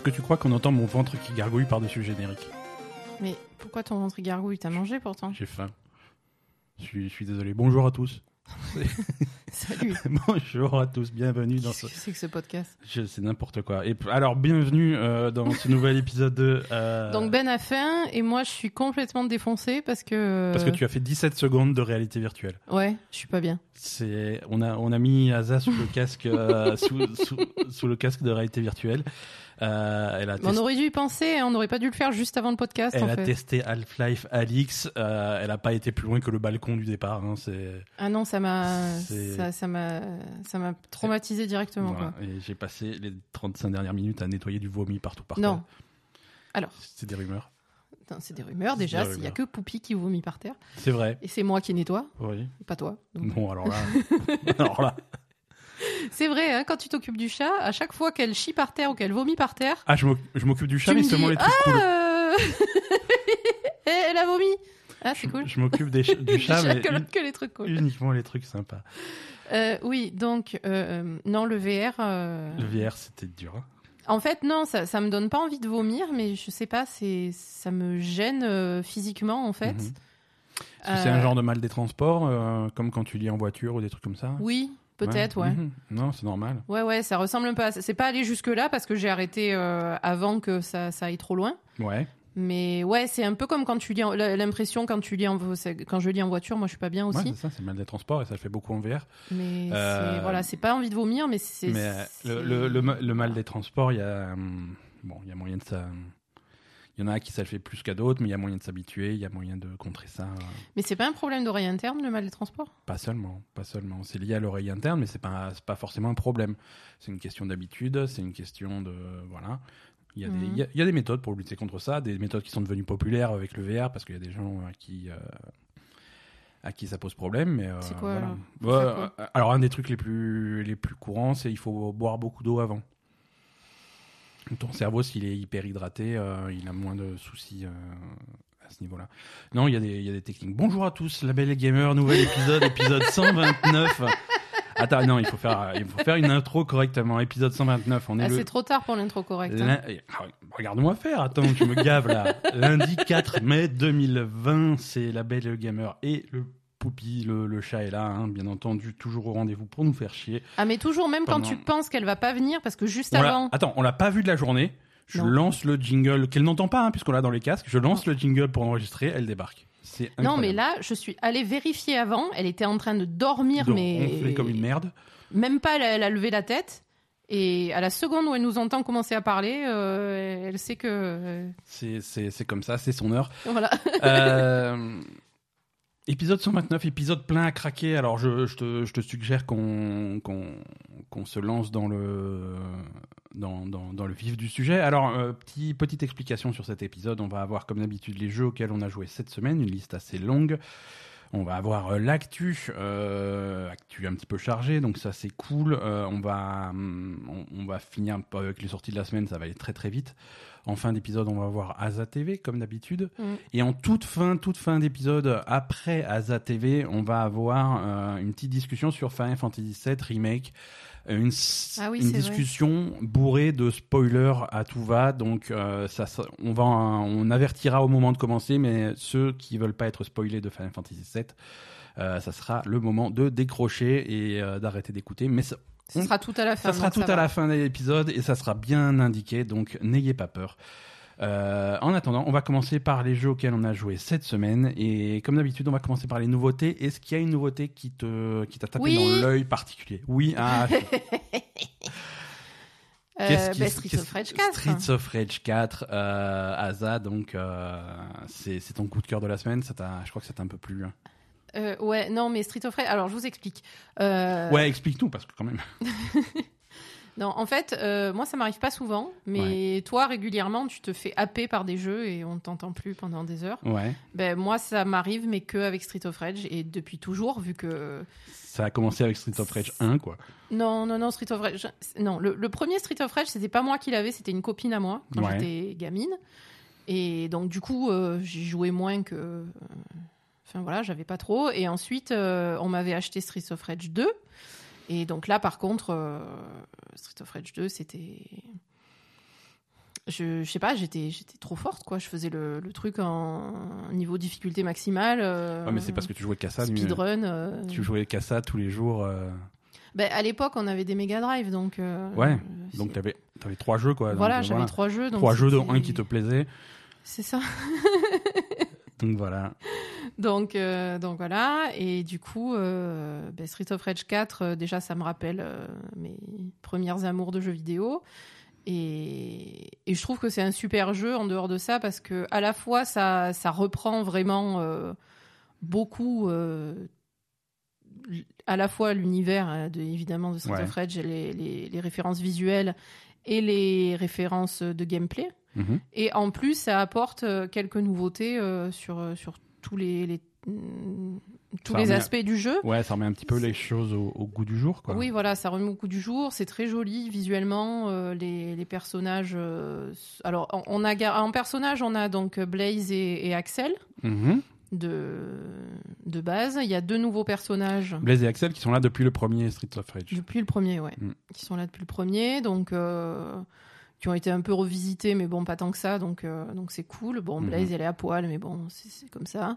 Est-ce que tu crois qu'on entend mon ventre qui gargouille par-dessus le générique Mais pourquoi ton ventre gargouille? T'as mangé pourtant J'ai faim. Je suis, je suis désolé. Bonjour à tous. Salut. Bonjour à tous, bienvenue dans Qu'est-ce ce... que c'est que ce podcast? C'est n'importe quoi. Et alors, bienvenue euh, dans ce nouvel épisode de... euh, Donc Ben a faim et moi je suis complètement défoncée parce que. Parce que tu as fait 17 secondes de réalité virtuelle. Ouais, je suis pas bien. C'est, on a, on a mis Asa sous le casque, euh, sous, sous, sous le casque de réalité virtuelle. Euh, elle a, Mais on aurait dû y penser, hein, on n'aurait pas dû le faire juste avant le podcast elle en a fait. testé Half-Life Alix. Euh, elle a pas été plus loin que le balcon du départ. Hein, Ah non, ça m'a, ça, ça m'a, ça m'a traumatisé directement voilà. quoi. Et j'ai passé les 35 dernières minutes à nettoyer du vomi partout par Non. terre. Alors, C'est des rumeurs. c'est des rumeurs déjà. Il y a que Poupie qui vomit par terre C'est vrai. et c'est moi qui nettoie, Oui. pas toi. Donc, alors là, alors là. C'est vrai, hein, quand tu t'occupes du chat, à chaque fois qu'elle chie par terre ou qu'elle vomit par terre, Ah, je m'oc- je m'occupe du chat, mais me seulement les trucs cool. euh... elle a vomi. Ah, c'est cool. Je m'occupe des ch- du chat, mais que, que les trucs cool. uniquement les trucs sympas. Euh, oui, donc, euh, non, le VR. euh, Le VR, c'était dur. hein. En fait, non, ça, ça me donne pas envie de vomir, mais je sais pas, c'est, ça me gêne physiquement, en fait. Est-ce que c'est un genre de mal des transports, euh, comme quand tu lis en voiture ou des trucs comme ça Oui, peut-être, ouais. Mhm. Non, c'est normal. Ouais, ouais, ça ressemble un peu à ça. C'est pas aller jusque-là parce que j'ai arrêté euh, avant que ça, ça aille trop loin. Ouais. Mais ouais, c'est un peu comme quand tu lis en- l'impression quand tu lis en quand je lis en voiture, moi je suis pas bien Ouais, aussi. c'est ça, c'est mal des transports et ça fait beaucoup en VR. mais Euh, c'est voilà, c'est pas envie de vomir, mais c'est Mais c'est- le, le, le ma- le mal des transports, il y a hum, bon, il y a moyen de ça. Il y en a qui ça le fait plus qu'à d'autres, mais il y a moyen de s'habituer, il y a moyen de contrer ça. Mais c'est pas un problème d'oreille interne le mal des transports? Pas seulement, pas seulement. C'est lié à l'oreille interne, mais c'est pas pas forcément un problème. C'est une question d'habitude, c'est une question de voilà. Il y, a des, Mhm. il, y a, il y a des méthodes pour lutter contre ça, des méthodes qui sont devenues populaires avec le VR parce qu'il y a des gens à qui euh, à qui ça pose problème. Mais euh, C'est quoi, voilà. alors Ouais, quoi euh, alors un des trucs les plus les plus courants, c'est il faut boire beaucoup d'eau avant. Ton cerveau, s'il est hyper hydraté, euh, il a moins de soucis euh, à ce niveau-là. Non, il y, a des- il y a des techniques. Bonjour à tous, la belle gamer, nouvel épisode, épisode 129. Attends, non, il faut faire, il faut faire une intro correctement. Épisode 129, on est Ah, le. C'est trop tard pour l'intro correcte. hein. Ah, Regarde-moi faire, attends, tu me gaves là. Lundi 4 mai 2020, c'est la belle gamer et le poupi, le, le chat est là, hein, bien entendu, toujours au rendez-vous pour nous faire chier. Ah mais toujours même quand tu penses qu'elle va pas venir parce que juste On avant. Attends, on l'a pas vu de la journée. Je Non. lance le jingle qu'elle n'entend pas, hein, puisqu'on l'a dans les casques. Je lance le jingle pour enregistrer, elle débarque. C'est Non mais là, je suis allée vérifier avant. Elle était en train de dormir, De mais ronfler comme une merde. même pas. Elle a, levé la tête. Et à la seconde où elle nous entend commencer à parler, euh, elle sait que euh, C'est, c'est, c'est comme ça, c'est son heure. voilà. Euh, épisode 129, épisode plein à craquer. Alors, je, te, suggère qu'on, se lance dans le, vif du sujet. Alors, euh, petit, petite explication sur cet épisode. On va avoir, comme d'habitude, les jeux auxquels on a joué cette semaine, une liste assez longue. On va avoir euh, l'actu, euh, actu un petit peu chargé, donc ça c'est cool. Euh, on va, hum, on va finir un peu avec les sorties de la semaine, ça va aller très très vite. En fin d'épisode, on va voir Asa TV comme d'habitude. Mm. Et en toute fin, toute fin d'épisode, après Asa TV, on va avoir euh, une petite discussion sur Final Fantasy VII Remake. Euh, Une, Ah oui, une c'est vrai. discussion bourrée de spoilers à tout va. Donc, euh, ça- on, va, on avertira au moment de commencer, mais ceux qui veulent pas être spoilés de Final Fantasy VII, euh, ça sera le moment de décrocher et euh, d'arrêter d'écouter. Mais ça, Ce sera tout à la fin. ça sera tout à la fin de l'épisode et ça sera bien indiqué, donc n'ayez pas peur. Euh, en attendant, on va commencer par les jeux auxquels on a joué cette semaine et comme d'habitude, on va commencer par les nouveautés. Est-ce qu'il y a une nouveauté qui te qui t'a tapé Oui. dans l'œil particulier? Oui. Ah, Euh, qu'est-ce qui- bah, Streets qu'est-ce- of Rage 4. Streets of Rage 4, euh, Asa, donc euh, c'est ton coup de cœur de la semaine. Ça t'a- je crois que ça t'a un peu plu. Euh, ouais, non, mais Street of Rage. Alors, je vous explique. Euh, Ouais, explique-nous parce que quand même. Non, en fait, euh, moi, ça m'arrive pas souvent, mais toi, régulièrement, tu te fais happer par des jeux et on ne t'entend plus pendant des heures. Ouais. Ben, moi, ça m'arrive, mais que avec Street of Rage et depuis toujours, vu que. Ça a commencé avec Streets of Rage 1, quoi. Non, non, non, Street of Rage. Non, le, le premier Street of Rage, c'était pas moi qui l'avais, c'était une copine à moi quand Ouais. j'étais gamine. Et donc, du coup, j'y jouais moins que. Euh, Enfin voilà, j'avais pas trop. Et ensuite, euh, on m'avait acheté Street of Rage 2. Et donc là, par contre, euh, Street of Rage 2, c'était. je, je sais pas, j'étais j'étais trop forte quoi. Je faisais le, le truc en niveau difficulté maximale. euh, Ouais, mais c'est parce que tu jouais mais- speedrun. euh. Tu jouais ça tous les jours. euh, Ben, à l'époque, on avait des Mega Drive, donc. euh, Ouais, euh, Donc t'avais avais trois jeux quoi. voilà, j'avais trois jeux. donc Trois jeux dont un qui te plaisait. C'est ça. Donc voilà. Donc, euh, donc voilà. Et du coup, euh, ben, Street of Rage 4, euh, déjà, ça me rappelle mes premières amours de jeux vidéo. Et, et je trouve que c'est un super jeu en dehors de ça parce que à la fois ça, ça reprend vraiment beaucoup à la fois l'univers de, évidemment de Street Ouais. of Rage, et les, les- les références visuelles et les références de gameplay. Mhm. Et en plus, ça apporte euh, quelques nouveautés euh, sur, euh, sur tous les, les, mm, tous Ça les aspects du jeu. Ouais, ça remet un petit peu les choses au, au goût du jour quoi. Oui, voilà, ça remet au coup du jour. C'est très joli visuellement. euh, les, les personnages. euh, alors, on, on a en personnage, on a donc Blaze et, et Axel Mhm. De, de base. Il y a deux nouveaux personnages. Blaze et Axel qui sont là depuis le premier Street of Rage. Depuis le premier, ouais. Mm. Qui sont là depuis le premier, donc euh, qui ont été un peu revisités, mais bon, pas tant que ça, donc euh, donc c'est cool. Bon, Blaze, Mhm. elle est à poil, mais bon, c'est comme ça.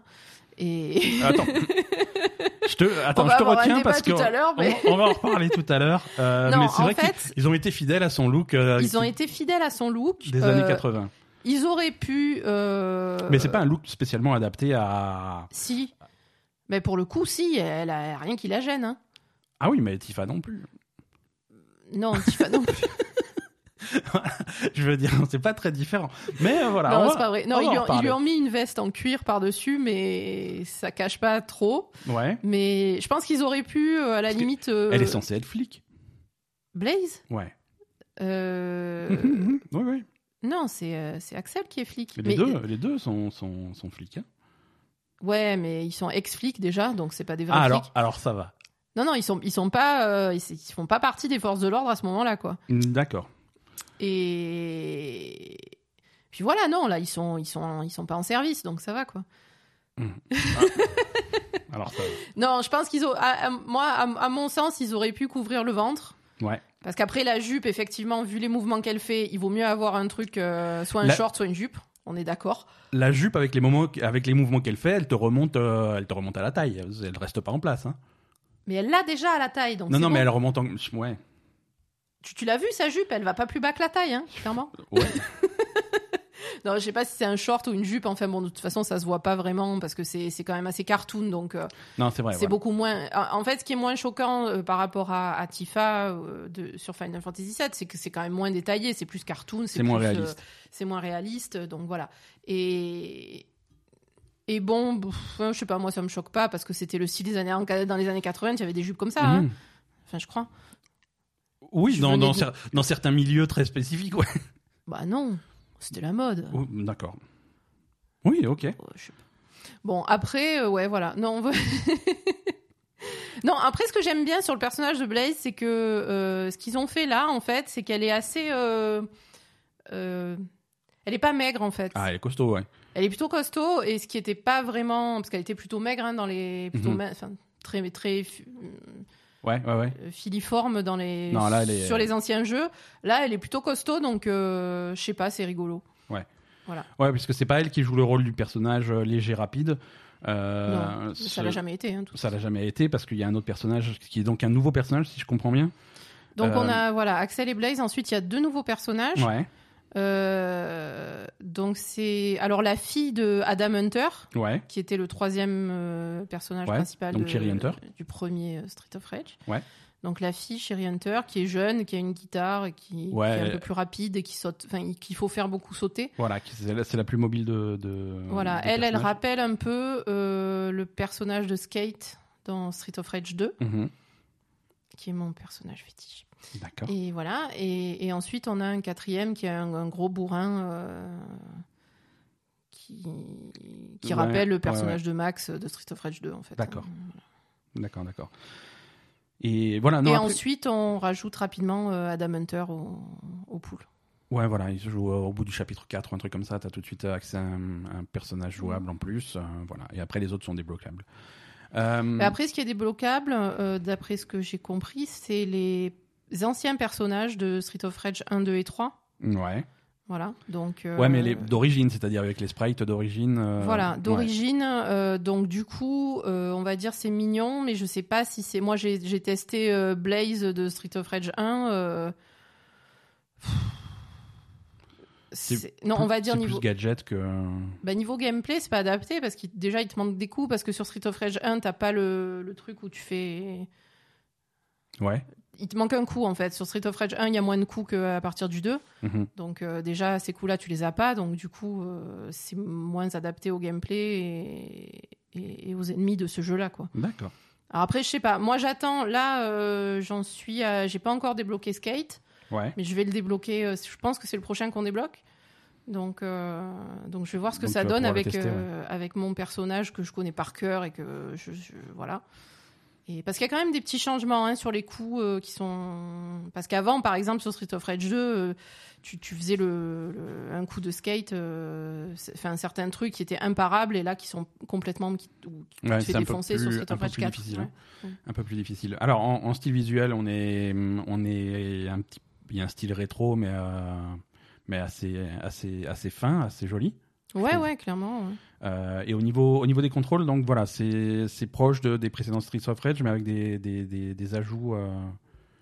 Et Attends. je te, attends, je te retiens parce que mais on, on va en reparler tout à l'heure. Euh, mais c'est vrai qu'ils ont été fidèles à son look ils ont été fidèles à son look. des années 80. Ils auraient pu. euh, Mais c'est pas un look spécialement adapté à. Si. Mais pour le coup, si, elle a rien qui la gêne. Hein. Ah oui, mais Tifa non plus. Non, Tifa non plus. Je veux dire, c'est pas très différent. Mais euh, voilà. on non, c'est pas vrai. Non, ils lui, ont, ils lui reparler. ont mis une veste en cuir par-dessus, mais ça cache pas trop. Ouais. Mais je pense qu'ils auraient pu, euh, à la Parce limite. euh, Elle est censée être flic. Blaze? Ouais. Euh, oui, oui. Non, c'est euh, c'est Axel qui est flic. Les Mais- deux, les deux sont, sont, sont flics. hein. Ouais, mais ils sont ex-flics déjà, donc c'est pas des vrais Ah, flics. alors, alors ça va. Non, non, ils sont, ils sont pas, euh, ils, ils font pas partie des forces de l'ordre à ce moment-là, quoi. D'accord. Et puis voilà, non, là, ils sont, ils sont, ils sont pas en service, donc ça va, quoi. Alors ça va. Non, je pense qu'ils ont, à- à- moi, à, à mon sens, ils auraient pu couvrir le ventre. Ouais. Parce qu'après la jupe, effectivement, vu les mouvements qu'elle fait, il vaut mieux avoir un truc, euh, soit un La- short, soit une jupe. On est d'accord. La jupe, avec les, moments, avec les mouvements qu'elle fait, elle te remonte, euh, elle te remonte à la taille. Elle reste pas en place. Hein. Mais elle l'a déjà à la taille, donc Non, non, bon. mais elle remonte en. Ouais. Tu, tu l'as vu sa jupe, elle va pas plus bas que la taille, hein, clairement. Ouais. Non, je sais pas si c'est un short ou une jupe. Enfin bon, de toute façon, ça se voit pas vraiment parce que c'est c'est quand même assez cartoon, donc euh, non, c'est vrai. c'est beaucoup moins. En fait, ce qui est moins choquant euh, par rapport à, à Tifa euh, de, sur Final Fantasy VII, c'est que c'est quand même moins détaillé, c'est plus cartoon, C'est moins réaliste. c'est moins réaliste, donc voilà. Et et bon, pff, je sais pas, moi ça me choque pas parce que c'était le style des années dans les années 80, il y avait des jupes comme ça. hein. Mhm. Enfin, je crois. Oui, Je dans, venais dans, de- cer- dans certains milieux très spécifiques, ouais. Bah non, c'était la mode. Oh, D'accord. Oui, ok. Oh, je sais pas. Bon, après, euh, ouais, voilà. Non, on veut- non, après, ce que j'aime bien sur le personnage de Blaze, c'est que euh, ce qu'ils ont fait là, en fait, c'est qu'elle est assez. euh, elle est pas maigre, en fait. Ah, elle est costaud, ouais. Elle est plutôt costaud, et ce qui était pas vraiment. Parce qu'elle était plutôt maigre hein, dans les. Plutôt Mhm. ma- enfin, très, très Ouais, ouais, ouais. euh, filiforme dans les. Non, là, est- Sur les anciens jeux. Là, elle est plutôt costaud, donc euh, je sais pas, c'est rigolo. Ouais, puisque c'est pas elle qui joue le rôle du personnage euh, léger, rapide. Euh, non, ce- ça l'a jamais été. Hein, tout Ça l'a jamais été parce qu'il y a un autre personnage qui est donc un nouveau personnage, si je comprends bien. Donc Euh, on a voilà Axel et Blaze. Ensuite il y a deux nouveaux personnages. Ouais, Euh, donc c'est alors la fille de Adam Hunter ouais. qui était le troisième euh, personnage Ouais, principal donc de- Hunter. du premier euh, Street of Rage. Ouais. Donc la fille Sherry Hunter qui est jeune, qui a une guitare qui, est un peu plus rapide et qui saute, enfin qu'il faut faire beaucoup sauter. Voilà, c'est la, plus mobile de. de voilà, elle, elle rappelle un peu euh, le personnage de Skate dans Street of Rage 2, Mhm. qui est mon personnage fétiche. D'accord. Et voilà. Et, et ensuite, on a un quatrième qui est un, un gros bourrin euh, qui, qui Ouais, rappelle le ouais, personnage de Max de Street of Rage 2, en fait. D'accord. D'accord, d'accord. Et voilà, non, et après- ensuite, on rajoute rapidement euh, Adam Hunter au, au pool. Ouais, voilà, il se joue euh, au bout du chapitre 4 ou un truc comme ça, t'as tout de suite accès à un, un personnage jouable en plus. euh, voilà. Et après, les autres sont débloquables. Euh, Mais après, ce qui est débloquable, euh, d'après ce que j'ai compris, c'est les anciens personnages de Street of Rage 1, 2 et 3. Ouais. Voilà, donc. euh, Ouais, mais les- d'origine, c'est-à-dire avec les sprites d'origine. euh, Voilà, ouais. d'origine. euh, donc du coup, on va dire c'est mignon, mais je sais pas si c'est. Moi, j'ai testé Blaze de Street of Rage 1. euh, C'est c'est- Non, on va dire niveau. plus gadget que. Bah, niveau gameplay, c'est pas adapté parce qu'il déjà il te manque des coups parce que sur Street of Rage 1, t'as pas le, le truc où tu fais. Ouais. Il te manque un coup en fait. Sur Street of Rage 1, il y a moins de coups qu'à partir du 2. Mhm. Donc euh, déjà, ces coups-là, tu les as pas. Donc du coup, euh, c'est moins adapté au gameplay et, et- et aux ennemis de ce jeu-là. quoi. D'accord. Alors après, je sais pas. Moi, j'attends. Là, euh, j'en suis. à- J'ai pas encore débloqué Skate, Ouais. mais je vais le débloquer. je pense que c'est le prochain qu'on débloque. Donc, donc je vais voir ce que Donc, ça donne avec tester, avec mon personnage que je connais par cœur et que je, je- voilà. Et parce qu'il y a quand même des petits changements hein, sur les coups euh, qui sont. Parce qu'avant, par exemple, sur Street of Rage 2, euh, tu, tu faisais le, le- un coup de skate, euh, enfin un certain truc qui était imparable et là qui sont complètement qui, ou qui Ouais, te fait c'est un peu défoncer sur plus- Street of Rage plus 4. difficile, ouais. hein. Un peu plus difficile. Alors, en, en style visuel, on est, on est un petit, il y a un style rétro, mais, euh, mais assez, assez, assez fin, assez joli. Ouais, ouais, clairement. ouais. Euh, et au niveau, au niveau des contrôles, donc voilà, c'est, proche de, des précédents Streets of Rage, mais avec des, des, des, des ajouts. euh,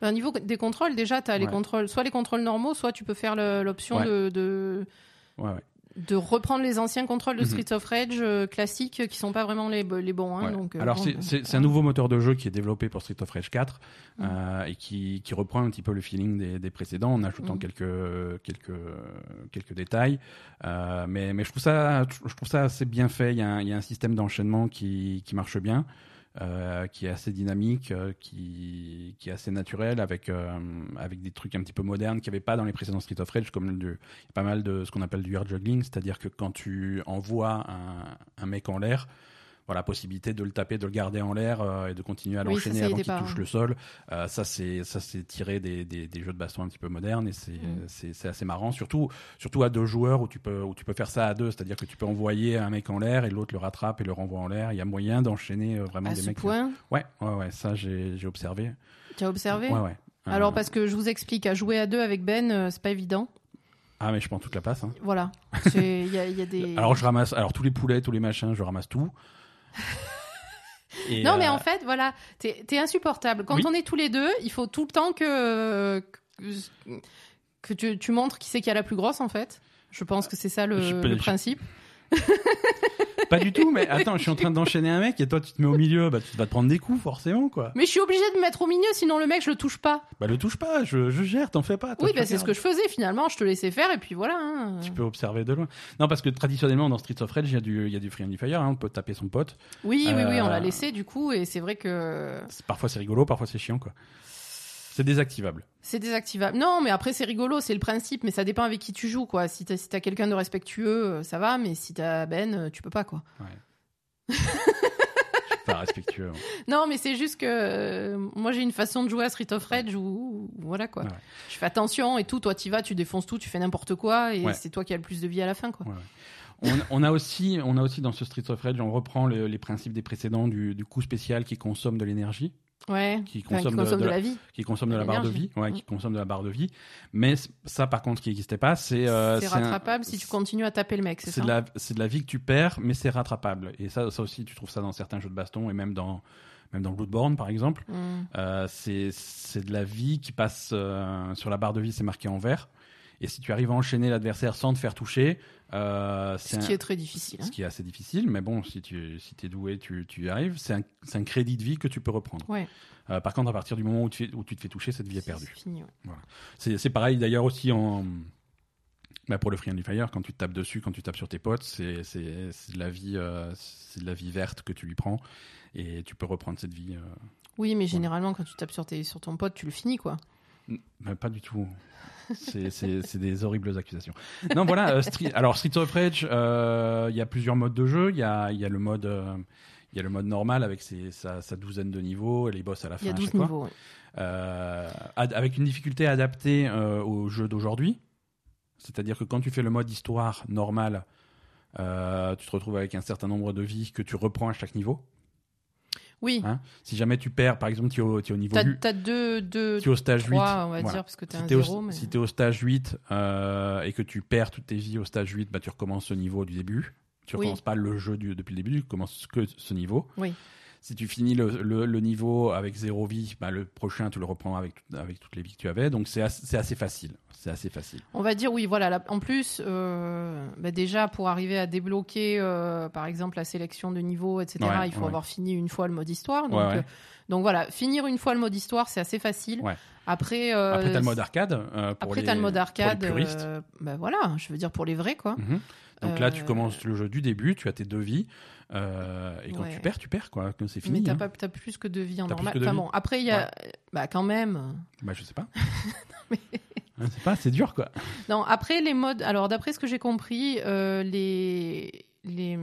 Ben, Au niveau des contrôles, déjà, tu as les contrôles, soit les contrôles normaux, soit tu peux faire l'option Ouais. de, de, Ouais, ouais. De reprendre les anciens contrôles de Mhm. Streets of Rage euh, classiques euh, qui sont pas vraiment les, bo- les bons. hein, Ouais. donc, euh, Alors, bon, c'est, un nouveau moteur de jeu qui est développé pour Street of Rage 4 Mhm. euh, et qui, qui reprend un petit peu le feeling des, des précédents en ajoutant Mhm. quelques, quelques, quelques détails. Mais, mais je, trouve ça, je trouve ça assez bien fait. Il y a un, il y a un système d'enchaînement qui, qui marche bien. Euh, qui est assez dynamique, euh, qui, est assez naturel, avec, euh, avec des trucs un petit peu modernes qu'il n'y avait pas dans les précédents Street of Rage, comme a pas mal de ce qu'on appelle du air juggling, c'est-à-dire que quand tu envoies un mec en l'air, voilà, possibilité de le taper, de le garder en l'air euh, et de continuer à l'enchaîner avant qu'il touche hein. le sol. Euh, ça, c'est ça, c'est tiré des, des, des jeux de baston un petit peu modernes et c'est Mm. c'est assez marrant. Surtout surtout à deux joueurs où tu peux où tu peux faire ça à deux, c'est-à-dire que tu peux envoyer un mec en l'air et l'autre le rattrape et le renvoie en l'air. Il y a moyen d'enchaîner euh, vraiment à des ce mecs. point, Ouais, ouais, ouais. Ça, j'ai observé. tu as observé Ouais, ouais. Euh, Alors, parce que je vous explique, à jouer à deux avec Ben, c'est pas évident. ah, mais je prends toute la place. hein. Voilà. Y a, y a des. Alors, je ramasse. Alors, tous les poulets, tous les machins, je ramasse tout. Et, Non, mais euh, en fait, voilà, t'es es insupportable. Quand Oui. on est tous les deux, il faut tout le temps que, que, que tu, tu montres qui c'est qui a la plus grosse, en fait. Je pense que c'est ça le, peux- principe. Pas du tout, mais attends, je suis en train d'enchaîner un mec et toi, tu te mets au milieu, bah, tu vas te prendre des coups, forcément, quoi. Mais je suis obligée de me mettre au milieu, sinon le mec, je le touche pas. Bah, le touche pas, je, je gère, t'en fais pas. toi, oui, bah, c'est ce que je faisais finalement. Je te laissais faire et puis voilà. hein. Tu peux observer de loin. Non, parce que traditionnellement, dans Streets of Rage, il y a du, y a du friendly fire, hein, on peut taper son pote. Oui, oui, oui, on Euh, l'a laissé du coup et c'est vrai que Parfois, c'est rigolo, parfois, c'est chiant, quoi. C'est désactivable. c'est désactivable. Non, mais après c'est rigolo, c'est le principe, mais ça dépend avec qui tu joues, quoi. Si t'as si quelqu'un de respectueux, euh, ça va, mais si t'as Ben, euh, tu peux pas, quoi. Je suis pas respectueux. hein. Non, mais c'est juste que euh, moi j'ai une façon de jouer à Street of Rage où, où- voilà quoi. Ouais. Je fais attention et tout. Toi, tu vas, tu défonces tout, tu fais n'importe quoi et Ouais. c'est toi qui as le plus de vie à la fin, quoi. Ouais, ouais. On, on a aussi, on a aussi dans ce Streets of Rage, on reprend le- les principes des précédents du, du coup spécial qui consomme de l'énergie, Ouais. qui Enfin, qui consomme, de- consomme de, de, la, vie. qui consomme de la barre de vie, ouais, Mm. qui consomme de la barre de vie. Mais ça, par contre, qui n'existait pas, c'est euh, c'est un- rattrapable si tu continues à taper le mec, c'est ça de la c'est de la vie que tu perds, mais c'est rattrapable. Et ça, ça aussi, tu trouves ça dans certains jeux de baston et même dans même dans Bloodborne, par exemple. Mm. Euh, c'est c'est de la vie qui passe euh, sur la barre de vie, c'est marqué en vert. Et si tu arrives à enchaîner l'adversaire sans te faire toucher, euh, Ce qui un- est très difficile. hein. ce qui est assez difficile, mais bon, si tu si es doué, tu, tu y arrives. C'est un, un crédit de vie que tu peux reprendre. Ouais. Euh, par contre, à partir du moment où tu, où tu te fais toucher, cette vie est perdue. C'est ouais. Pareil d'ailleurs aussi en. Bah pour le Friendly Fire, quand tu te tapes dessus, quand tu tapes sur tes potes, c'est de la vie, euh, de la vie verte que tu lui prends, et tu peux reprendre cette vie. euh, Oui, mais généralement, quand tu tapes sur, tes, sur ton pote, tu le finis, quoi. Bah, pas du tout. C'est- des horribles accusations. Non, voilà. euh, Street- alors Street of Rage, euh, il y a plusieurs modes de jeu. Il y a, il y a le mode, euh, il y a le mode normal avec ses, sa, sa douzaine de niveaux et les boss à la fin. Il y a à 12 chaque fois. niveaux. ouais. Avec une difficulté adaptée au jeu d'aujourd'hui. C'est-à-dire que quand tu fais le mode histoire normal, tu te retrouves avec un certain nombre de vies que tu reprends à chaque niveau. Oui. Hein si jamais tu perds, par exemple, tu es au, tu es au niveau T'as 8, t'as deux, deux, tu es au stage 8. trois, on va voilà. dire, parce que t'es Si un tu es, au, mais... si t'es au stage 8 euh, et que tu perds toutes tes vies au stage 8, bah, tu recommences ce niveau du début. Tu Oui. recommences pas le jeu du- depuis le début, tu commences que ce niveau. Oui. Si tu finis le, le- le niveau avec zéro vie, bah, le prochain, tu le reprends avec, tout- avec toutes les vies que tu avais. Donc c'est assez, facile. C'est assez facile. On va dire oui, voilà. là, en plus, euh, bah, déjà pour arriver à débloquer, euh, par exemple, la sélection de niveau, etc., Ouais, il faut ouais. avoir fini une fois le mode histoire. Donc, Ouais, ouais. euh, donc voilà, finir une fois le mode histoire, c'est assez facile. Après, Après, tu as le mode arcade. pour après les, t'as le mode pour les arcade. puristes. bah voilà, je veux dire pour les vrais quoi. Mhm. Donc là, tu commences le jeu du début, tu as tes deux vies. Euh, et quand Ouais. tu perds, tu perds, quoi. Mais t'as hein. pas, t'as plus que deux vies en normal. Enfin bon, après il y a, bah quand même. Bah, je sais pas. Je sais pas, c'est dur, quoi. Non, après les modes. Alors d'après ce que j'ai compris, euh, les les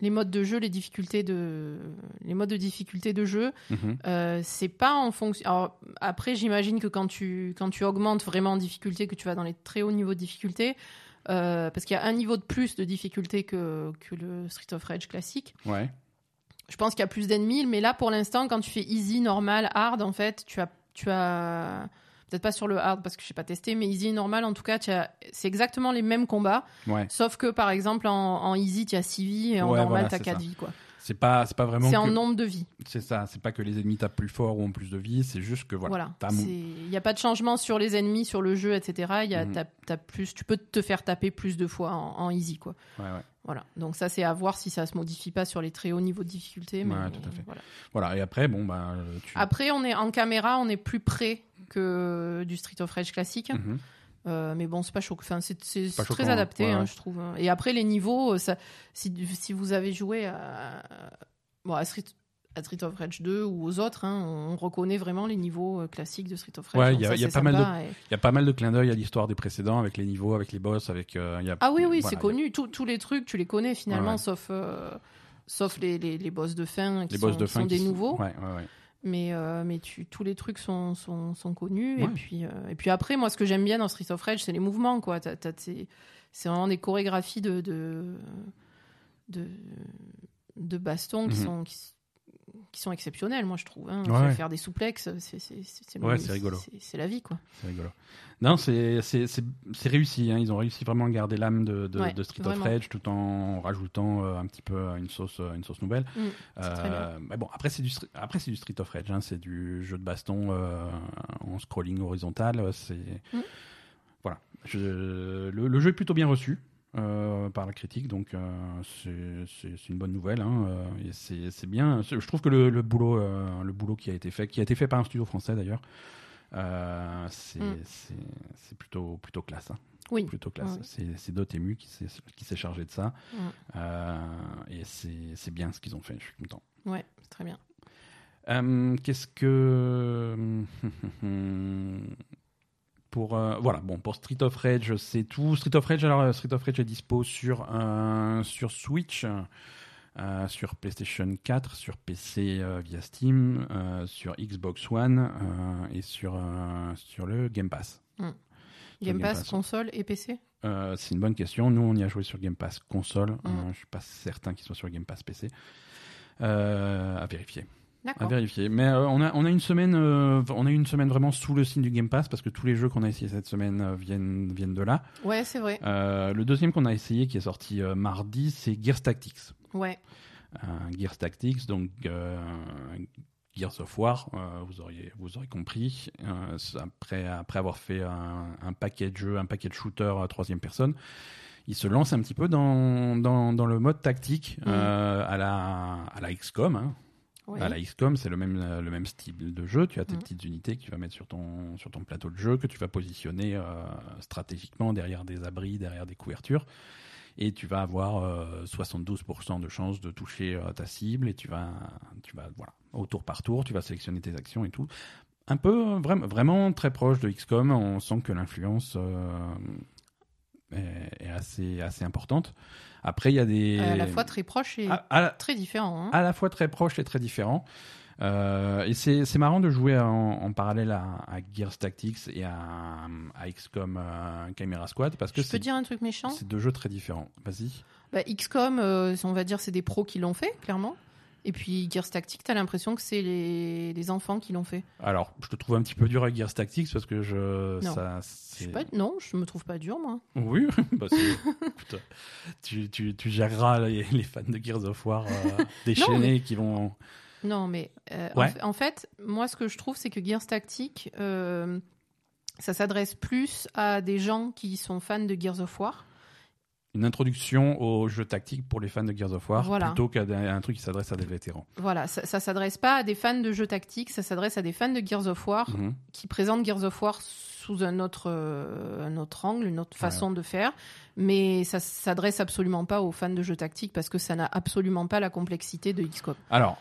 les modes de jeu, les difficultés de les modes de difficulté de jeu, Mhm. euh, c'est pas en fonction. Alors après, j'imagine que quand tu quand tu augmentes vraiment en difficulté, que tu vas dans les très hauts niveaux de difficulté. Euh, parce qu'il y a un niveau de plus de difficulté que, que le Street of Rage classique. Ouais. Je pense qu'il y a plus d'ennemis, mais là pour l'instant, quand tu fais easy, normal, hard, en fait, tu as, tu as peut-être pas sur le hard parce que je sais pas testé, mais easy et normal, en tout cas, c'est exactement les mêmes combats, Ouais. sauf que par exemple en, en easy, tu as 6 vies et en Ouais, normal, voilà, tu as c'est 4 ça. vies, quoi. C'est pas, c'est pas vraiment. C'est en nombre de vies. C'est ça. C'est pas que les ennemis tapent plus fort ou ont plus de vie. C'est juste que voilà. Il n'y a pas de changement sur les ennemis, sur le jeu, etc. Il y a, t'as- t'as plus, tu peux te faire taper plus de fois en, en easy, quoi. Ouais, ouais. Voilà. Donc ça, c'est à voir si ça se modifie pas sur les très hauts niveaux de difficulté. Mais Ouais, tout à fait. Voilà. Voilà. Et après, bon, bah, tu. Après, on est en caméra, on est plus près que du Street of Rage classique. Mhm. Euh, mais bon, c'est pas choquant. Enfin, c'est très choquant, adapté, ouais, hein, je trouve. Et après, les niveaux, euh, ça, si, si vous avez joué à, bon, à, Street, à Street of Rage 2 ou aux autres, hein, on reconnaît vraiment les niveaux euh, classiques de Street of Rage. Ouais, il y a- pas mal de- sympa, et- Il y a pas mal de clins d'œil à l'histoire des précédents, avec les niveaux, avec les boss, avec. euh, il y a- Ah oui, oui, voilà, c'est a- connu. Tous- les trucs, tu les connais finalement, ouais. sauf, euh, sauf les, les, les boss de fin qui Les sont, boss de qui fin sont qui des sont- nouveaux. Ouais, ouais, ouais. Mais, euh, mais tu, tous les trucs sont, sont, sont connus. Et, Ouais. puis, euh, et puis après, moi, ce que j'aime bien dans Street of Rage, c'est les mouvements. quoi. C'est vraiment des chorégraphies de, de, de, qui, Mhm. sont, qui, qui sont exceptionnelles, moi, je trouve. hein. Ouais, Faire- des souplex, c'est Ouais, rigolo. c'est- la vie, quoi. C'est rigolo. Non, c'est réussi. hein. Ils ont réussi vraiment à garder l'âme de, de, Ouais, de Street vraiment. of Rage tout en rajoutant euh, un petit peu une sauce, euh, une sauce nouvelle. Mm, mais bon, après c'est du Str- après c'est du Street of Rage. hein. C'est du jeu de baston euh, en scrolling horizontal. C'est Mm. voilà. Je- le, le jeu est plutôt bien reçu. Euh, par la critique, donc euh, c'est- une bonne nouvelle. hein, euh, et c'est bien. Je trouve que le, le boulot, euh, le boulot qui a été fait, qui a été fait par un studio français d'ailleurs, c'est Mm. plutôt plutôt classe. hein Oui. plutôt classe. Ouais. C'est- Dotemu qui s'est chargé de ça. Euh, et c'est bien ce qu'ils ont fait, je suis content. Ouais, très bien. Qu'est-ce que. Pour, euh, voilà, bon, pour Street of Rage, c'est tout. Street of Rage, alors euh, Street of Rage est dispo sur, euh, sur Switch, euh, sur PlayStation 4, sur PC via Steam, sur Xbox One et sur, sur le Game Pass. Game, Game Pass, Pass. console et PC c'est une bonne question. Nous, on y a joué sur Game Pass console. Mm. Euh, je suis pas certain qu'il soit sur Game Pass PC. À vérifier. À vérifier. Mais euh, on a on a une semaine euh, on a une semaine vraiment sous le signe du Game Pass parce que tous les jeux qu'on a essayé cette semaine euh, viennent viennent de là. Ouais, c'est vrai. Le deuxième qu'on a essayé qui est sorti mardi, c'est Gears Tactics. Ouais. Gears Tactics, donc Gears of War, vous auriez vous aurez compris. Après après avoir fait un, un paquet de jeux, un paquet de shooters à troisième personne, il se lance un petit peu dans dans, dans le mode tactique euh, à la à la XCOM. Hein. Ouais. À la XCOM, c'est le même, euh, le même style de jeu. Tu as tes Mhm. petites unités que tu vas mettre sur ton, sur ton plateau de jeu, que tu vas positionner euh, stratégiquement derrière des abris, derrière des couvertures. Et tu vas avoir euh, 72% de chances de toucher euh, ta cible. Et tu vas, tu vas, voilà, au tour par tour, tu vas sélectionner tes actions et tout. Un peu, euh, vraiment, vraiment très proche de XCOM. On sent que l'influence euh, est, est assez, assez importante. Après, il y a des. À la fois très proche et à- à la- très différent. hein. à la fois très proche et très différent. Euh, et c'est marrant de jouer en, en parallèle à, à Gears Tactics et à, à XCOM euh, Chimera Squad parce que Je peux dire un truc méchant? c'est deux jeux très différents. Vas-y. Bah, XCOM, euh, on va dire, c'est des pros qui l'ont fait, clairement. Et puis Gears Tactics, t'as l'impression que c'est les... les enfants qui l'ont fait. Alors, je te trouve un petit peu dur avec Gears Tactics parce que je. Non. Ça, Je pas... Non, je me trouve pas dur, moi. Oui, bah écoute, tu, tu, tu géreras les, les fans de Gears of War euh, déchaînés qui vont. Non, mais euh, en Ouais. en, fait, moi, ce que je trouve, c'est que Gears Tactics, euh, ça s'adresse plus à des gens qui sont fans de Gears of War. Une introduction au jeu tactique pour les fans de Gears of War Voilà. plutôt qu'à un truc qui s'adresse à des vétérans. Voilà, ça, ça s'adresse pas à des fans de jeux tactiques, ça s'adresse à des fans de Gears of War Mhm. qui présentent Gears of War sous un autre, euh, un autre angle, une autre façon de faire. Mais ça s'adresse absolument pas aux fans de jeux tactiques parce que ça n'a absolument pas la complexité de XCOM. Alors,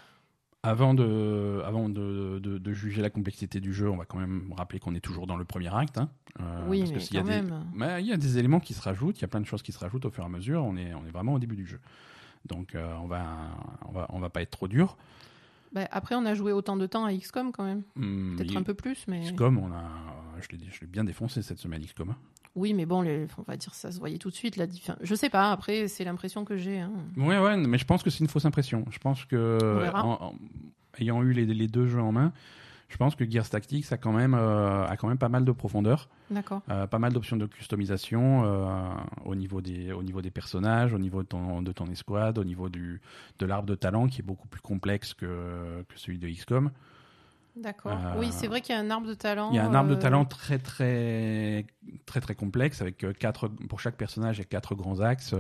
avant de, avant de, de- de juger la complexité du jeu, on va quand même rappeler qu'on est toujours dans le premier acte. hein. Euh, oui, parce que mais s'il y a quand des- même. Mais il y a des éléments qui se rajoutent, il y a plein de choses qui se rajoutent au fur et à mesure. On est, on est vraiment au début du jeu. Donc, euh, on va, on va, on va pas être trop dur. Bah, après, on a joué autant de temps à XCOM quand même. Hum, Peut-être un peu plus, mais. XCOM, on a, je l'ai, je l'ai bien défoncé cette semaine XCOM. Oui, mais bon, les- on va dire ça se voyait tout de suite. La Je sais pas, après, c'est l'impression que j'ai. hein. Ouais, mais je pense que c'est une fausse impression. Je pense que, en- en- ayant eu les, les deux jeux en main, je pense que Gears Tactics a quand même, euh, a quand même pas mal de profondeur. D'accord. Euh, pas mal d'options de customisation euh, au, niveau des, au niveau des personnages, au niveau de ton, de ton escouade, au niveau du, de l'arbre de talent qui est beaucoup plus complexe que, que celui de XCOM. D'accord. Euh, Oui, c'est vrai qu'il y a un arbre de talent. Il y a un arbre de euh, talent très très très très complexe avec euh, quatre pour chaque personnage il y a quatre grands axes.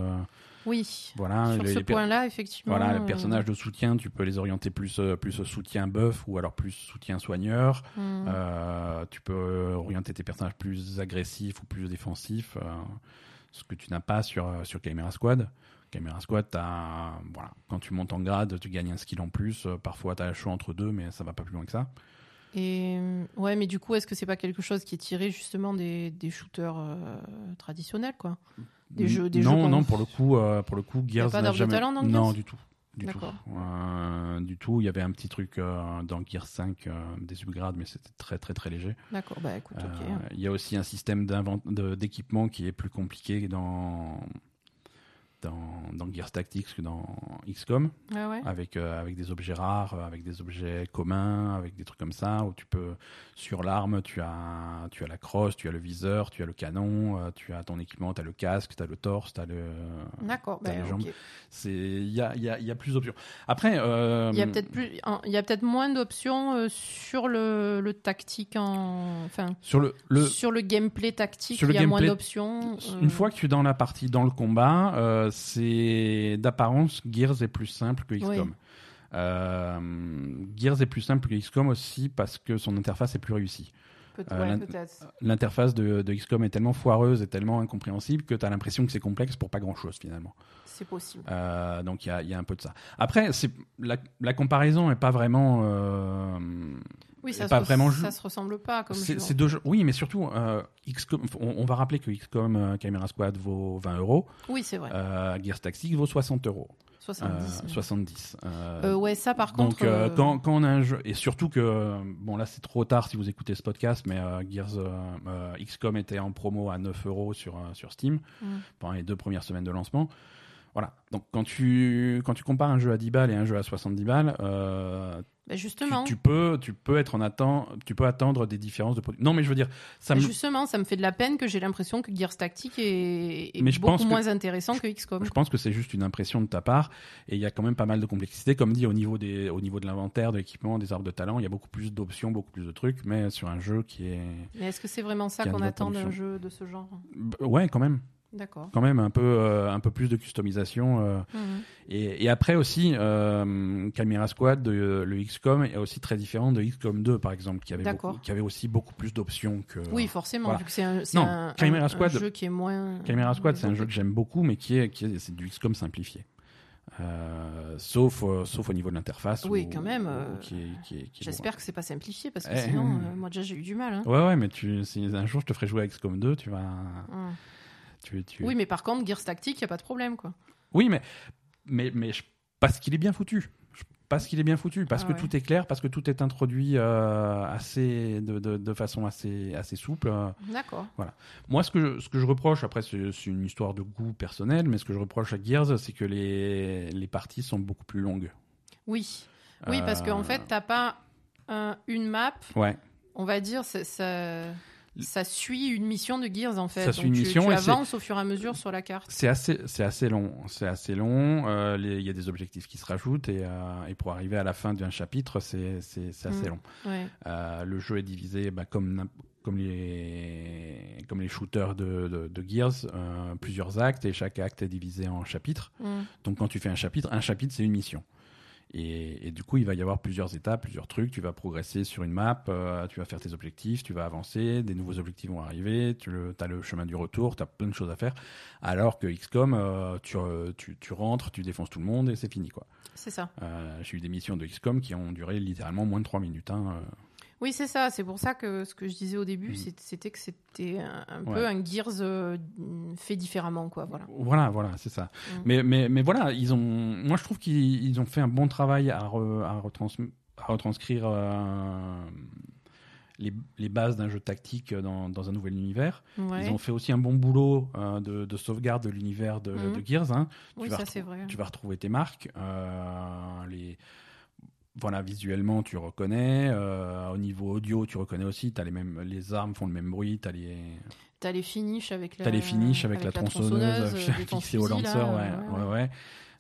Oui. voilà, Sur les- ce point-là, effectivement. voilà, les personnages de soutien, tu peux les orienter plus plus soutien buff ou alors plus soutien soigneur. hmm. Euh, tu peux orienter tes personnages plus agressifs ou plus défensifs, ce que tu n'as pas sur, sur Chimera Squad. Chimera Squad, t'as- voilà, quand tu montes en grade, tu gagnes un skill en plus. Euh, parfois, tu as le choix entre deux, mais ça va pas plus loin que ça. Et euh, ouais, mais du coup, est-ce que c'est pas quelque chose qui est tiré justement des, des shooters euh, traditionnels, quoi? Des jeux- des non, jeux non, pour le coup, euh, pour le coup, Gears pas n'a jamais. talent dans non, du tout. Du tout. Euh, du tout. Il y avait un petit truc dans Gears 5 euh, des upgrades, mais c'était très très très léger. D'accord, bah écoute, ok. Il y a aussi un système d'équipement qui est plus compliqué dans, dans, dans Gears Tactics que dans XCOM, Ah ouais avec, euh, avec des objets rares, avec des objets communs, avec des trucs comme ça, où tu peux, sur l'arme, tu as, tu as la crosse, tu as le viseur, tu as le canon, euh, tu as ton équipement, tu as le casque, tu as le torse, tu as le... D'accord, bah, les jambes. C'est- Il y a, y, a, y a plus d'options. Après... euh, Il y a peut-être peut-être moins d'options sur le, le tactique en, enfin, Sur le, le, sur le gameplay tactique. il y a moins d'options. euh, Une fois que tu es dans la partie, dans le combat, c'est d'apparence, Gears est plus simple que XCOM. Oui. Euh, Gears est plus simple que XCOM aussi parce que son interface est plus réussie. Peut- euh, ouais. L'interface de, de XCOM est tellement foireuse et tellement incompréhensible que tu as l'impression que c'est complexe pour pas grand-chose finalement. C'est possible. Euh, donc il y a, il y a un peu de ça. Après, la, la comparaison est pas vraiment. euh, Oui, ça, se, pas res- vraiment ça se ressemble pas comme c'est deux jeux. Oui, mais surtout, euh, XCOM, on, on va rappeler que XCOM euh, Chimera Squad vaut 20 euros. Oui, c'est vrai. Euh, Gears Tactics vaut 60 euros. 70. Euh, mais- 70. Euh, Euh, ouais, ça par donc, contre. euh, euh, quand, quand on a un jeu, et surtout que, euh, bon là c'est trop tard si vous écoutez ce podcast, mais euh, Gears euh, euh, XCOM était en promo à 9 euros sur, euh, sur Steam Mm. pendant les deux premières semaines de lancement. Voilà, donc quand tu, quand tu compares un jeu à 10 balles et un jeu à 70 balles, euh, bah, justement, tu peux, tu peux être en attente, tu peux attendre des différences de produits. Non, mais je veux dire, ça bah, me, justement, ça me fait de la peine que j'ai l'impression que Gears Tactique est, est Mais je beaucoup pense que- moins intéressant que XCOM. Je pense que c'est juste une impression de ta part et il y a quand même pas mal de complexité. Comme dit, au niveau, des, au niveau de l'inventaire, de l'équipement, des arbres de talent, il y a beaucoup plus d'options, beaucoup plus de trucs, mais sur un jeu qui est. Mais est-ce que c'est vraiment ça qu'on attend d'un jeu de ce genre? Ouais, quand même. D'accord. Quand même un peu, euh, un peu plus de customisation. euh. Mhm. Et, et après aussi, euh, Chimera Squad, de- le XCOM est aussi très différent de XCOM 2, par exemple, qui avait, beaucoup- qui avait aussi beaucoup plus d'options que. Oui, forcément, voilà. vu que c'est un, Non, un, Chimera un- jeu qui est moins. Chimera Squad, c'est un jeu que j'aime beaucoup, mais qui est, qui est, c'est du XCOM simplifié. Euh, sauf, euh, sauf au niveau de l'interface. Oui, quand même, euh, J'espère que c'est pas simplifié parce que Eh. sinon, euh, moi déjà j'ai eu du mal. hein. Ouais, ouais, mais tu, si un jour je te ferai jouer à XCOM 2, tu vas. Mhm. Tu, tu... Oui, mais par contre, Gears Tactique, y a pas de problème, quoi. Oui, mais, mais, mais je- parce qu'il est bien foutu. Je- Parce qu'il est bien foutu, parce Ah que ouais. tout est clair, parce que tout est introduit euh, assez, de, de, de façon assez, assez souple. euh. D'accord. Moi, ce que je, ce que je reproche, après, c'est une histoire de goût personnel, mais ce que je reproche à Gears, c'est que les, les parties sont beaucoup plus longues. Oui. Oui, parce qu'en Euh, fait, t'as pas un- une map, Ouais. on va dire, ça, ça, suit une mission de Gears en fait. Ça suit une tu, mission tu avances au fur et à mesure sur la carte. C'est assez, c'est assez long. C'est assez long. euh, Il y a des objectifs qui se rajoutent et, euh, et pour arriver à la fin d'un chapitre, c'est c'est- assez Mm. long. Ouais. Euh, le jeu est divisé bah, comme, comme, les, comme les shooters de, de, de Gears, plusieurs actes et chaque acte est divisé en chapitres. Mm. Donc quand tu fais un chapitre, un chapitre c'est une mission. Et, et du coup, il va y avoir plusieurs étapes, plusieurs trucs. Tu vas progresser sur une map, euh, tu vas faire tes objectifs, tu vas avancer, des nouveaux objectifs vont arriver, tu as le chemin du retour, tu as plein de choses à faire. Alors que XCOM, euh, tu, euh, tu, tu rentres, tu défonces tout le monde et c'est fini. quoi. C'est ça. Euh, J'ai eu des missions de XCOM qui ont duré littéralement moins de 3 minutes. hein. Oui, c'est ça. C'est pour ça que ce que je disais au début, Mm. c'était que c'était un, un Ouais. peu un Gears euh, fait différemment, quoi. Voilà. Voilà, voilà, c'est ça. Mm. Mais, mais, mais voilà, ils ont, moi je trouve qu'ils ils ont fait un bon travail à, re- à, retrans- à retranscrire euh, les, les bases d'un jeu tactique dans, dans un nouvel univers. Ouais. Ils ont fait aussi un bon boulot euh, de, de sauvegarde de l'univers de, de Gears. hein. Oui, vas ça c'est vrai. Tu vas retrouver tes marques. les... Voilà, visuellement, tu reconnais. euh, au niveau audio, tu reconnais aussi. As les, mêmes, les armes font le même bruit. Tu as les, T'as les finishes avec la. T'as les finishes avec, la, tronçonneuse, euh, fixée au lancer, là, ouais, ouais, ouais.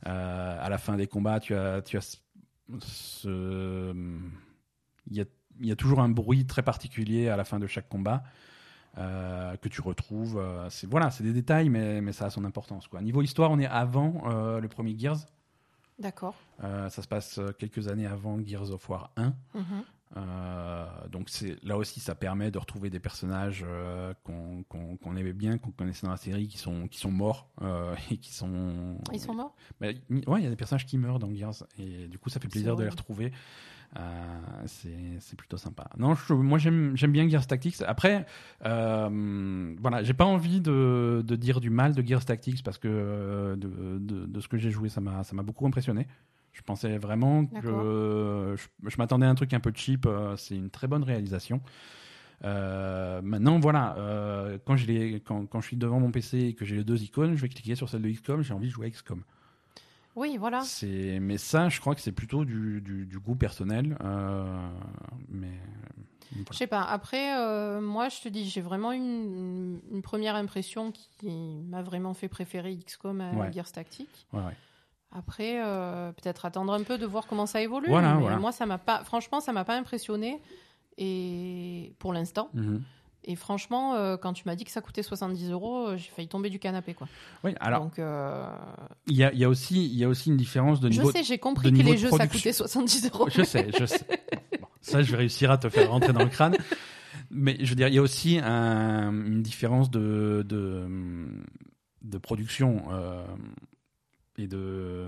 Euh, à la fin des combats, tu as, tu as ce, il y a, y a toujours un bruit très particulier à la fin de chaque combat euh, que tu retrouves. euh, c'est voilà, c'est des détails, mais, mais ça a son importance. Quoi. Niveau histoire, on est avant euh, le premier Gears. D'accord. Euh, ça se passe euh, quelques années avant Gears of War 1. Mhm. Euh, donc c'est là aussi ça permet de retrouver des personnages euh, qu'on qu'on aimait bien, qu'on connaissait dans la série, qui sont qui sont morts euh, et qui sont. Ils sont morts? Bah, il- ouais, il y a des personnages qui meurent dans Gears et du coup ça fait plaisir de les retrouver. Euh, c'est plutôt sympa. Non, je- moi j'aime bien Gears Tactics. Après, euh, voilà, j'ai pas envie de, de dire du mal de Gears Tactics parce que euh, de, de, de ce que j'ai joué, ça m'a beaucoup impressionné. Je pensais vraiment que je, je m'attendais à un truc un peu cheap. c'est une très bonne réalisation. Euh, maintenant, voilà, euh, quand, je quand, quand je suis devant mon PC et que j'ai les deux icônes, je vais cliquer sur celle de XCOM. J'ai envie de jouer à XCOM. Oui, voilà. C'est, mais ça, je crois que c'est plutôt du, du, du goût personnel. euh, mais Je sais pas. Après, euh, moi, je te dis, j'ai vraiment une, une première impression qui m'a vraiment fait préférer XCOM à Ouais. Gears Tactics. Ouais, ouais. Après, euh, peut-être attendre un peu de voir comment ça évolue. Voilà, mais voilà. moi, ça m'a pas. Franchement, ça m'a pas impressionné. Et pour l'instant. Mhm. Et franchement, euh, quand tu m'as dit que ça coûtait 70 euros, euh, j'ai failli tomber du canapé, quoi. Oui, alors euh, il y a, il y a aussi, il y a aussi une différence de je niveau. sais, j'ai compris que les jeux ça coûtait 70 euros. Je sais, je sais. Bon, ça, je vais réussir à te faire rentrer dans le crâne. Mais je veux dire, il y a aussi un- une différence de, de, de production. euh, et de.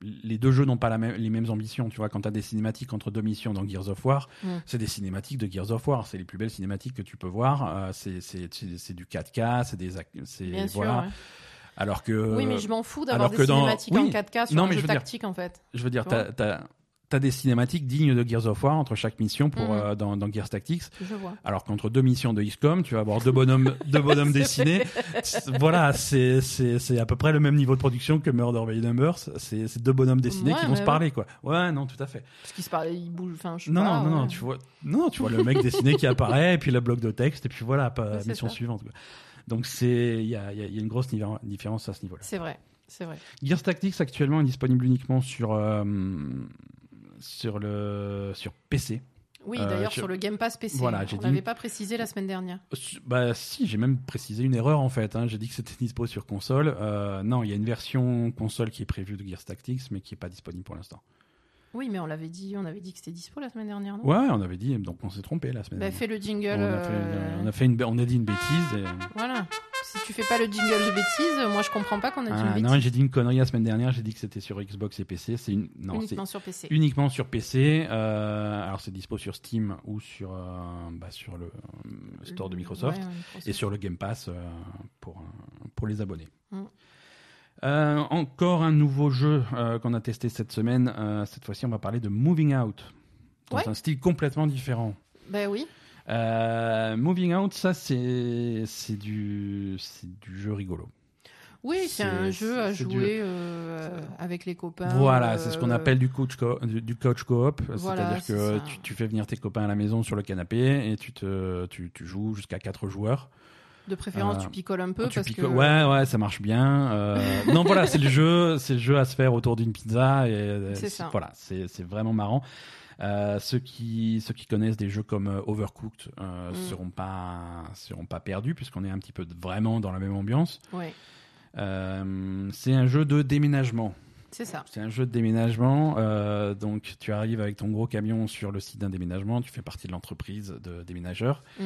Les deux jeux n'ont pas la même, les mêmes ambitions. Tu vois, quand tu as des cinématiques entre deux missions dans Gears of War, c'est des cinématiques de Gears of War. C'est les plus belles cinématiques que tu peux voir. Euh, c'est c'est- du 4K, c'est des. c'est- sûr. voilà. ouais. Alors que. oui, mais je m'en fous d'avoir des dans- cinématiques oui. en 4K sur Non, un mais jeu je veux dire- tactique, en fait. Je veux dire, as, des cinématiques dignes de Gears of War entre chaque mission pour, Mhm. euh, dans, dans Gears Tactics. Je vois. Alors qu'entre deux missions de XCOM, tu vas avoir deux bonhommes, deux bonhommes dessinés. Voilà, c'est c'est c'est à peu près le même niveau de production que Murder by Numbers. C'est deux bonhommes dessinés Ouais, qui vont se parler, quoi. Ouais, non, tout à fait. Parce qu'il se parle, il bouge. Enfin, je Non, pas, non, non, non, tu vois, non, tu vois le mec dessiné qui apparaît, et puis le bloc de texte, et puis voilà, pas, mission ça. suivante. quoi. Donc c'est, il y a, il y a- y a une grosse différence à ce niveau-là. C'est vrai, c'est vrai. Gears Tactics actuellement est disponible uniquement sur euh, sur le sur PC. Oui, Euh, d'ailleurs, sur le Game Pass PC. Voilà, j'ai on dit- pas précisé la semaine dernière. Su- Bah si, j'ai même précisé une erreur en fait. hein. J'ai dit que c'était dispo sur console. Euh, non, il y a une version console qui est prévue de Gears Tactics, mais qui est pas disponible pour l'instant. Oui, mais on l'avait dit, on avait dit que c'était dispo la semaine dernière, non? Ouais, on avait dit, donc on s'est trompé la semaine Bah, dernière. fais le jingle. on, a fait, euh, on a fait une, on a dit une bêtise. Et... Voilà. Si tu fais pas le jingle de bêtises, moi je comprends pas qu'on a dit une Ah, bêtise. non, j'ai dit une connerie la semaine dernière. J'ai dit que c'était sur Xbox et PC. C'est une, non, uniquement sur PC. uniquement sur PC. Euh, alors c'est dispo sur Steam ou sur euh, bah, sur le store de Microsoft Ouais, ouais, Microsoft. et sur le Game Pass euh, pour pour les abonnés. Mm. Euh, encore un nouveau jeu euh, qu'on a testé cette semaine. Euh, cette fois-ci, on va parler de Moving Out dans Ouais. un style complètement différent. Ben oui. Moving Out, ça c'est c'est du c'est du jeu rigolo. Oui, c'est un jeu à du- jouer avec les copains. Voilà, c'est ce qu'on appelle du coach co- du, du coach coop, Voilà, c'est-à-dire c'est que tu, tu fais venir tes copains à la maison sur le canapé et tu te tu, tu joues jusqu'à quatre joueurs. De préférence, Euh, tu picoles un peu Tu parce picoles- que. Ouais, ouais, ça marche bien. Euh, non, voilà, c'est le jeu, c'est le jeu à se faire autour d'une pizza et euh, C'est ça. voilà, c'est c'est vraiment marrant. Euh, ceux qui ceux qui connaissent des jeux comme euh, Overcooked euh, Mm. seront pas seront pas perdus puisqu'on est un petit peu vraiment dans la même ambiance. Ouais, c'est un jeu de déménagement. c'est ça. C'est un jeu de déménagement. donc, tu arrives avec ton gros camion sur le site d'un déménagement. Tu fais partie de l'entreprise de déménageurs. Mm.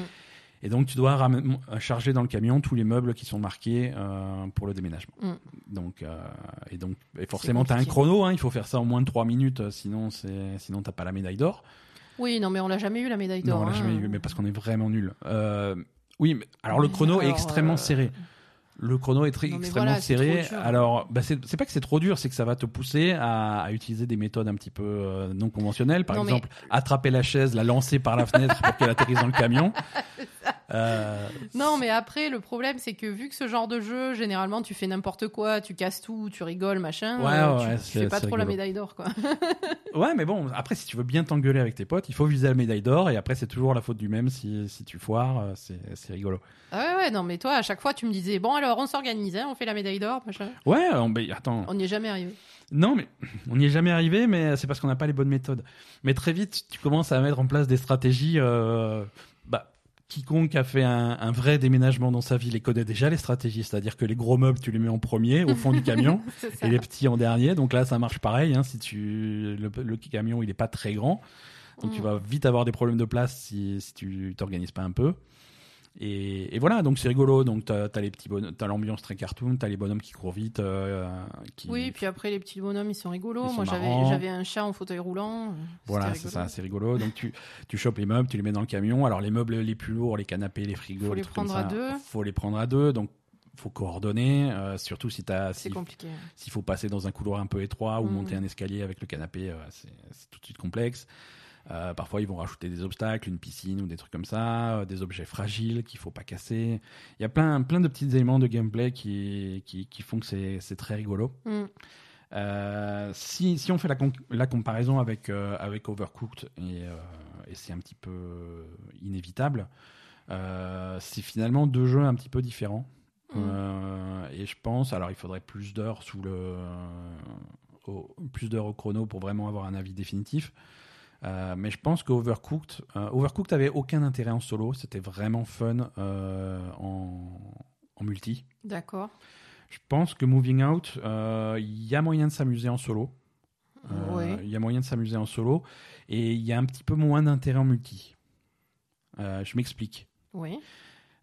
Et donc, tu dois ram- charger dans le camion tous les meubles qui sont marqués euh, pour le déménagement. Mm. Donc, euh, et donc, et forcément, tu as un chrono. hein, il faut faire ça en moins de 3 minutes. euh, Sinon, c'est sinon t'as pas la médaille d'or. Oui, non, mais on l'a jamais eu la médaille d'or. Non, on l'a hein. jamais eu, mais parce qu'on est vraiment nul. Euh, oui, mais alors le chrono est extrêmement euh, serré. Le chrono est très, Non, extrêmement voilà, serré. Alors, bah, c'est pas que c'est trop dur, c'est que ça va te pousser à, à utiliser des méthodes un petit peu euh, non conventionnelles. Par Non, mais- exemple, attraper la chaise, la lancer par la fenêtre pour qu'elle atterrisse dans le camion. Euh, Non, mais après, le problème, c'est que vu que ce genre de jeu, généralement, tu fais n'importe quoi, tu casses tout, tu rigoles, machin, Ouais, euh, ouais, tu, tu fais pas trop la médaille d'or, quoi. Ouais, mais bon, après, si tu veux bien t'engueuler avec tes potes, il faut viser la médaille d'or. Et après, c'est toujours la faute du même si, si tu foires. euh, C'est rigolo. Ah ouais, ouais, non, mais toi, à chaque fois, tu me disais, bon, alors, on s'organise, hein, on fait la médaille d'or, machin. Ouais, on- mais attends. On n'y est jamais arrivé. Non, mais on n'y est jamais arrivé, mais c'est parce qu'on n'a pas les bonnes méthodes. Mais très vite, tu commences à mettre en place des stratégies. euh, quiconque a fait un, un vrai déménagement dans sa vie les connaît déjà les stratégies, c'est-à-dire que les gros meubles, tu les mets en premier, au fond du camion, et les petits en dernier. Donc là, ça marche pareil. Hein, si tu le, le camion, il est pas très grand, donc tu Mm. vas vite avoir des problèmes de place si, si tu t'organises pas un peu. Et, et voilà, donc c'est rigolo. Donc t'as as les petits t'as l'ambiance très cartoon, t'as les bonhommes qui courent vite, euh, qui, Oui, puis après, les petits bonhommes, ils sont rigolos. Ils Moi, j'avais, un chat en fauteuil roulant. Voilà, c'est ça, c'est rigolo. Donc tu, tu chopes les meubles, tu les mets dans le camion. Alors les meubles les plus lourds, les canapés, les frigos, Faut les les trucs comme prendre à deux. faut les prendre à deux. Donc faut coordonner, euh, surtout si t'as, si- compliqué. s'il faut passer dans un couloir un peu étroit ou Mhm. monter un escalier avec le canapé, euh, c'est tout de suite complexe. Euh, parfois, ils vont rajouter des obstacles, une piscine ou des trucs comme ça, euh, des objets fragiles qu'il faut pas casser. Il y a plein, plein de petits éléments de gameplay qui, qui, qui font que c'est très rigolo. Mm. Euh, si, si on fait la, la comparaison avec, avec Overcooked, et, et c'est un petit peu inévitable, c'est finalement deux jeux un petit peu différents. Mm. Et je pense, alors il faudrait plus d'heures sous le, au, plus d'heures au chrono pour vraiment avoir un avis définitif. Euh, mais je pense qu'Overcooked, euh, Overcooked avait aucun intérêt en solo. C'était vraiment fun euh, en, en multi. D'accord. Je pense que Moving Out, il y a moyen de s'amuser en solo. Ouais. Il y a moyen de s'amuser en solo. Et il y a un petit peu moins d'intérêt en multi. Je m'explique. Oui.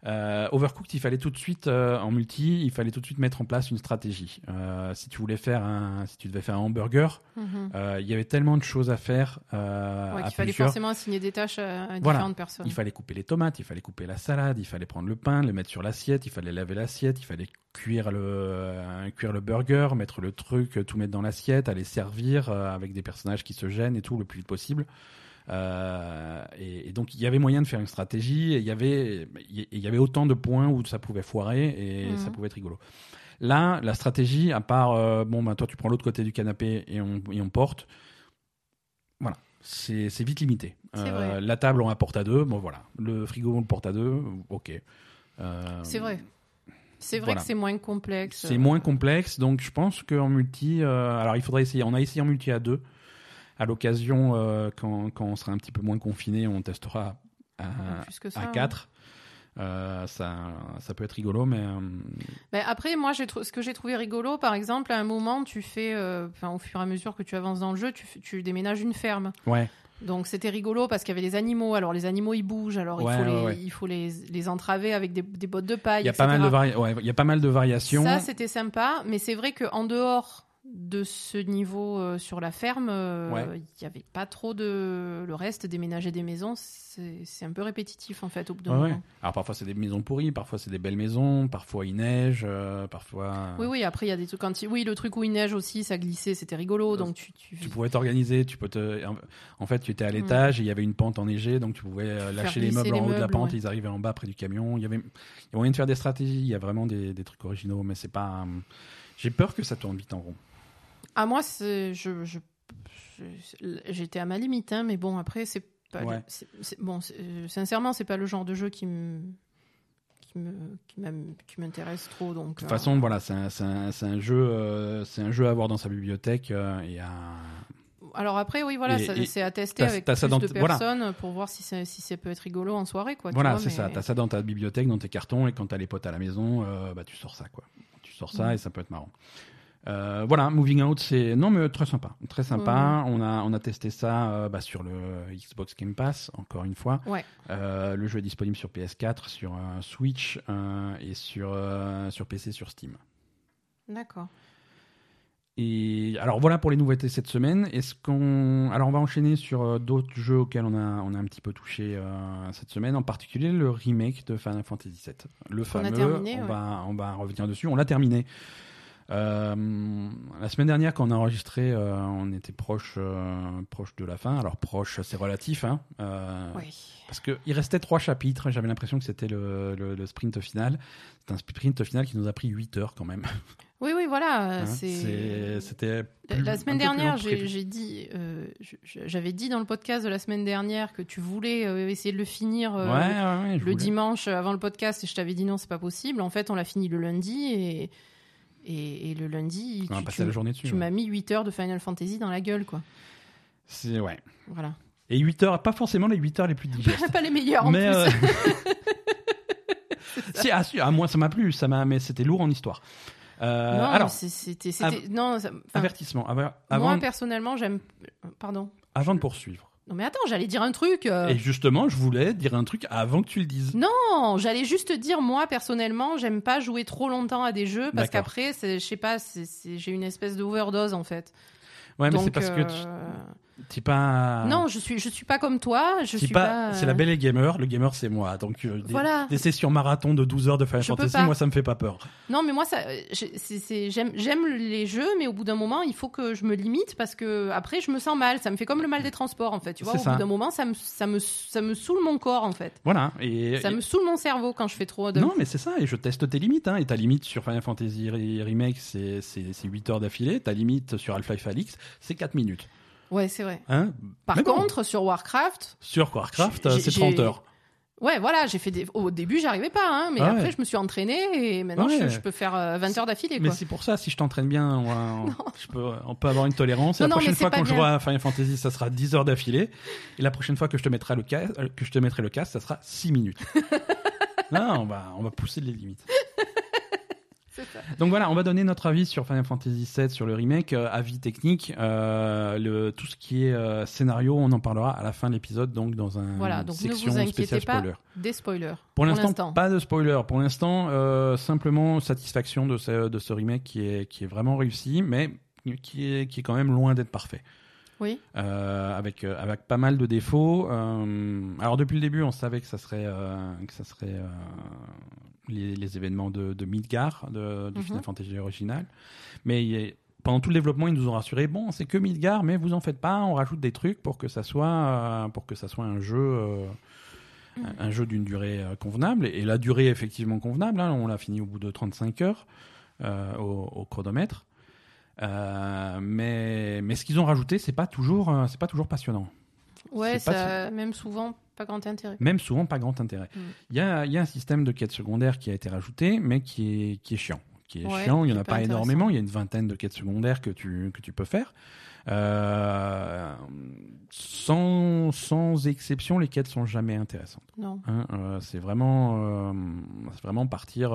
Euh, Overcooked, il fallait tout de suite euh, en multi, il fallait tout de suite mettre en place une stratégie. Euh, si tu voulais faire un, si tu devais faire un hamburger, Mhm. il y avait tellement de choses à faire. Ouais, qu'il fallait forcément assigner des tâches à, Voilà. différentes personnes. Il fallait couper les tomates, il fallait couper la salade, il fallait prendre le pain, le mettre sur l'assiette, il fallait laver l'assiette, il fallait cuire le, cuire le burger, mettre le truc, tout mettre dans l'assiette, aller servir avec des personnages qui se gênent et tout le plus vite possible. Euh, et, et donc il y avait moyen de faire une stratégie, et il y avait, il y avait autant de points où ça pouvait foirer et Mhm. ça pouvait être rigolo. Là, la stratégie, à part, euh, bon, ben, toi tu prends l'autre côté du canapé et on, et on porte, voilà, c'est vite limité. Euh, la table, on la porte à deux, bon voilà. Le frigo, on le porte à deux, ok. C'est vrai. C'est vrai voilà. que c'est moins complexe. c'est moins complexe, donc je pense qu'en multi, alors il faudrait essayer. On a essayé en multi à deux. À l'occasion, euh, quand, quand on sera un petit peu moins confiné, on testera à, que ça. à hein. 4. Euh, ça, ça peut être rigolo, mais euh, Ben, après, moi, ce que j'ai trouvé rigolo, par exemple, à un moment, tu fais, euh, au fur et à mesure que tu avances dans le jeu, tu, déménages une ferme. ouais. Donc c'était rigolo parce qu'il y avait des animaux. Alors les animaux ils bougent, alors Ouais, il faut, les, ouais. il faut les, les entraver avec des, des bottes de paille. Il y a pas mal de vari- il y a pas mal de variations. Ça c'était sympa, mais c'est vrai qu'en dehors de ce niveau euh, sur la ferme, euh, Ouais. il n'y avait pas trop de. Le reste, déménager des maisons, c'est un peu répétitif en fait au bout d'un Ouais, ouais. Alors parfois c'est des maisons pourries, parfois c'est des belles maisons, parfois il neige, euh, parfois. Oui, oui, après il y a des trucs. Quand il- Oui, le truc où il neige aussi, ça glissait, c'était rigolo. Donc tu. tu... Tu pouvais t'organiser, tu peux te. En fait, tu étais à l'étage et il y avait une pente enneigée, donc tu pouvais lâcher les meubles en haut de la pente, ouais. ils arrivaient en bas près du camion. Il y avait, il y a moyen de faire des stratégies. Il y a vraiment des, des trucs originaux, mais c'est pas. J'ai peur que ça tourne vite en rond. Ah, moi. Je, je... J'étais à ma limite, hein, mais bon, après, c'est pas. Ouais. Bon, euh, sincèrement, c'est pas le genre de jeu qui me. m'intéresse trop donc De toute façon, voilà, c'est un, c'est un- c'est un jeu, euh, c'est un jeu à avoir dans sa bibliothèque euh, et à. alors après oui voilà c'est à tester avec plus de t- voilà. personnes pour voir si ça, si ça peut être rigolo en soirée quoi Voilà, c'est mais- ça. T'as ça dans ta bibliothèque, dans tes cartons, et quand t'as les potes à la maison, euh, bah tu sors ça, quoi. Tu sors ça Mhm. et ça peut être marrant. Euh, voilà, Moving Out, c'est non mais très sympa, très sympa. On a on a testé ça euh, bah, sur le Xbox Game Pass, encore une fois. Ouais. Euh, le jeu est disponible sur PS4, sur Switch et sur sur PC, sur Steam. d'accord Et alors voilà pour les nouveautés cette semaine. Est-ce qu'on alors on va enchaîner sur d'autres jeux auxquels on a on a un petit peu touché cette semaine, en particulier le remake de Final Fantasy VII. Le a fameux. terminé, on ouais. va on va revenir dessus. On l'a terminé. Euh, la semaine dernière, quand on a enregistré, euh, on était proche, euh, proche de la fin. Alors proche, c'est relatif, hein, oui parce que il restait trois chapitres. J'avais l'impression que c'était le, le- le sprint final. C'est un sprint final qui nous a pris 8 heures quand même. oui oui voilà hein. C'était La- semaine dernière, j'ai dit, j'avais dit dans le podcast de la semaine dernière que tu voulais essayer de le finir Ouais, ouais, ouais, je le voulais. dimanche avant le podcast et je t'avais dit non, c'est pas possible. En fait, on l'a fini le lundi et, et, et le lundi, On tu, passer tu- la journée dessus. tu ouais. m'as mis 8 heures de Final Fantasy dans la gueule, quoi. C'est ouais. Voilà. Et 8 heures, pas forcément les 8 heures les plus digestes. pas les meilleurs en mais plus. euh, si, ah, si, ah, moi ça m'a plu, ça m'a, mais c'était lourd en histoire. Euh, non, alors, c'était, c'était, non, ça- avertissement. Avant, moi personnellement, j'aime. Pardon. avant de poursuivre. Non mais attends, j'allais dire un truc. euh, Et justement, je voulais dire un truc avant que tu le dises. Non, j'allais juste dire moi personnellement, j'aime pas jouer trop longtemps à des jeux parce D'accord. qu'après, c'est- je sais pas, c'est- c'est- j'ai une espèce d'overdose en fait. Ouais, mais Donc, c'est parce que tu euh, t'es pas. non, je suis, je suis pas comme toi. Je suis pas. pas. C'est la belle et gamer. Le gamer, c'est moi. Donc euh, des, Voilà. des sessions marathon de 12 heures de Final Je Fantasy, moi ça me fait pas peur. Non, mais moi, ça, euh, j'aime, les jeux, mais au bout d'un moment, il faut que je me limite parce que après, je me sens mal. Ça me fait comme le mal des transports, en fait. Tu vois, au ça. bout d'un moment, ça me, ça me, ça me saoule mon corps, en fait. Voilà. Et, Ça et- me saoule mon cerveau quand je fais trop de. Non, mais c'est ça, et je teste tes limites. Hein. Et ta limite sur Final Fantasy Re- Remake, c'est c'est- c'est 8 heures d'affilée. Ta limite sur Alpha Alix, c'est 4 minutes. Ouais, c'est vrai. Hein? Par Mais bon, contre, sur Warcraft, sur Warcraft, c'est j'ai- 30 heures. Ouais, voilà, j'ai fait des. Au début, j'arrivais pas, hein, mais Ah après, je me suis entraînée et maintenant, Ouais. je, je peux faire euh, 20 heures d'affilée, Mais c'est pour ça, si je t'entraîne bien, on, va- je peux, on peut avoir une tolérance. Et Non, la non, prochaine fois qu'on jouera à Final Fantasy, ça sera 10 heures d'affilée. Et la prochaine fois que je te mettrai le casque, que je te mettrai le casque, ça sera 6 minutes. non, on va, on va pousser les limites. Donc voilà, on va donner notre avis sur Final Fantasy VII, sur le remake, euh, avis technique, euh, le, tout ce qui est euh, scénario, on en parlera à la fin de l'épisode, donc dans un Voilà, donc ne section vous inquiétez spéciale pas. spoiler. Des spoilers. Pour l'instant, pas de spoiler. Pour l'instant, simplement satisfaction de ce, de ce remake qui est, qui est vraiment réussi, mais qui est, qui est quand même loin d'être parfait. Oui. Euh, avec, euh, avec pas mal de défauts. Euh, alors depuis le début, on savait que ça serait, que ça serait les, les événements de, de Midgar, de, du Mhm. Final Fantasy original. Mais il est- pendant tout le développement, ils nous ont rassuré bon, c'est que Midgar, mais vous en faites pas, on rajoute des trucs pour que ça soit, euh, pour que ça soit un jeu. euh, un- un jeu d'une durée euh, convenable et la durée est effectivement convenable hein, on l'a fini au bout de 35 heures au, au chronomètre mais mais ce qu'ils ont rajouté c'est pas toujours c'est pas toujours passionnant Ouais, pas même souvent pas grand intérêt. même souvent pas grand intérêt Mm. il y a y a un système de quêtes secondaires qui a été rajouté mais qui est qui est chiant qui est Ouais, chiant il y en a pas énormément il y a une vingtaine de quêtes secondaires que tu que tu peux faire Euh, sans sans exception les quêtes sont jamais intéressantes Non. Hein, euh, c'est vraiment, euh, vraiment partir,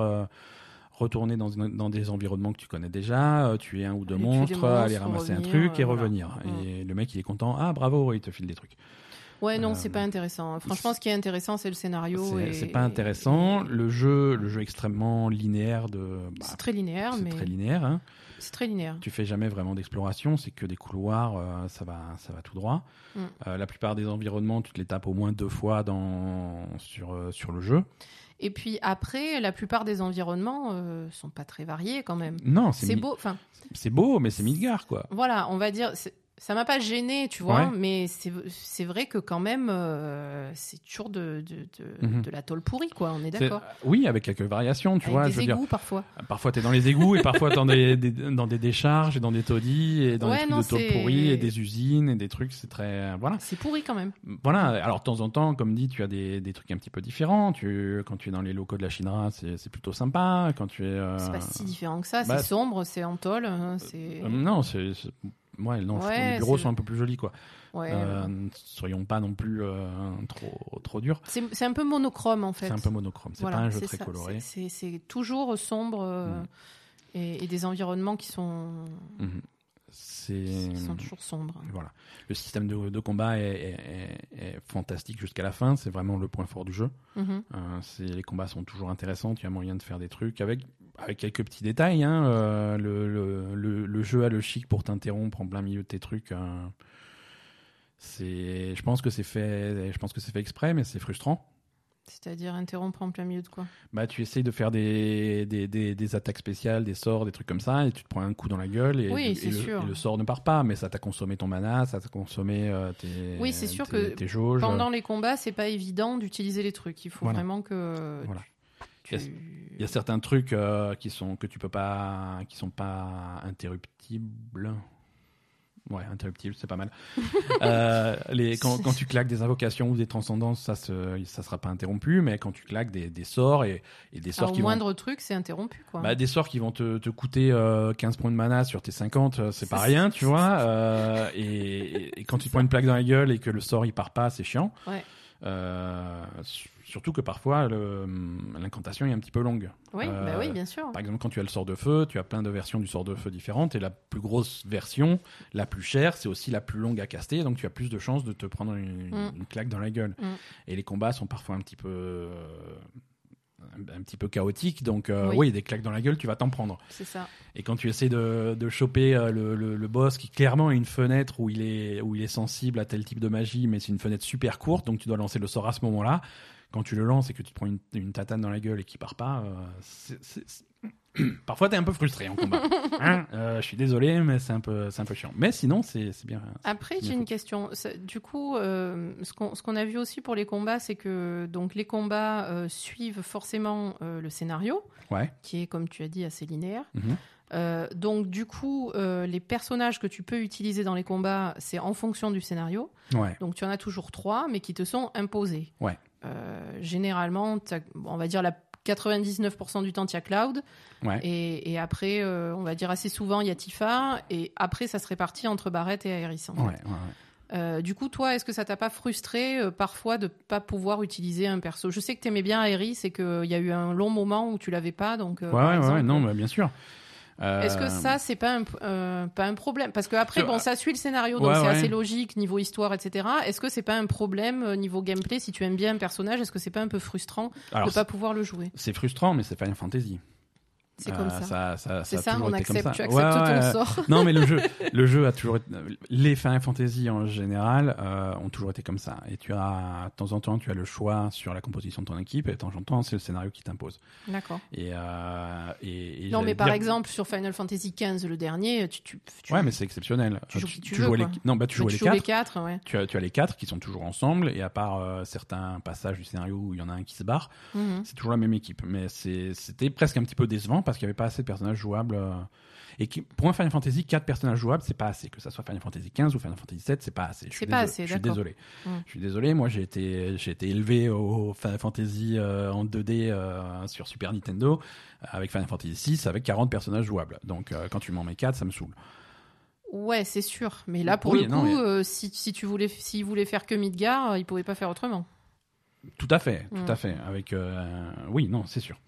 retourner dans, dans des environnements que tu connais déjà, euh, tuer un ou deux monstres, aller ramasser un truc et voilà. revenir. Mm. Et le mec, il est content. Ah, bravo, il te file des trucs. Ouais, non, Euh, c'est pas intéressant. Franchement, ce qui est intéressant, c'est le scénario. C'est et- pas intéressant. Le jeu, le jeu extrêmement linéaire de. bah, C'est très linéaire, c'est mais très linéaire. Hein. c'est très linéaire. Tu fais jamais vraiment d'exploration, c'est que des couloirs, euh, ça va, ça va tout droit. Mm. Euh, la plupart des environnements, tu te les tapes au moins deux fois dans sur euh, sur le jeu. Et puis après, la plupart des environnements euh, sont pas très variés quand même. Non, c'est beau. Enfin, c'est beau, mais c'est Midgar quoi. voilà, on va dire. Ça m'a pas gêné, tu vois, Ouais. mais c'est vrai que quand même, euh, c'est toujours de, de, de, Mhm. de la tôle pourrie, quoi. On est d'accord. Oui, avec quelques variations, tu Avec vois. des je veux dire, égouts parfois. parfois t'es dans les égouts et parfois dans des, des- dans des décharges et dans des taudis et dans Ouais, des trucs non, de tôle pourrie et des usines et des trucs. C'est très voilà. C'est pourri quand même. Voilà, alors de temps en temps, comme dit, tu as des, des trucs un petit peu différents. Tu, quand tu es dans les locaux de la Shinra, c'est c'est plutôt sympa. Quand tu es. euh, C'est pas si différent que ça. bah, c'est sombre, c'est en tôle. hein, euh, non, c'est. Ouais, non, je trouve Ouais, les bureaux sont un peu plus jolis, quoi. ouais. Euh, soyons pas non plus euh, trop, trop durs. C'est un peu monochrome en fait. C'est un peu monochrome. C'est Voilà, pas un jeu très ça. coloré. C'est- toujours sombre euh, Mm. et, et des environnements qui sont, Mhm. C'est. qui sont toujours sombres. Voilà. Le système de, de combat est, est- est- est fantastique jusqu'à la fin. C'est vraiment le point fort du jeu. Mhm. Euh, les combats sont toujours intéressants. Il y a moyen de faire des trucs avec, avec quelques petits détails. Hein. Euh, le, le, le, le jeu a le chic pour t'interrompre en plein milieu de tes trucs. c'est, je pense que c'est fait, je pense que c'est fait exprès, mais c'est frustrant. C'est-à-dire interrompre en plein milieu de quoi? Bah, tu essayes de faire des, des, des, des attaques spéciales, des sorts, des trucs comme ça, et tu te prends un coup dans la gueule, et, Oui, et c'est le, sûr. et le sort ne part pas, mais ça t'a consommé ton mana, ça t'a consommé euh, tes, Oui, c'est sûr tes, que tes jauges. Pendant les combats, c'est pas évident d'utiliser les trucs. Il faut Voilà. vraiment que Voilà. Tu- Il y a certains trucs euh, qui sont que tu peux pas, qui sont pas interruptibles. Ouais, interruptibles, c'est pas mal. Euh, les, quand, quand tu claques des invocations ou des transcendances, ça se, ça sera pas interrompu, mais quand tu claques des, des sorts et, et des sorts Alors, qui au vont, moindre truc, c'est interrompu quoi. bah, des sorts qui vont te, te coûter euh, 15 points de mana sur tes 50, euh, c'est pas rien, tu vois. euh, et quand tu te prends une plaque dans la gueule et que le sort il part pas, c'est chiant. Ouais. Euh, surtout que parfois le- l'incantation est un petit peu longue. oui, euh, bah oui, bien sûr. Par exemple, quand tu as le sort de feu, tu as plein de versions du sort de feu différentes, et la plus grosse version, la plus chère, c'est aussi la plus longue à caster, donc tu as plus de chances de te prendre une, Mm. une claque dans la gueule. Mm. Et les combats sont parfois un petit peu, euh, un, un petit peu chaotiques, donc euh, Oui. oui. des claques dans la gueule, tu vas t'en prendre. C'est ça. Et quand tu essaies de, de choper euh, le, le- le boss qui clairement a une fenêtre où il est où il est sensible à tel type de magie, mais c'est une fenêtre super courte, donc tu dois lancer le sort à ce moment-là. Quand tu le lances et que tu te prends une, une tatane dans la gueule et qu'il part pas, euh, c'est- parfois t'es un peu frustré en combat. Hein Euh, je suis désolé, mais c'est un peu c'est un peu chiant. Mais sinon c'est c'est bien. Après, bien j'ai une question. Du coup, euh, ce qu'on ce qu'on a vu aussi pour les combats, c'est que donc les combats euh, suivent forcément euh, le scénario, Ouais. qui est, comme tu as dit, assez linéaire. Mhm. Euh, donc, du coup, euh, les personnages que tu peux utiliser dans les combats, c'est en fonction du scénario. Ouais. Donc, tu en as toujours trois, mais qui te sont imposés. Ouais. Euh, généralement, on va dire la 99% du temps, tu as Cloud. Ouais. Et, et après, euh, on va dire assez souvent, il y a Tifa. Et après, ça se répartit entre Barrett et Aerys. en fait. Euh, du coup, toi, est-ce que ça t'a pas frustré euh, parfois de pas pouvoir utiliser un perso? Je sais que t'aimais bien Aerys et qu'il y a eu un long moment où tu l'avais pas. Donc, Ouais, par ouais, ouais, exemple, non, mais bien sûr. Euh, est-ce que ça, c'est pas un, euh, pas un problème? Parce que après, Euh, bon, ça suit le scénario, donc ouais, c'est ouais. assez logique niveau histoire, etc. Est-ce que c'est pas un problème euh, niveau gameplay? Si tu aimes bien un personnage Est-ce que c'est pas un peu frustrant Alors, de pas pouvoir le jouer? c'est frustrant, mais c'est Final Fantasy. C'est Euh, comme ça. ça, ça, C'est ça, on comme accepte. ça. Tu acceptes ouais, ton ouais. sort. Non, mais le jeu, le jeu a toujours été, les Final Fantasy en général euh, ont toujours été comme ça. Et tu as, de temps en temps, tu as le choix sur la composition de ton équipe, et de temps en temps, c'est le scénario qui t'impose. D'accord. Et, euh, et, et Non, mais par dire- exemple, sur Final Fantasy XV, le dernier, tu. tu, tu- Ouais, mais c'est exceptionnel. tu joues tu les, non, bah tu joues les quatre. joues les quatre, ouais. Tu as, tu as les quatre qui sont toujours ensemble, et à part euh, certains passages du scénario où il y en a un qui se barre, Mhm. c'est toujours la même équipe. Mais c'était presque un petit peu décevant parce qu'il n'y avait pas assez de personnages jouables. euh, et qui, pour un Final Fantasy, 4 personnages jouables, c'est pas assez. Que ça soit Final Fantasy 15 ou Final Fantasy 7, c'est pas assez. Je suis C'est pas assez, Je suis désolé. Mm. Je suis désolé. Moi, j'ai été, j'ai été élevé au Final Fantasy euh, en 2D euh, sur Super Nintendo avec Final Fantasy 6 avec 40 personnages jouables. Donc, euh, quand tu m'en mets 4, ça me saoule. Ouais, c'est sûr. Mais là, pour Oui, le non, coup, mais- euh, si, si tu voulais, s'il voulait faire que Midgar, euh, il pouvait pas faire autrement. Tout à fait, tout Mm. à fait. Avec, oui, non, c'est sûr.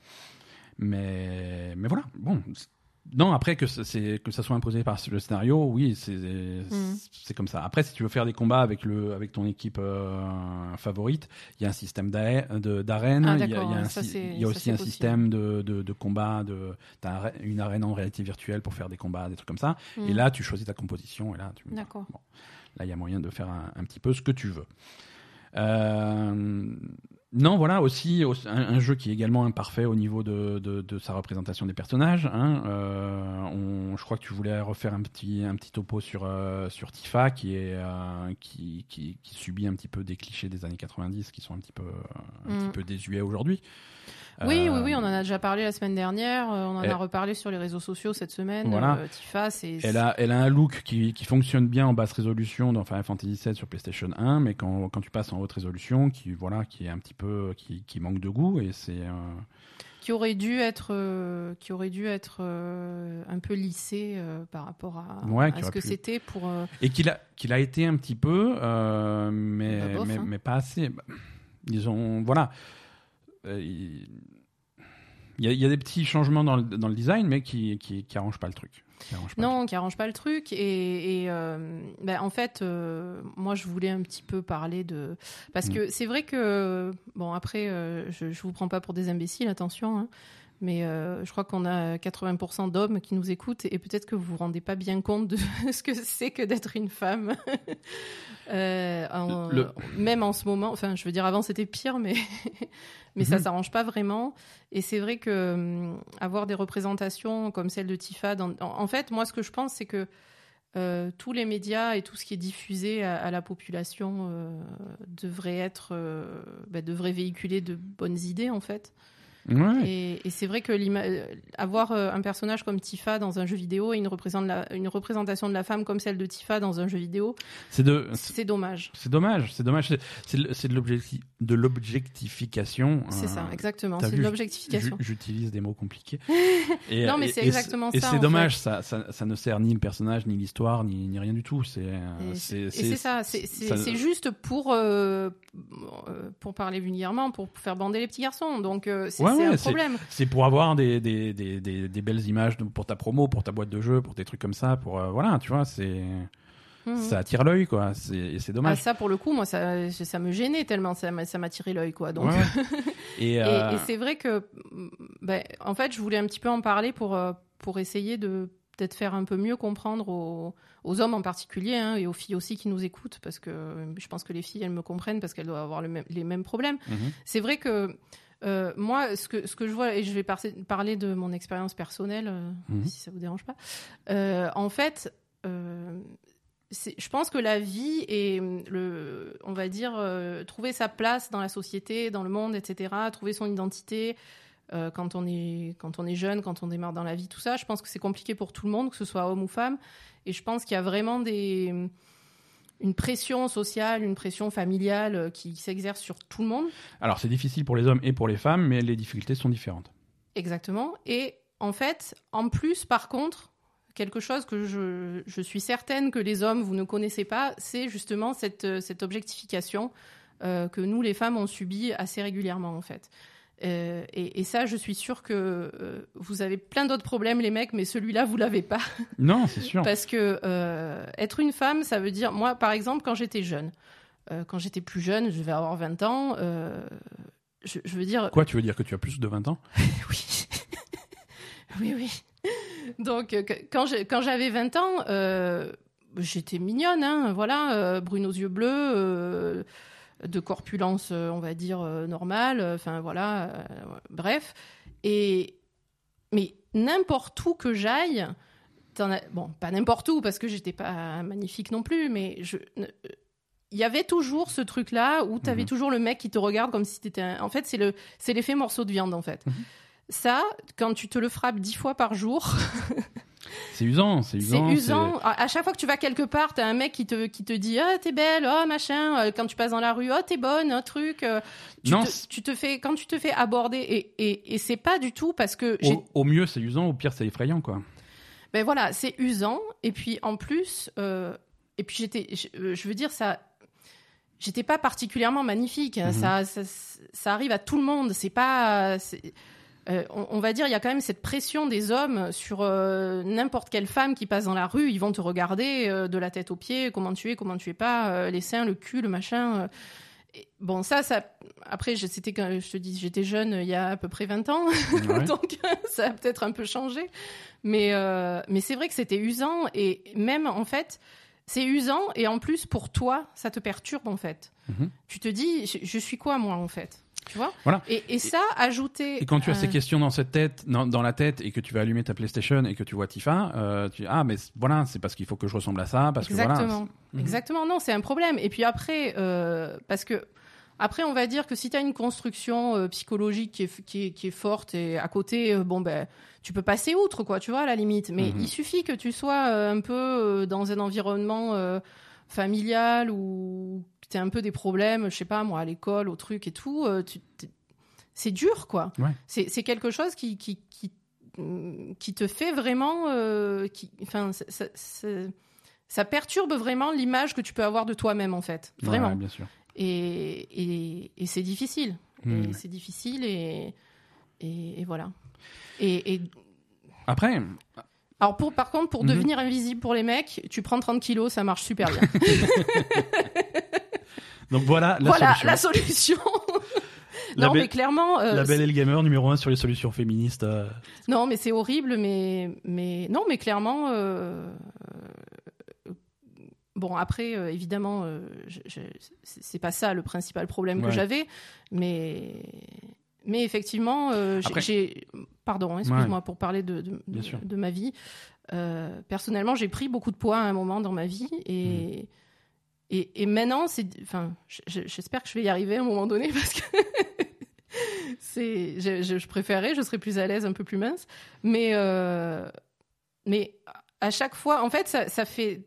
Mais, mais voilà. Bon, non, après que que ça soit imposé par le scénario, oui, c'est Mm. c'est comme ça. Après, si tu veux faire des combats avec le avec ton équipe euh, favorite, il y a un système d'arène, Ah, il y a, y un ça, y aussi un possible. système de, de, de combat, de ré- une arène en réalité virtuelle pour faire des combats, des trucs comme ça. Et Mm. là, tu choisis ta composition et là, tu. Là, il y a moyen de faire un, un petit peu ce que tu veux. Euh, non, voilà aussi au- un, un jeu qui est également imparfait au niveau de, de, de sa représentation des personnages. hein. Euh, on- je crois que tu voulais refaire un petit, un petit topo sur, euh, sur Tifa qui, est, euh, qui, qui, qui subit un petit peu des clichés des années 90 qui sont un petit peu, un Mm. petit peu désuets aujourd'hui. Oui, Euh, oui, oui, on en a déjà parlé la semaine dernière, euh, on en elle- a reparlé sur les réseaux sociaux cette semaine. Voilà. Euh, Tifa, c'est. Elle a, elle a un look qui, qui fonctionne bien en basse résolution dans Final Fantasy VII sur PlayStation 1, mais quand, quand tu passes en haute résolution, qui voilà, qui est un petit peu, qui, qui manque de goût et c'est. qui aurait dû être, euh, qui aurait dû être euh, un peu lissé euh, par rapport à, Ouais, à ce que pu- c'était pour. et qu'il a, qu'il a été un petit peu, mais, Bah, bof, mais, hein. mais pas assez. Ils ont, voilà. Euh, il y, a, il y a des petits changements dans le, dans le design, mais qui, qui, qui arrangent pas le truc. Qui le Non, qui arrange pas le truc. Et, et, euh, ben, en fait, euh, moi, je voulais un petit peu parler de. Parce Mm. que c'est vrai que. Bon, après, euh, je, je vous prends pas pour des imbéciles, attention. hein, mais euh, je crois qu'on a 80% d'hommes qui nous écoutent et peut-être que vous vous rendez pas bien compte de ce que c'est que d'être une femme. Euh, en- Le- Même en ce moment, enfin, je veux dire, avant c'était pire, mais, mais ça Mhm. s'arrange pas vraiment. Et c'est vrai que hum, avoir des représentations comme celle de Tifa, dans... en, fait, moi, ce que je pense, c'est que euh, tous les médias et tout ce qui est diffusé à, à la population euh, devrait être, euh, bah, devrait véhiculer de bonnes idées, en fait. Ouais. Et, et c'est vrai que euh, avoir euh, un personnage comme Tifa dans un jeu vidéo et une, représente la- une représentation de la femme comme celle de Tifa dans un jeu vidéo, C'est c'est c'est dommage. c'est dommage, c'est dommage. C'est- C'est de- c'est de l'objecti- de l'objectification. C'est euh, ça, exactement. C'est de l'objectification. J'utilise des mots compliqués. Et, Non, mais et- c'est et exactement Et ça, c'est en dommage, ça, ça, ça ne sert ni le personnage, ni l'histoire, ni, ni rien du tout. C'est, Et c'est, Et c'est ça, c'est c'est- c'est juste pour, euh, euh, pour parler vulgairement, pour faire bander les petits garçons. Donc euh, c'est Ouais, c'est ouais, un problème. C'est pour avoir des, des, des, des, belles images pour ta promo, pour ta boîte de jeu, pour des trucs comme ça. Pour euh, voilà, tu vois, c'est Mhm. ça attire l'œil, quoi. C'est, c'est Ah, dommage. ça, pour le coup, moi, ça, ça me gênait tellement ça m'a ça m'a tiré l'œil, quoi. Donc, Ouais. Et, euh, et c'est vrai que, ben, en fait, je voulais un petit peu en parler pour, euh, pour essayer de peut-être faire un peu mieux comprendre aux, aux hommes en particulier hein, et aux filles aussi qui nous écoutent, parce que je pense que les filles, elles me comprennent parce qu'elles doivent avoir le même- les mêmes problèmes. mhm. C'est vrai que euh, moi, ce que, ce que je vois, et je vais par- parler de mon expérience personnelle, euh, Mhm. si ça vous dérange pas, euh, en fait, je pense que la vie et le, on va dire, trouver sa place dans la société, dans le monde, etc., trouver son identité. quand on est quand on est jeune, quand on démarre dans la vie, tout ça, je pense que c'est compliqué pour tout le monde, que ce soit homme ou femme. Et je pense qu'il y a vraiment des une pression sociale, une pression familiale euh, qui s'exerce sur tout le monde. Alors, c'est difficile pour les hommes et pour les femmes, mais les difficultés sont différentes. Exactement. Et en fait, en plus, par contre, quelque chose que je, je suis certaine que les hommes, vous ne connaissez pas, c'est justement cette, euh, cette objectification euh, que nous, les femmes, on subit assez régulièrement, en fait. Euh, et, et ça, je suis sûre que euh, vous avez plein d'autres problèmes, les mecs, mais celui-là, vous l'avez pas. Non, c'est sûr. Parce que euh, être une femme, ça veut dire. Moi, par exemple, quand j'étais jeune, quand j'étais plus jeune, je vais avoir 20 ans, je, je veux dire. Quoi, tu veux dire que tu as plus de 20 ans? Oui. oui, oui. Donc, quand j'avais 20 ans, j'étais mignonne, hein, voilà, brune aux yeux bleus, de corpulence, euh, on va dire, euh, normale, euh, enfin voilà, bref. Et, mais n'importe où que j'aille, bon, pas n'importe où, parce que j'étais pas magnifique non plus, mais je. il y avait toujours ce truc-là où tu avais Mhm. toujours le mec qui te regarde comme si tu étais un... En fait, c'est le c'est l'effet morceau de viande, en fait. Mhm. Ça, quand tu te le frappes dix fois par jour, C'est usant, c'est c'est usant. usant. À, chaque fois que tu vas quelque part, t'as un mec qui te, qui te dit Ah, t'es belle, oh, machin. Euh, Quand tu passes dans la rue, oh, t'es bonne, un truc. Euh, Tu, Non, te, tu te fais, quand tu te fais aborder, et, et, et c'est pas du tout parce que Au, au mieux, c'est usant, au pire, c'est effrayant, quoi. Ben voilà, c'est usant. Et puis en plus, euh, et puis j'étais, je, je veux dire ça, j'étais pas particulièrement magnifique. Mhm. Ça, ça, ça arrive à tout le monde. C'est pas, euh, on, on va dire, il y a quand même cette pression des hommes sur euh, n'importe quelle femme qui passe dans la rue. Ils vont te regarder euh, de la tête aux pieds, comment tu es, comment tu es pas, les seins, le cul, le machin. Et bon, ça, ça. Après, c'était quand je te dis, j'étais jeune il y a à peu près 20 ans, Ouais. donc ça a peut-être un peu changé. Mais, mais c'est vrai que c'était usant et même en fait, c'est usant et en plus pour toi, ça te perturbe en fait. Mhm. Tu te dis, je, je suis quoi moi en fait? Tu vois Voilà. Et, et ça, ajouter. Et quand tu as euh, ces questions dans cette tête, dans, dans la tête, et que tu vas allumer ta PlayStation et que tu vois Tifa, euh, tu dis ah mais voilà, c'est parce qu'il faut que je ressemble à ça, parce que Exactement. voilà. Mhm. Exactement, non, c'est un problème. Et puis après, euh, parce que après, on va dire que si tu as une construction euh, psychologique qui est, qui, est, qui est forte et à côté, euh, bon ben, tu peux passer outre, quoi, tu vois, à la limite. Mais Mhm. il suffit que tu sois euh, un peu dans un environnement familial ou que tu un peu des problèmes, je sais pas, moi, à l'école, au truc et tout. euh, c'est dur, quoi. Ouais. C'est quelque chose qui, qui, qui, mm, qui te fait vraiment. euh, qui, enfin, ça- ça- ça- ça perturbe vraiment l'image que tu peux avoir de toi-même en fait vraiment ouais, bien sûr. et, et, et c'est difficile Mhm. c'est difficile et, et, et voilà et, et- Après, alors pour par contre pour Mhm. devenir invisible pour les mecs tu prends 30 kilos ça marche super bien donc voilà la voilà solution. la solution non belle- mais clairement euh, La belle et le gamer numéro un sur les solutions féministes. euh, Non, mais c'est horrible, mais, mais non, mais clairement. euh, euh, Bon, après, euh, évidemment, euh, je- je- c'est pas ça le principal problème Ouais. que j'avais, mais, mais effectivement, euh, j'ai- Après- j'ai. Pardon, excuse-moi pour parler de, de, ma vie. Euh, personnellement, j'ai pris beaucoup de poids à un moment dans ma vie et. Mmh. Et, et maintenant, c'est, enfin, je- je- j'espère que je vais y arriver à un moment donné parce que c'est, je, je, je préférerais, je serais plus à l'aise, un peu plus mince. Mais, euh, mais à chaque fois, en fait, ça, ça fait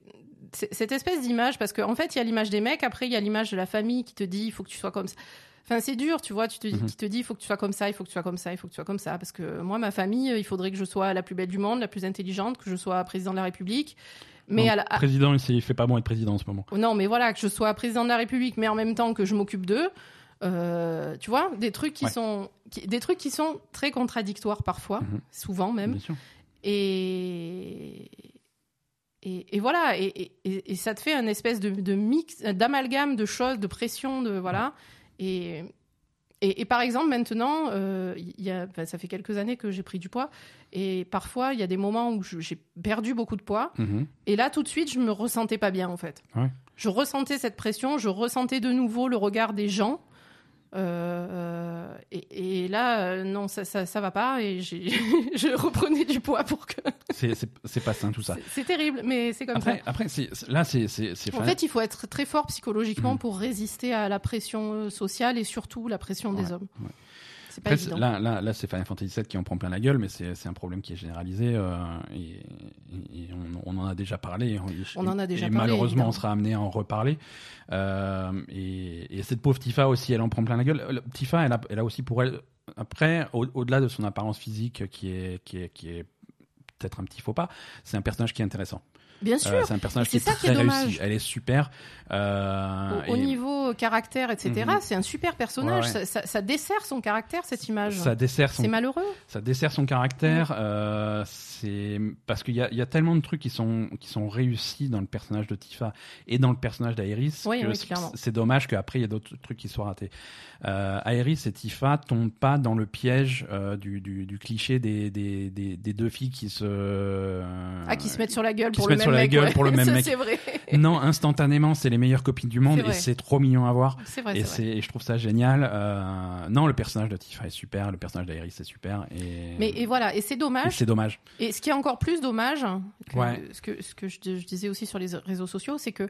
cette espèce d'image parce qu'en fait, il y a l'image des mecs, après il y a l'image de la famille qui te dit, il faut que tu sois comme ça. Enfin, c'est dur, tu vois, tu te, Mhm. qui te dit, il faut que tu sois comme ça, il faut que tu sois comme ça, il faut que tu sois comme ça. Parce que moi, ma famille, il faudrait que je sois la plus belle du monde, la plus intelligente, que je sois président de la République. Mais à la, président, il fait pas bon être président en ce moment. non, mais voilà, que je sois président de la République, mais en même temps que je m'occupe d'eux. Euh, tu vois, des trucs qui Ouais. sont qui- des trucs qui sont très contradictoires parfois, Mhm. souvent même. Et et, et voilà, et, et- ça te fait un espèce de, de mix, d'amalgame de choses, de pression, de voilà. Et et, et par exemple, maintenant, euh, y a, ça fait quelques années que j'ai pris du poids, et parfois il y a des moments où j'ai perdu beaucoup de poids, Mhm. et là, tout de suite, je me ressentais pas bien, en fait. Ouais. Je ressentais cette pression, je ressentais de nouveau le regard des gens. Euh, euh, et, et là, euh, non, ça, ça, ça va pas. Et je reprenais du poids pour que. C'est- pas sain tout ça. C'est- terrible, mais c'est comme Après, ça. après c'est- c'est- là, c'est. En fait, il faut être très fort psychologiquement Mhm. pour résister à la pression sociale et surtout la pression des hommes. ouais. C'est pas Après, évident. là, là, là c'est Final Fantasy VII qui en prend plein la gueule, mais c'est un problème qui est généralisé euh, et, et on, on en a déjà parlé. On en a déjà et parlé, Malheureusement, évidemment. on sera amené à en reparler. Euh, et, et cette pauvre Tifa aussi, elle en prend plein la gueule. Euh, Tifa, elle a, elle a aussi pour elle, après, au- au-delà de son apparence physique qui est, qui est, qui est peut-être un petit faux pas, c'est un personnage qui est intéressant. Bien sûr. Euh, c'est un personnage qui est ça qui très est réussi. Elle est super. Euh, au, au et niveau caractère, etc., Mhm. c'est un super personnage. Ouais, ouais. Ça, ça- ça dessert son caractère, cette image. ça dessert son C'est malheureux. ça dessert son caractère. euh, c'est parce qu'il y a, y a tellement de trucs qui sont qui sont réussis dans le personnage de Tifa et dans le personnage d'Aeris Oui, oui, c'est- clairement. c'est dommage qu'après il y a d'autres trucs qui soient ratés. Euh, Aeris et Tifa tombent pas dans le piège euh, du, du, du cliché des, des, des, des deux filles qui se Ah, qui se mettent sur la gueule pour le même sur la mec. gueule ouais. pour le même Ça, mec. C'est vrai. non instantanément c'est les meilleures copines du monde C'est et c'est trop mignon à voir. C'est vrai, Et, c'est c'est, je trouve ça génial. Euh, non, le personnage de Tifa est super, le personnage d'Aeris est super. Et, Mais et voilà, et c'est dommage. c'est dommage. Et ce qui est encore plus dommage, que- Ouais. ce que, ce que je, je disais aussi sur les réseaux sociaux, c'est que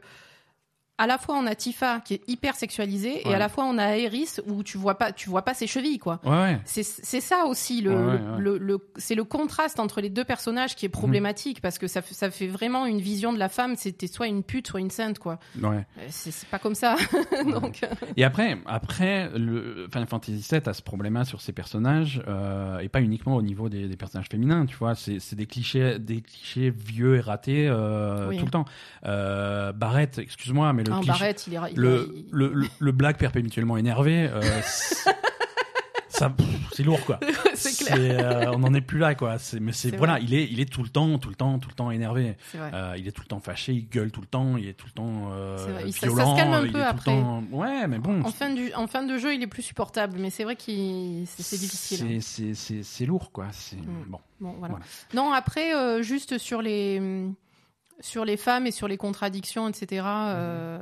à la fois on a Tifa qui est hyper sexualisée et à la fois on a Aeris où tu vois pas, tu vois pas ses chevilles quoi. Ouais, ouais. C'est ça aussi le, le- le- c'est le contraste entre les deux personnages qui est problématique parce que ça, fait- ça fait vraiment une vision de la femme, c'était soit une pute soit une sainte quoi. Euh, C'est pas comme ça. Donc euh, Et après, après, le Final Fantasy VII a ce problème-là sur ses personnages, euh, et pas uniquement au niveau des, des personnages féminins, tu vois. C'est c'est des clichés, des clichés vieux et ratés euh, Oui. tout le temps. Euh, Barrett, excuse-moi, mais le un cliché, Barrett, il est il- le, le, le, le black perpétuellement énervé, euh, c'est- ça, c'est lourd quoi. c'est clair. euh, on n'en est plus là quoi. Mais c'est voilà, vrai. il est, il est tout le temps, tout le temps, tout le temps énervé. Euh, il est tout le temps fâché, il gueule tout le temps, il est tout le temps euh, vrai, il- ça- ça se violent. calme un peu après. temps- Ouais, mais bon. En fin, du, en fin de jeu, il est plus supportable, mais c'est vrai qu'il c'est difficile. hein. C'est, c'est lourd quoi. C'est Mm. bon. Bon, voilà. Voilà. Non, après, euh, juste sur les, sur les femmes et sur les contradictions, etc., euh,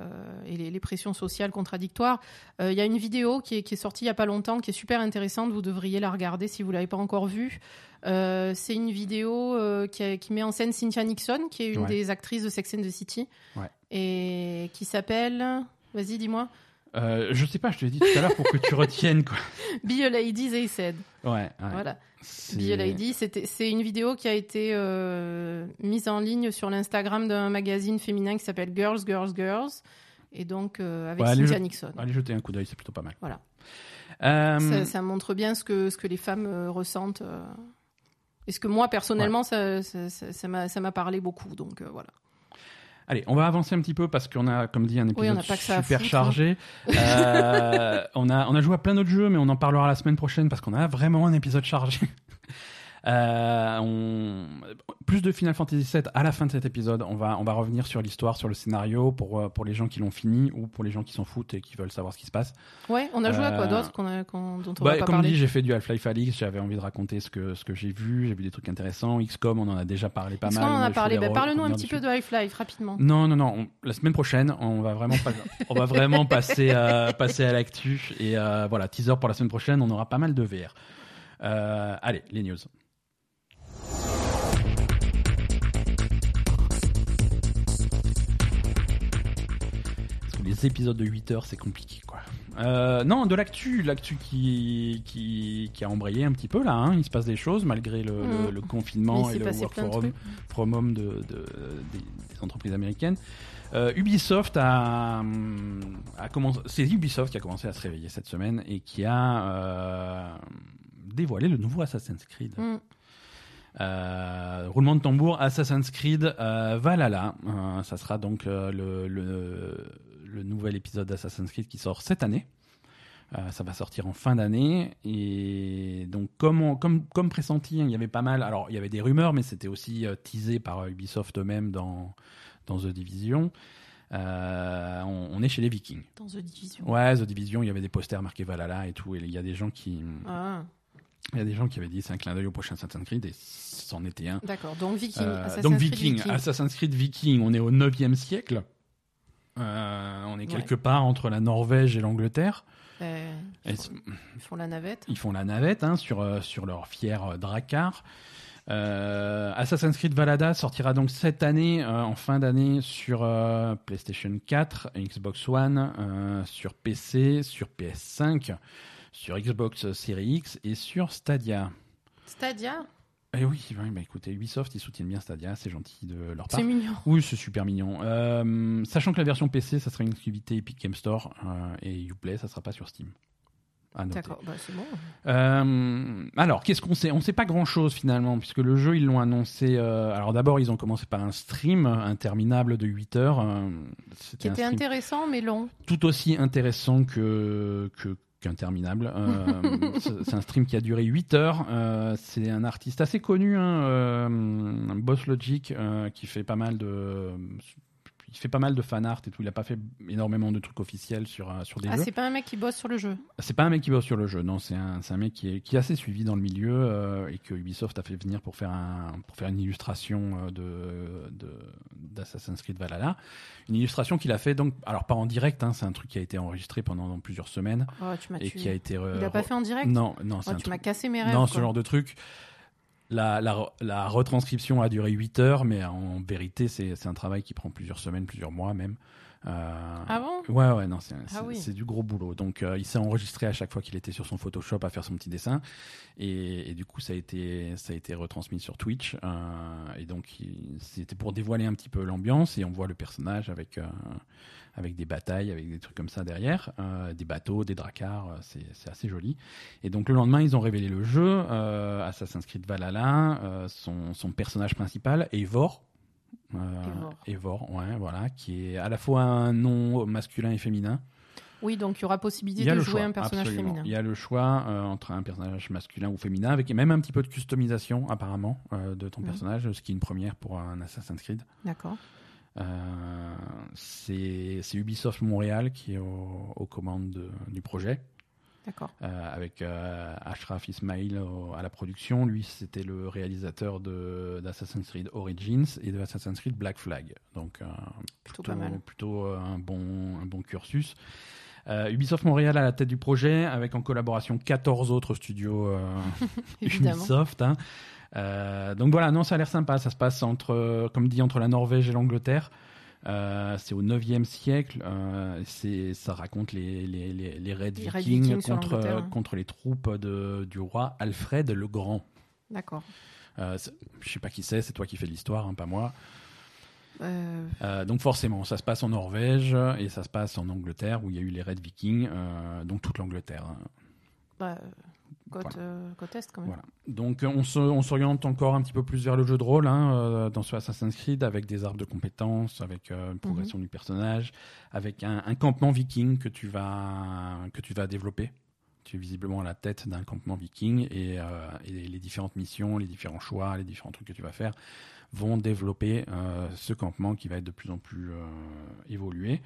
et les, les pressions sociales contradictoires, euh, il y a une vidéo qui est, qui est sortie il n'y a pas longtemps, qui est super intéressante. Vous devriez la regarder si vous ne l'avez pas encore vue. Euh, c'est une vidéo euh, qui, a- qui met en scène Cynthia Nixon, qui est une Ouais. des actrices de Sex and the City, Ouais. et qui s'appelle. Vas-y, dis-moi. Euh, je sais pas, je te l'ai dit tout à l'heure pour que tu retiennes quoi. Be a Lady, they said. Ouais. ouais. Voilà. C'était- c'est une vidéo qui a été euh, mise en ligne sur l'Instagram d'un magazine féminin qui s'appelle Girls, Girls, Girls. Et donc, euh, avec Ouais, allez, Cynthia je- Nixon. Allez jeter un coup d'œil, c'est plutôt pas mal. Voilà. Euh, Ça, ça montre bien ce que, ce que les femmes ressentent. Et ce que moi, personnellement, ça ça- ça- ça m'a ça parlé beaucoup. Donc, voilà. Allez, on va avancer un petit peu parce qu'on a, comme dit, un épisode super foutre, hein. chargé. Euh, on, a, on a joué à plein d'autres jeux, mais on en parlera la semaine prochaine parce qu'on a vraiment un épisode chargé. Euh, on... Plus de Final Fantasy VII à la fin de cet épisode. On va, on va revenir sur l'histoire, sur le scénario pour, euh, pour les gens qui l'ont fini ou pour les gens qui s'en foutent et qui veulent savoir ce qui se passe. Ouais, on a joué à quoi Euh, d'autre qu'on a- qu'on- dont on Bah, va pas comme parler dit, j'ai fait du Half-Life Alix, j'avais envie de raconter ce que, ce que j'ai vu, j'ai vu des trucs intéressants. XCOM, on en a déjà parlé pas mal. qu'on en a parlé Bah, Parle-nous un petit dessus. peu de Half-Life, rapidement. Non, non, non. on- la semaine prochaine, on va vraiment, pas- on va vraiment passer, à, passer à l'actu. Et euh, voilà, teaser pour la semaine prochaine, on aura pas mal de VR. Euh, allez, les news. Les épisodes de 8 heures, c'est compliqué, quoi. Euh, non, de l'actu, l'actu qui, qui, qui a embrayé un petit peu là. hein. Il se passe des choses malgré le, Mm. le- le confinement et le work plein de from home trucs. from home de, de- des, des entreprises américaines. Euh, Ubisoft a, hum, a commencé. C'est Ubisoft qui a commencé à se réveiller cette semaine et qui a euh, dévoilé le nouveau Assassin's Creed. Mm. Euh, roulement de tambour, Assassin's Creed euh, Valhalla. Euh, ça sera donc euh, le, le, le nouvel épisode d'Assassin's Creed qui sort cette année. Euh, ça va sortir en fin d'année et donc comme on- comme comme pressenti, hein, il y avait pas mal. Alors il y avait des rumeurs, mais c'était aussi euh, teasé par Ubisoft eux-mêmes dans dans The Division. Euh, on, on est chez les Vikings. Dans The Division. Ouais, The Division, il y avait des posters marqués Valhalla et tout. Et il y a des gens qui Ah, il y a des gens qui avaient dit c'est un clin d'œil au prochain Assassin's Creed et c'en était un. d'accord. Donc Viking. Euh, Assassin's donc Creed Viking, Viking. Assassin's Creed Viking, on est au 9e siècle. Euh, on est quelque part entre la Norvège et l'Angleterre. Euh, ils, font, ils font la navette. Ils font la navette hein, sur, euh, sur leur fier Drakkar. Euh, Assassin's Creed Valhalla sortira donc cette année, en fin d'année, sur PlayStation 4, Xbox One, sur PC, sur PS5, sur Xbox Series X et sur Stadia. Stadia, Eh oui, oui, bah écoutez, Ubisoft, ils soutiennent bien Stadia, c'est gentil de leur part. c'est mignon. Oui, c'est super mignon. Euh, sachant que la version PC, ça sera une exclusivité Epic Game Store euh, et Uplay, ça sera pas sur Steam. D'accord, bah, c'est bon. Euh, alors, qu'est-ce qu'on sait? On sait pas grand-chose finalement, puisque le jeu, ils l'ont annoncé. euh, alors d'abord, ils ont commencé par un stream interminable de 8 heures. euh, Qui était intéressant, mais long. tout aussi intéressant que que- qu'interminable. Euh, c'est un stream qui a duré 8 heures. Euh, c'est un artiste assez connu, hein, euh, Boss Logic, euh, qui fait pas mal de il fait pas mal de fan art et tout. Il a pas fait énormément de trucs officiels sur euh, sur des Ah, jeux. c'est pas un mec qui bosse sur le jeu. C'est pas un mec qui bosse sur le jeu, non, c'est un, c'est un mec qui est, qui est assez suivi dans le milieu euh, et que Ubisoft a fait venir pour faire, un, pour faire une illustration euh, de, de, d'Assassin's Creed Valhalla. Une illustration qu'il a fait, donc, alors pas en direct, hein, c'est un truc qui a été enregistré pendant plusieurs semaines Oh, tu m'as et tué. qui a été. Il a pas fait en direct Non, non, c'est Oh, un Tu truc- m'as cassé mes rêves. Non, quoi. ce genre de truc. La, la, la retranscription a duré 8 heures, mais en vérité, c'est un travail qui prend plusieurs semaines, plusieurs mois même. Euh, Ah bon? Ouais, ouais, non, c'est Ah c'est- oui. du gros boulot. Donc, euh, il s'est enregistré à chaque fois qu'il était sur son Photoshop à faire son petit dessin. Et, et du coup, ça a été, ça a été retransmis sur Twitch. euh, et donc, c'était pour dévoiler un petit peu l'ambiance. Et on voit le personnage avec, euh, avec des batailles, avec des trucs comme ça derrière. euh, des bateaux, des dracars. euh, C'est assez joli. Et donc, le lendemain, ils ont révélé le jeu. euh, Assassin's Creed Valhalla. son, son personnage principal, Eivor. Eivor, ouais, voilà, qui est à la fois un nom masculin et féminin. Oui, donc il y aura possibilité Il y a de jouer choix, un personnage absolument. féminin. Il y a le choix euh, entre un personnage masculin ou féminin, avec même un petit peu de customisation apparemment euh, de ton Mhm. personnage, ce qui est une première pour un Assassin's Creed. D'accord. Euh, c'est Ubisoft Montréal qui est au- aux commandes de- du projet, D'accord. euh, avec euh, Ashraf Ismail au- à la production. Lui, c'était le réalisateur d'Assassin's Creed Origins et de Assassin's Creed Black Flag. Donc, Plutôt pas mal. plutôt, un, bon, un bon cursus. Euh, Ubisoft Montréal à la tête du projet, avec en collaboration 14 autres studios euh. Ubisoft. hein. Euh, donc voilà, non, ça a l'air sympa. Ça se passe entre, comme dit, entre la Norvège et l'Angleterre. Euh, c'est au 9e siècle. Euh, c'est, ça raconte les, les, vikings, contre, hein. contre les troupes de, du roi Alfred le Grand. D'accord. Euh, je sais pas qui c'est, c'est toi qui fais l'histoire, hein, pas moi. Donc forcément, ça se passe en Norvège et ça se passe en Angleterre où il y a eu les raids vikings, donc toute l'Angleterre. hein. bah, côte, Voilà. euh, côte est quand même. Voilà. Donc on se- on s'oriente encore un petit peu plus vers le jeu de rôle hein, euh, dans ce Assassin's Creed avec des arbres de compétences, avec euh, une progression du personnage, avec un, un campement viking que tu vas que tu vas développer. Tu es visiblement à la tête d'un campement viking et, euh, et les différentes missions, les différents choix, les différents trucs que tu vas faire vont développer euh, ce campement qui va être de plus en plus euh, évolué.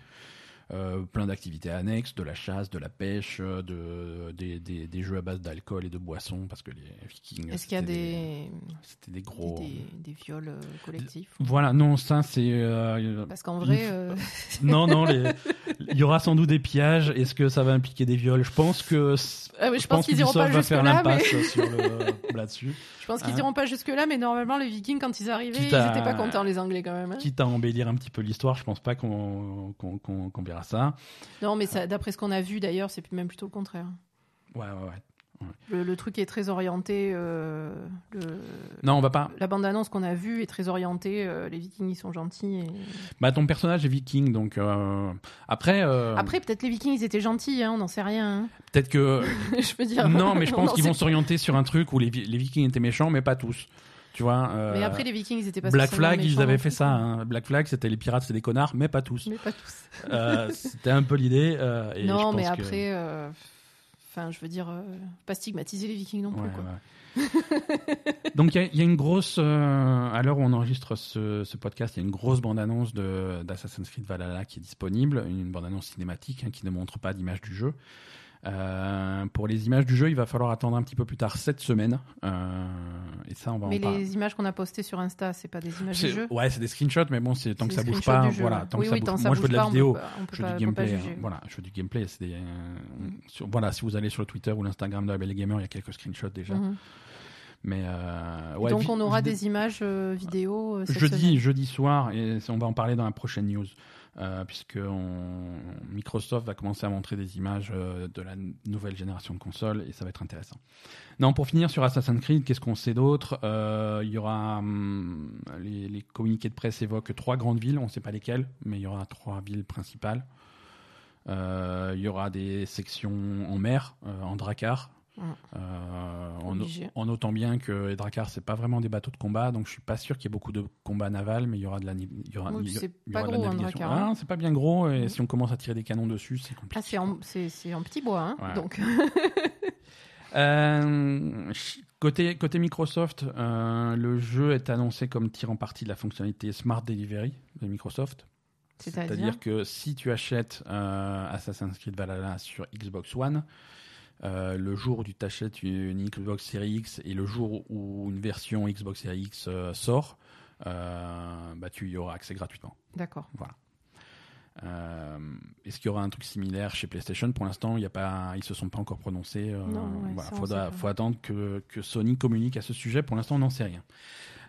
Euh, plein d'activités annexes, de la chasse, de la pêche, euh, de, des, des- des jeux à base d'alcool et de boissons, parce que les Vikings. Est-ce qu'il y a c'était des, C'était des gros. des, des viols euh, collectifs Voilà, non, ça c'est. Parce qu'en vrai, non, non, les- il y aura sans doute des pillages. Est-ce que ça va impliquer des viols? Je pense que. ah oui, je, pense qu'ils iront pas jusque faire là, mais le- là-dessus. je pense qu'ils Hein. iront pas jusque là, mais normalement les Vikings quand ils arrivaient, Quitte ils à- étaient pas contents les Anglais quand même. hein. Quitte à embellir un petit peu l'histoire, je pense pas qu'on qu'on- qu'on- qu'on verra ça. Non, mais d'après ce qu'on a vu d'ailleurs, c'est même plutôt le contraire. Ouais, ouais, ouais. Le, le truc est très orienté. euh, le- Non, on va pas. La bande-annonce qu'on a vue est très orientée. euh, les Vikings, ils sont gentils. et- Bah, ton personnage est viking, donc euh, après. Après, peut-être les Vikings, ils étaient gentils, hein, on n'en sait rien. peut-être que. hein. je veux dire. non, mais je pense qu'ils vont s'orienter sur un truc où les, vi- les vikings étaient méchants, mais pas tous. Tu vois. Mais après, les Vikings, ils étaient pas Black Flag, ils avaient non fait ça. hein. Black Flag, c'était les pirates, c'est des connards, mais pas tous. Mais pas tous. C'était un peu l'idée. je non, pense mais après, enfin, je veux dire, euh, pas stigmatiser les Vikings non plus. Ouais, quoi. ouais. Donc il y a- il y, a une grosse, euh, à l'heure où on enregistre ce, ce podcast, il y a une grosse bande-annonce de- d'Assassin's Creed Valhalla qui est disponible, une bande-annonce cinématique hein, qui ne montre pas d'image du jeu. Euh, pour les images du jeu, il va falloir attendre un petit peu plus tard cette semaine. Euh, et ça, on va Mais en les images qu'on a postées sur Insta, c'est pas des images du jeu. Ouais, c'est des screenshots, mais bon, c'est tant que ça bouge pas, du jeu, voilà. Tant oui, que ça bouge. Moi, je veux de la pas, vidéo. peut je veux du peut pas gameplay. hein. Voilà, je veux du gameplay. Des, euh, sur- voilà, si vous allez sur le Twitter ou l'Instagram de la Belle Gamer, il y a quelques screenshots déjà. Mhm. Mais euh, ouais, Donc on aura des images euh, vidéo euh, cette jeudi, semaine. jeudi soir, et on va en parler dans la prochaine news, euh, puisque Microsoft va commencer à montrer des images euh, de la nouvelle génération de consoles, et ça va être intéressant. Non, pour finir sur Assassin's Creed, qu'est-ce qu'on sait d'autre? Euh, Il y aura hum, les, les communiqués de presse évoquent trois grandes villes, on ne sait pas lesquelles, mais il y aura trois villes principales. Il y aura des sections en mer, en Drakkar. Euh, en, notant bien que les Drakkar c'est pas vraiment des bateaux de combat, donc je suis pas sûr qu'il y ait beaucoup de combats navals, mais il y aura de la, il y aura, Oui, c'est pas gros, navigation. Hein. Ah, c'est pas bien gros, et Mm. si on commence à tirer des canons dessus, c'est compliqué. Ah, c'est en, c'est- en petit bois, hein, Ouais. donc Euh, côté, côté Microsoft, euh, le jeu est annoncé comme tirant parti de la fonctionnalité Smart Delivery de Microsoft. C'est-à-dire que si tu achètes Assassin's Creed Valhalla sur Xbox One, euh, le jour où tu t'achètes une Xbox Series X et le jour où une version Xbox Series X euh, sort, euh, bah, tu y auras accès gratuitement. D'accord. Euh, Est-ce qu'il y aura un truc similaire chez PlayStation? Pour l'instant, il pas, ils se sont pas encore prononcés. euh, ouais, voilà, sait pas. faut attendre que, que Sony communique à ce sujet. Pour l'instant, on n'en sait rien.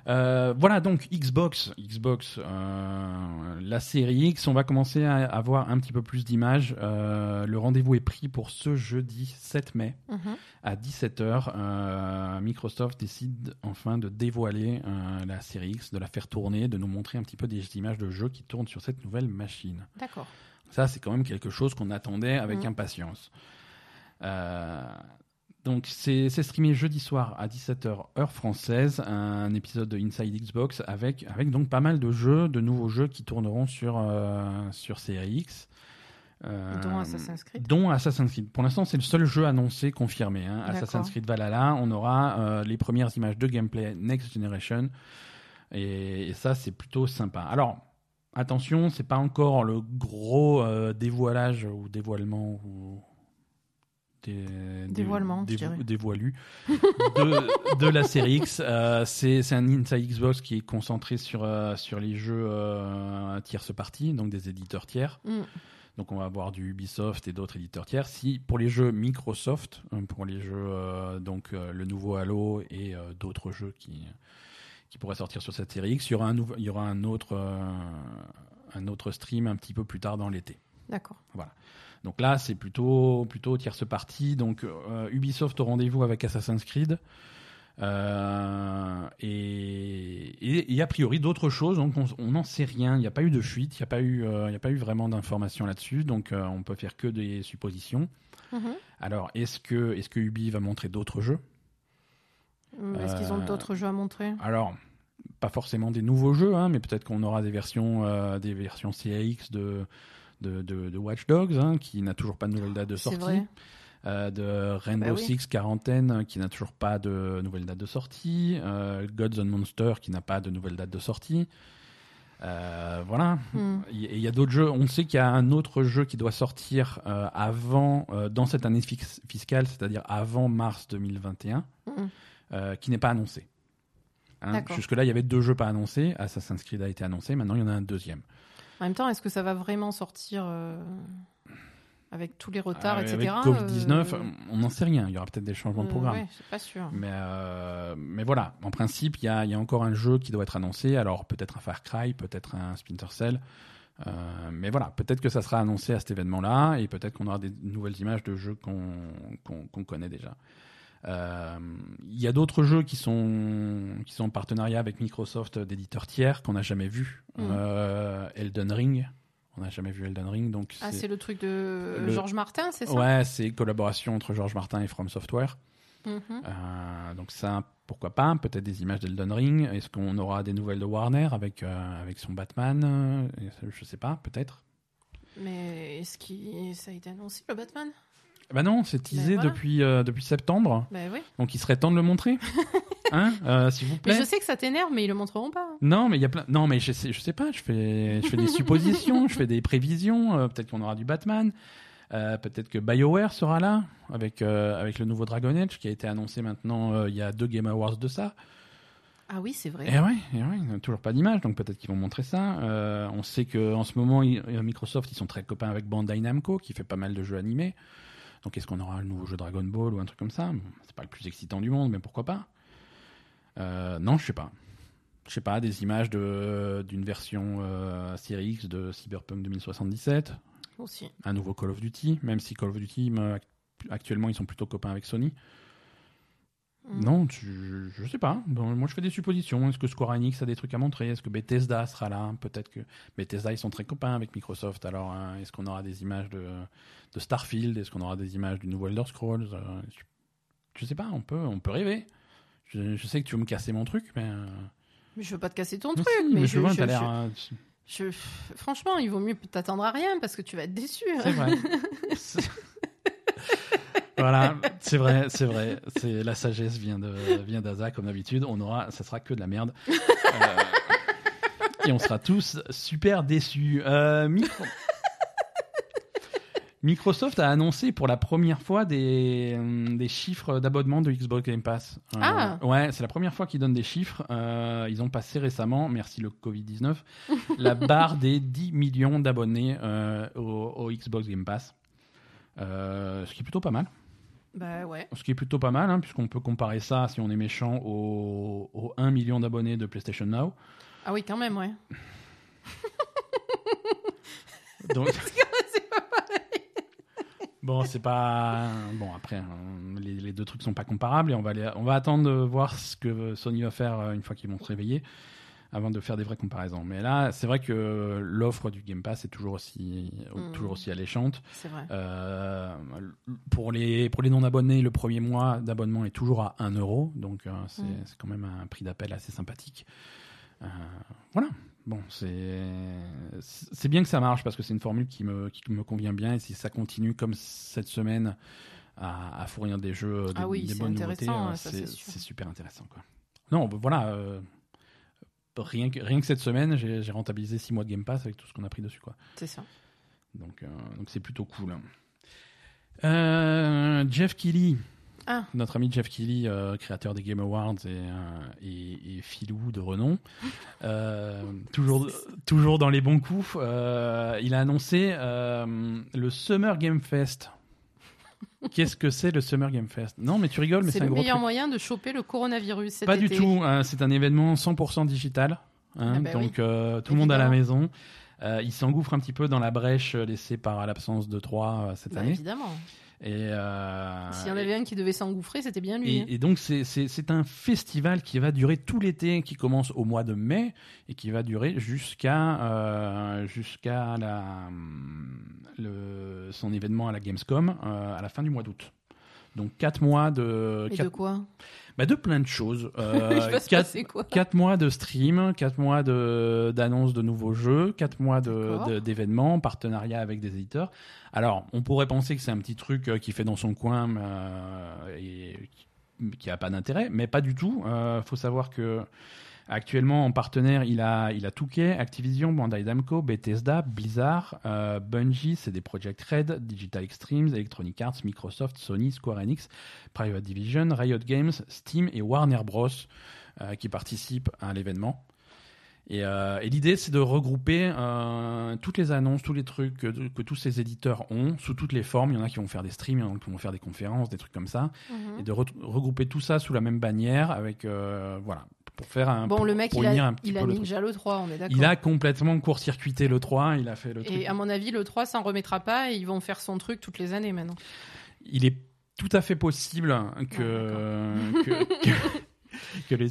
Euh, voilà donc Xbox, Xbox, euh, la série X. On va commencer à avoir un petit peu plus d'images. Euh, le rendez-vous est pris pour ce jeudi 7 mai Mhm. à 17h. Microsoft décide enfin de dévoiler la série X, de la faire tourner, de nous montrer un petit peu des images de jeux qui tournent sur cette nouvelle machine. D'accord. Ça, c'est quand même quelque chose qu'on attendait avec Mhm. impatience. Donc, c'est streamé jeudi soir à 17h, heure française, un épisode de Inside Xbox avec, avec donc pas mal de jeux, de nouveaux jeux qui tourneront sur, euh, sur Series X. Euh, Dont Assassin's Creed? Dont Assassin's Creed. Pour l'instant, c'est le seul jeu annoncé confirmé. hein. Assassin's Creed Valhalla, on aura euh, les premières images de gameplay Next Generation. Et, et ça, c'est plutôt sympa. Alors, attention, c'est pas encore le gros euh, dévoilage ou dévoilement ou. Dé- dé- Dévoilement, je dévo- dirais. dévoilu de, de la série X. Euh, c'est un Inside Xbox qui est concentré sur, euh, sur les jeux euh, tierce partie, donc des éditeurs tiers. Mm. Donc on va avoir du Ubisoft et d'autres éditeurs tiers. Si pour les jeux Microsoft, euh, pour les jeux donc le nouveau Halo et d'autres jeux qui qui pourraient sortir sur cette série X, il y aura un il y aura un autre un autre stream un petit peu plus tard dans l'été. D'accord. Donc là, c'est plutôt plutôt tierce partie. Donc euh, Ubisoft au rendez-vous avec Assassin's Creed. Euh, et, et, a priori d'autres choses, donc on n'en sait rien. Il n'y a pas eu de fuite, il n'y a pas eu, euh, a pas eu vraiment d'informations là-dessus, donc euh, on peut faire que des suppositions. Mhm. Alors est-ce que est-ce que Ubi va montrer d'autres jeux? Mm, Est-ce qu'ils ont d'autres jeux à montrer? Alors pas forcément des nouveaux jeux, hein, mais peut-être qu'on aura des versions des versions CAX de de, de, de Watch Dogs, hein, qui n'a toujours pas de nouvelle date de sortie. vrai. Euh, de Rainbow Bah oui. Six Quarantaine euh, qui n'a toujours pas de nouvelle date de sortie, euh, Gods and Monsters qui n'a pas de nouvelle date de sortie. Euh, voilà. Mm. Et il y a d'autres jeux. On sait qu'il y a un autre jeu qui doit sortir avant, dans cette année fiscale, c'est-à-dire avant mars 2021, Mm. euh, qui n'est pas annoncé. Hein. Jusque-là, il y avait deux jeux pas annoncés. Assassin's Creed a été annoncé. Maintenant, il y en a un deuxième. En même temps, est-ce que ça va vraiment sortir euh, avec tous les retards, Euh, etc. Avec Covid-19, euh, on n'en sait rien. Il y aura peut-être des changements de euh, programme. ouais, c'est pas sûr. Mais, euh, mais voilà, en principe, il y a, il y a encore un jeu qui doit être annoncé. Alors peut-être un Far Cry, peut-être un Splinter Cell. Mais voilà, peut-être que ça sera annoncé à cet événement-là et peut-être qu'on aura des nouvelles images de jeux qu'on connaît déjà. Euh, Il y a d'autres jeux qui sont, qui sont en partenariat avec Microsoft d'éditeurs tiers qu'on n'a jamais vu. Mm. Euh, Elden Ring, on n'a jamais vu Elden Ring. Donc Ah, c'est- le truc de Le- Georges Martin, c'est ça? Ouais, c'est collaboration entre George Martin et From Software. Mhm. Euh, donc ça, pourquoi pas Peut-être des images d'Elden Ring. Est-ce qu'on aura des nouvelles de Warner avec, euh, avec son Batman? Je sais pas, peut-être. Mais est-ce que ça a été annoncé, le Batman? Bah non, c'est teasé voilà. depuis, euh, depuis septembre. Oui. Donc il serait temps de le montrer. hein Euh, S'il vous Mais plaît. je sais que ça t'énerve, mais ils le montreront pas. Non, mais il y a plein. Non, mais je sais, je sais pas. Je fais, je fais des suppositions, je fais des prévisions. euh, peut-être qu'on aura du Batman. Peut-être que BioWare sera là avec avec le nouveau Dragon Age qui a été annoncé maintenant. il y a deux Game Awards de ça. Ah oui, c'est vrai. Et ouais, et ouais, il n'y a toujours pas d'image, donc peut-être qu'ils vont montrer ça. Euh, on sait que en ce moment, ils- Microsoft, ils sont très copains avec Bandai Namco, qui fait pas mal de jeux animés. Donc est-ce qu'on aura le nouveau jeu Dragon Ball ou un truc comme ça? C'est pas le plus excitant du monde, mais pourquoi pas? Euh, Non, je sais pas. Je sais pas, des images de d'une version euh, Series X de Cyberpunk 2077, Aussi. un nouveau Call of Duty, même si Call of Duty, me- actuellement, ils sont plutôt copains avec Sony. Mm. Non, tu- je sais pas. Bon, moi, je fais des suppositions. Est-ce que Square Enix a des trucs à montrer? Est-ce que Bethesda sera là? Peut-être que Bethesda, ils sont très copains avec Microsoft. Alors, hein, est-ce qu'on aura des images de, de Starfield? Est-ce qu'on aura des images du nouveau Elder Scrolls? Euh, je, je sais pas. On peut, on peut rêver. Je, je sais que tu veux me casser mon truc, mais. euh, Mais je veux pas te casser ton mais truc. si, mais mais je, vois, t'as l'air. je- euh, Franchement, il vaut mieux t'attendre à rien parce que tu vas être déçu. C'est vrai. Voilà, c'est vrai, c'est vrai. C'est la sagesse vient de vient d'Aza comme d'habitude. On aura, ça sera que de la merde. Euh, et on sera tous super déçus. Euh, Micro- Microsoft a annoncé pour la première fois des, hum, des chiffres d'abonnement de Xbox Game Pass. Euh, Ah. Ouais, c'est la première fois qu'ils donnent des chiffres. Euh, ils ont passé récemment, merci le Covid-19, la barre des 10 millions d'abonnés euh, au, au Xbox Game Pass. Ce qui est plutôt pas mal. Bah ouais. Ce qui est plutôt pas mal, hein, puisqu'on peut comparer ça, si on est méchant, au, au 1 million d'abonnés de PlayStation Now. Ah oui, quand même, ouais. Donc, C'est pas pareil. bon, c'est pas. Bon, après, hein, les, les deux trucs sont pas comparables et on va, aller- on va attendre de voir ce que Sony va faire euh, une fois qu'ils vont se réveiller avant de faire des vraies comparaisons. Mais là, c'est vrai que l'offre du Game Pass est toujours aussi, Mm. toujours aussi alléchante. C'est vrai. Euh, pour les, pour les non-abonnés, le premier mois d'abonnement est toujours à 1 euro, donc euh, c'est Mm. c'est quand même un prix d'appel assez sympathique. Euh, voilà. bon, c'est bien que ça marche parce que c'est une formule qui me qui me convient bien et si ça continue comme cette semaine à, à fournir des jeux, des, Ah oui, des bonnes nouveautés, euh, c'est super intéressant quoi. Non, voilà. euh, Rien que, rien que cette semaine, j'ai rentabilisé 6 mois de Game Pass avec tout ce qu'on a pris dessus. Quoi. C'est ça. Donc euh, donc c'est plutôt cool. Euh, Jeff Keighley, Ah, notre ami Jeff Keighley, euh, créateur des Game Awards et, et, et filou de renom, toujours, toujours dans les bons coups, il a annoncé le Summer Game Fest. Qu'est-ce que c'est le Summer Game Fest? Non, mais tu rigoles, mais c'est c'est un le meilleur truc. moyen de choper le coronavirus cet Pas du tout. hein, c'est un événement 100% digital. hein, Ah bah donc euh, tout le monde à la maison. Euh, il s'engouffre un petit peu dans la brèche laissée par l'absence de 3 cette Bah, année. évidemment. Et, euh, S'il y en avait un qui devait s'engouffrer, c'était bien lui. hein. et, et donc c'est- un festival qui va durer tout l'été, qui commence au mois de mai et qui va durer jusqu'à euh, jusqu'à le, son événement à la Gamescom euh, à la fin du mois d'août. Donc quatre mois de quatre- de quoi bah, de plein de choses. Euh, Il quatre- quoi Quatre mois de stream, quatre mois de- d'annonces de, nouveaux jeux, quatre mois d'événements, partenariat avec des éditeurs. Alors, on pourrait penser que c'est un petit truc euh, qui fait dans son coin euh, et qui- qui a pas d'intérêt, mais pas du tout. Euh, faut savoir que actuellement en partenaire, il a il a Touquet, Activision, Bandai Namco, Bethesda, Blizzard, euh, Bungie, CD Projekt Red, Digital Extremes, Electronic Arts, Microsoft, Sony, Square Enix, Private Division, Riot Games, Steam et Warner Bros. euh, qui participent à l'événement. Et, euh, et l'idée, c'est de regrouper euh, toutes les annonces, tous les trucs que, que tous ces éditeurs ont, sous toutes les formes. Il y en a qui vont faire des streams, il y en a qui vont faire des conférences, des trucs comme ça. Mhm. Et de re- regrouper tout ça sous la même bannière, avec euh, voilà, pour faire un. Bon, pour- le mec, il a, un il a le truc. ninja le 3, on est d'accord. Il a complètement court-circuité le 3, il a fait le truc. Et à mon avis, le 3 s'en remettra pas et ils vont faire son truc toutes les années maintenant. Il est tout à fait possible que, que, que, que les.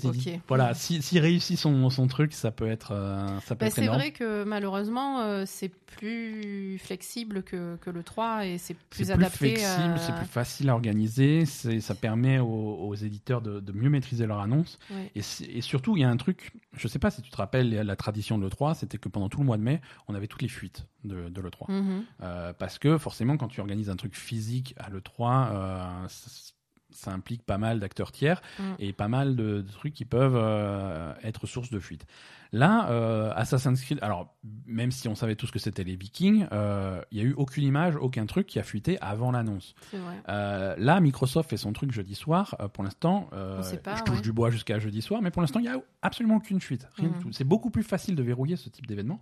Voilà, s'il si, réussit son, son truc, ça peut être, euh, ça peut Bah, c'est vrai que malheureusement, euh, c'est plus flexible que, que le 3 et c'est plus C'est plus adapté flexible, à... c'est plus facile à organiser, c'est- ça permet aux, aux éditeurs de, de mieux maîtriser leur annonce. Ouais. Et, surtout, il y a un truc, je sais pas si tu te rappelles la, tradition de l'E3, c'était que pendant tout le mois de mai, on avait toutes les fuites de, de l'E3. Mhm. Euh, parce que forcément, quand tu organises un truc physique à l'E3, euh, ça, implique pas mal d'acteurs tiers Mm. et pas mal de, de trucs qui peuvent euh, être source de fuite. Là, euh, Assassin's Creed, alors même si on savait tous que c'était les Vikings, euh, il y a eu aucune image, aucun truc qui a fuité avant l'annonce. Euh, là, Microsoft fait son truc jeudi soir. Euh, pour l'instant, euh, je touche ouais. du bois jusqu'à jeudi soir, mais pour l'instant, il n'y a absolument aucune fuite. Rien du tout. C'est beaucoup plus facile de verrouiller ce type d'événement.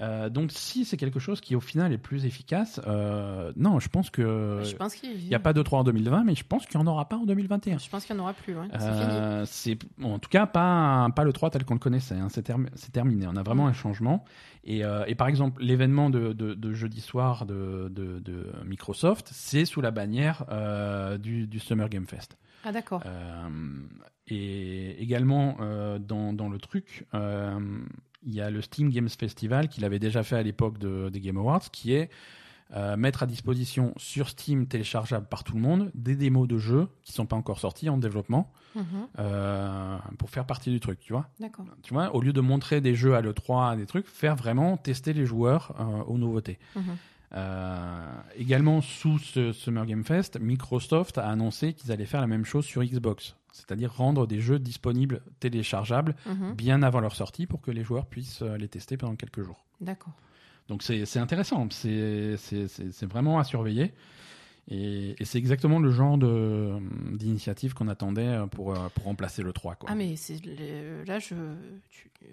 Euh, donc, si c'est quelque chose qui, au final, est plus efficace, euh, non, je pense que je pense qu'il il n'y a pas de 3 en 2020, mais je pense qu'il n'y en aura pas en 2021. Je pense qu'il n'y en aura plus. ouais. Euh, c'est bon, en tout cas pas pas le 3 tel qu'on le connaissait. hein. C'est term- c'est terminé. On a vraiment Mm. un changement. Et, euh, et par exemple, l'événement de, de, de jeudi soir de, de, de Microsoft, c'est sous la bannière euh, du, du Summer Game Fest. Ah d'accord. Et également dans, dans le truc, il y a le Steam Games Festival qu'il avait déjà fait à l'époque de, des Game Awards, qui est euh, mettre à disposition sur Steam téléchargeable par tout le monde des démos de jeux qui sont pas encore sortis en développement Mhm. euh, pour faire partie du truc, tu vois. D'accord. Tu vois, au lieu de montrer des jeux à l'E3, des trucs, faire vraiment tester les joueurs euh, aux nouveautés. Mhm. Également, sous ce Summer Game Fest, Microsoft a annoncé qu'ils allaient faire la même chose sur Xbox, c'est-à-dire rendre des jeux disponibles téléchargeables Mhm. bien avant leur sortie pour que les joueurs puissent les tester pendant quelques jours. D'accord. Donc c'est intéressant, c'est vraiment à surveiller. Et, et c'est exactement le genre d'initiative qu'on attendait euh, pour, euh, pour remplacer le 3. Quoi. Ah mais le- là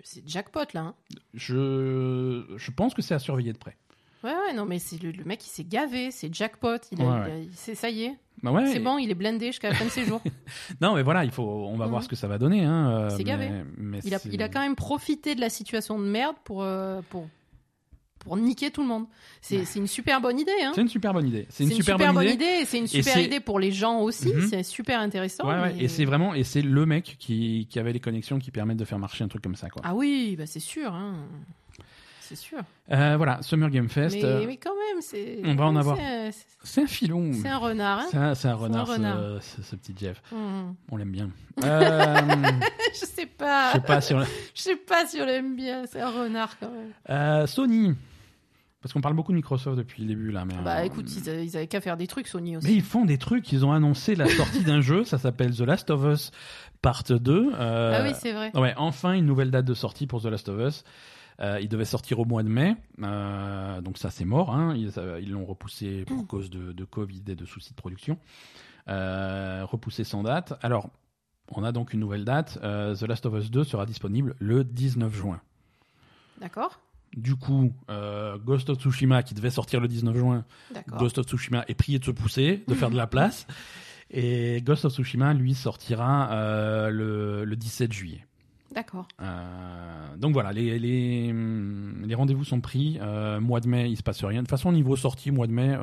c'est jackpot là. hein. Je, je pense que c'est à surveiller de près. Ouais ouais non mais c'est le, le mec il s'est gavé, c'est jackpot, il a, Ouais, il a- ouais. il- c'est ça y est, Bah ouais, c'est bon, il est blindé jusqu'à la fin de ses jours. Non, mais voilà, il faut, on va voir ce que ça va donner. Hein, euh, C'est gavé. mais- mais Il a, c'est- il a quand même profité de la situation de merde pour euh, pour pour niquer tout le monde. C'est c'est une super bonne idée hein. C'est une super bonne idée. C'est une, super, bonne idée. c'est une super idée pour les gens aussi. Mhm. C'est super intéressant. Ouais, ouais, mais- Et c'est vraiment, et c'est le mec qui, qui avait les connexions qui permettent de faire marcher un truc comme ça, quoi. Ah oui, bah c'est sûr. Hein. c'est sûr. Euh, voilà, Summer Game Fest. Mais, euh, mais quand même, c'est. on va en avoir. C'est un filon. c'est un renard. Hein C'est un, renard, ce- renard. Ce, ce petit Jeff. Hmm. On l'aime bien. Euh, Je sais pas. je sais pas si on... Je sais pas si on l'aime bien. C'est un renard quand même. Euh, Sony. Parce qu'on parle beaucoup de Microsoft depuis le début là, mais. Bah euh, écoute, ils, avaient qu'à faire des trucs Sony aussi. Mais ils font des trucs. Ils ont annoncé la sortie d'un jeu. Ça s'appelle The Last of Us Part 2. Euh, Ah oui, c'est vrai. Ouais, enfin une nouvelle date de sortie pour The Last of Us. Euh, il devait sortir au mois de mai, donc ça c'est mort. Hein. Ils l'ont repoussé pour cause de, de Covid et de soucis de production. Repoussé sans date. Alors, on a donc une nouvelle date. The Last of Us 2 sera disponible le 19 juin. D'accord. Du coup, euh, Ghost of Tsushima, qui devait sortir le 19 juin. Ghost of Tsushima est prié de se pousser, de faire de la place. Et Ghost of Tsushima, lui, sortira euh, le, le 17 juillet. D'accord. Euh, donc voilà, les, les, les rendez-vous sont pris. Mois de mai, il se passe rien. De toute façon, niveau sortie, mois de mai,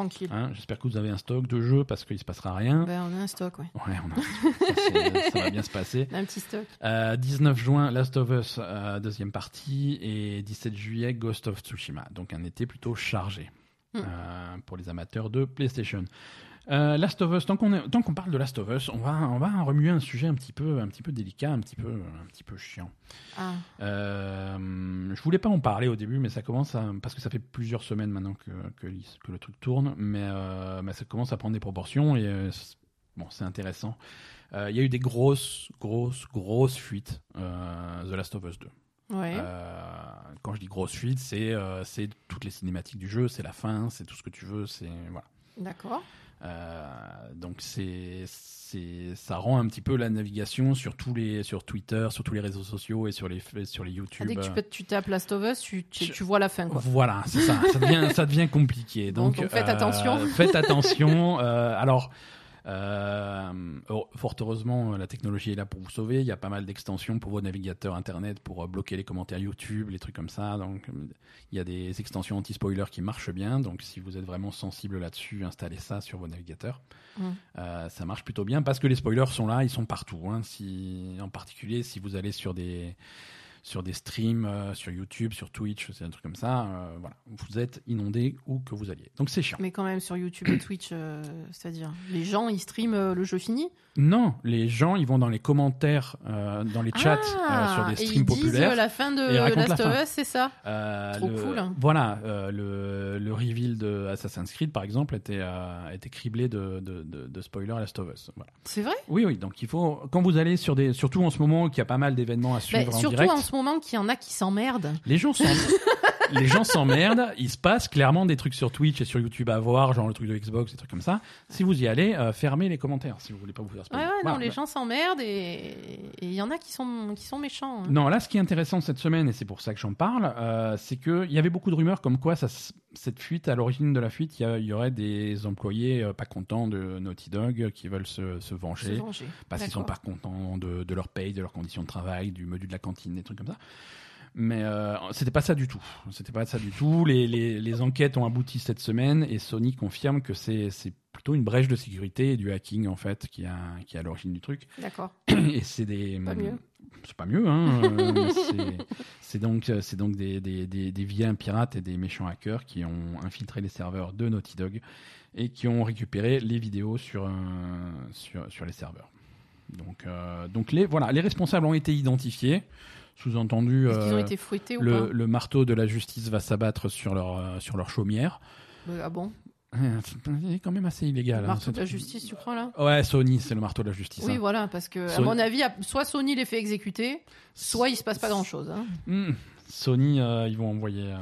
Tranquille. hein, j'espère que vous avez un stock de jeux parce qu'il se passera rien. Ben, on a un stock, ouais. Ouais, on a un stock. ça, va bien se passer. Un petit stock. Euh, 19 juin, Last of Us, euh, deuxième partie, et 17 juillet, Ghost of Tsushima. Donc un été plutôt chargé Hmm. euh, pour les amateurs de PlayStation. Euh, Last of Us, tant qu'on parle de Last of Us, on va on va remuer un sujet un petit peu un petit peu délicat, un petit peu un petit peu chiant. Ah, Euh, je voulais pas en parler au début, mais ça commence à parce que ça fait plusieurs semaines maintenant que que, l'is- que le truc tourne, mais, euh, mais ça commence à prendre des proportions et euh, c'est- bon c'est intéressant. Il y a eu des grosses grosses grosses fuites The Last of Us 2. ouais. Euh, quand je dis grosse fuite, c'est euh, c'est toutes les cinématiques du jeu, c'est la fin, c'est tout ce que tu veux, c'est voilà. D'accord. Euh, donc c'est c'est ça rend un petit peu la navigation sur tous les sur Twitter, sur tous les réseaux sociaux et sur les sur les Ah, YouTube. dès que tu, peux- tu tapes Last of Us, tu, tu, tu vois la fin, quoi. Voilà, c'est ça. Ça devient, ça devient compliqué. Donc, Donc, donc faites euh, attention. Faites attention. Euh, alors, euh, fort heureusement, la technologie est là pour vous sauver. Il y a pas mal d'extensions pour vos navigateurs internet pour euh, bloquer les commentaires YouTube, les trucs comme ça. Donc, euh, il y a des extensions anti-spoiler qui marchent bien. Donc, si vous êtes vraiment sensible là-dessus, installez ça sur vos navigateurs. Mm. Euh, ça marche plutôt bien parce que les spoilers sont là, ils sont partout. hein. Si, en particulier, si vous allez sur des sur des streams, euh, sur YouTube, sur Twitch, c'est un truc comme ça. euh, voilà, vous êtes inondé où que vous alliez. Donc c'est chiant. Mais quand même sur YouTube et Twitch, euh, c'est-à-dire les gens ils streament le jeu fini? Non, les gens, ils vont dans les commentaires, dans les chats euh, sur des Ah, et streams ils populaires. la fin de Last la of. Us, c'est ça? Trop le- cool. Voilà, euh, le, le reveal de Assassin's Creed, par exemple, était, était criblé de, de, de, de spoilers à Last of Us. Voilà. C'est vrai? Oui, oui, donc il faut, quand vous allez sur des, surtout en ce moment qu'il y a pas mal d'événements à suivre Bah, en direct, en ce moment qu'il y en a qui s'emmerdent. les gens sont, les gens s'emmerdent, il se passe clairement des trucs sur Twitch et sur YouTube à voir, genre le truc de Xbox, des trucs comme ça. Si vous y allez, euh, fermez les commentaires si vous voulez pas vous faire Ouais, spoiler. ouais, non, Voilà. les gens s'emmerdent et et il y en a qui sont, qui sont méchants. hein. Non, là, ce qui est intéressant cette semaine, et c'est pour ça que j'en parle, euh, c'est qu'il y avait beaucoup de rumeurs comme quoi ça, s- cette fuite, à l'origine de la fuite, il y, a- il y aurait des employés euh, pas contents de Naughty Dog qui veulent se, se Se venger venger. parce qu'ils sont pas contents de, de leur paye, de leurs conditions de travail, du menu de la cantine, des trucs comme ça. Mais euh, c'était pas ça du tout. C'était pas ça du tout. Les, les, les enquêtes ont abouti cette semaine et Sony confirme que c'est plutôt une brèche de sécurité et du hacking en fait qui a qui est à l'origine du truc. D'accord. Et c'est des. Pas mieux. C'est pas mieux, hein. euh, c'est- c'est donc, c'est donc des, des, des, des vilains pirates et des méchants hackers qui ont infiltré les serveurs de Naughty Dog et qui ont récupéré les vidéos sur, euh, sur, sur les serveurs. Donc, euh, donc les, voilà, les responsables ont été identifiés. Sous-entendu, euh, été fouettés ou le, le marteau de la justice va s'abattre sur leur, euh, sur leur chaumière. pas Euh, Ah bon Il est quand même assez illégal. Le hein, marteau de la justice, tu crois là Ouais, Sony, c'est le marteau de la justice. Oui, hein. voilà, parce que à mon avis, soit Sony les fait exécuter, soit il se passe pas grand-chose. hein. Hmm. Sony, euh, ils vont envoyer. euh,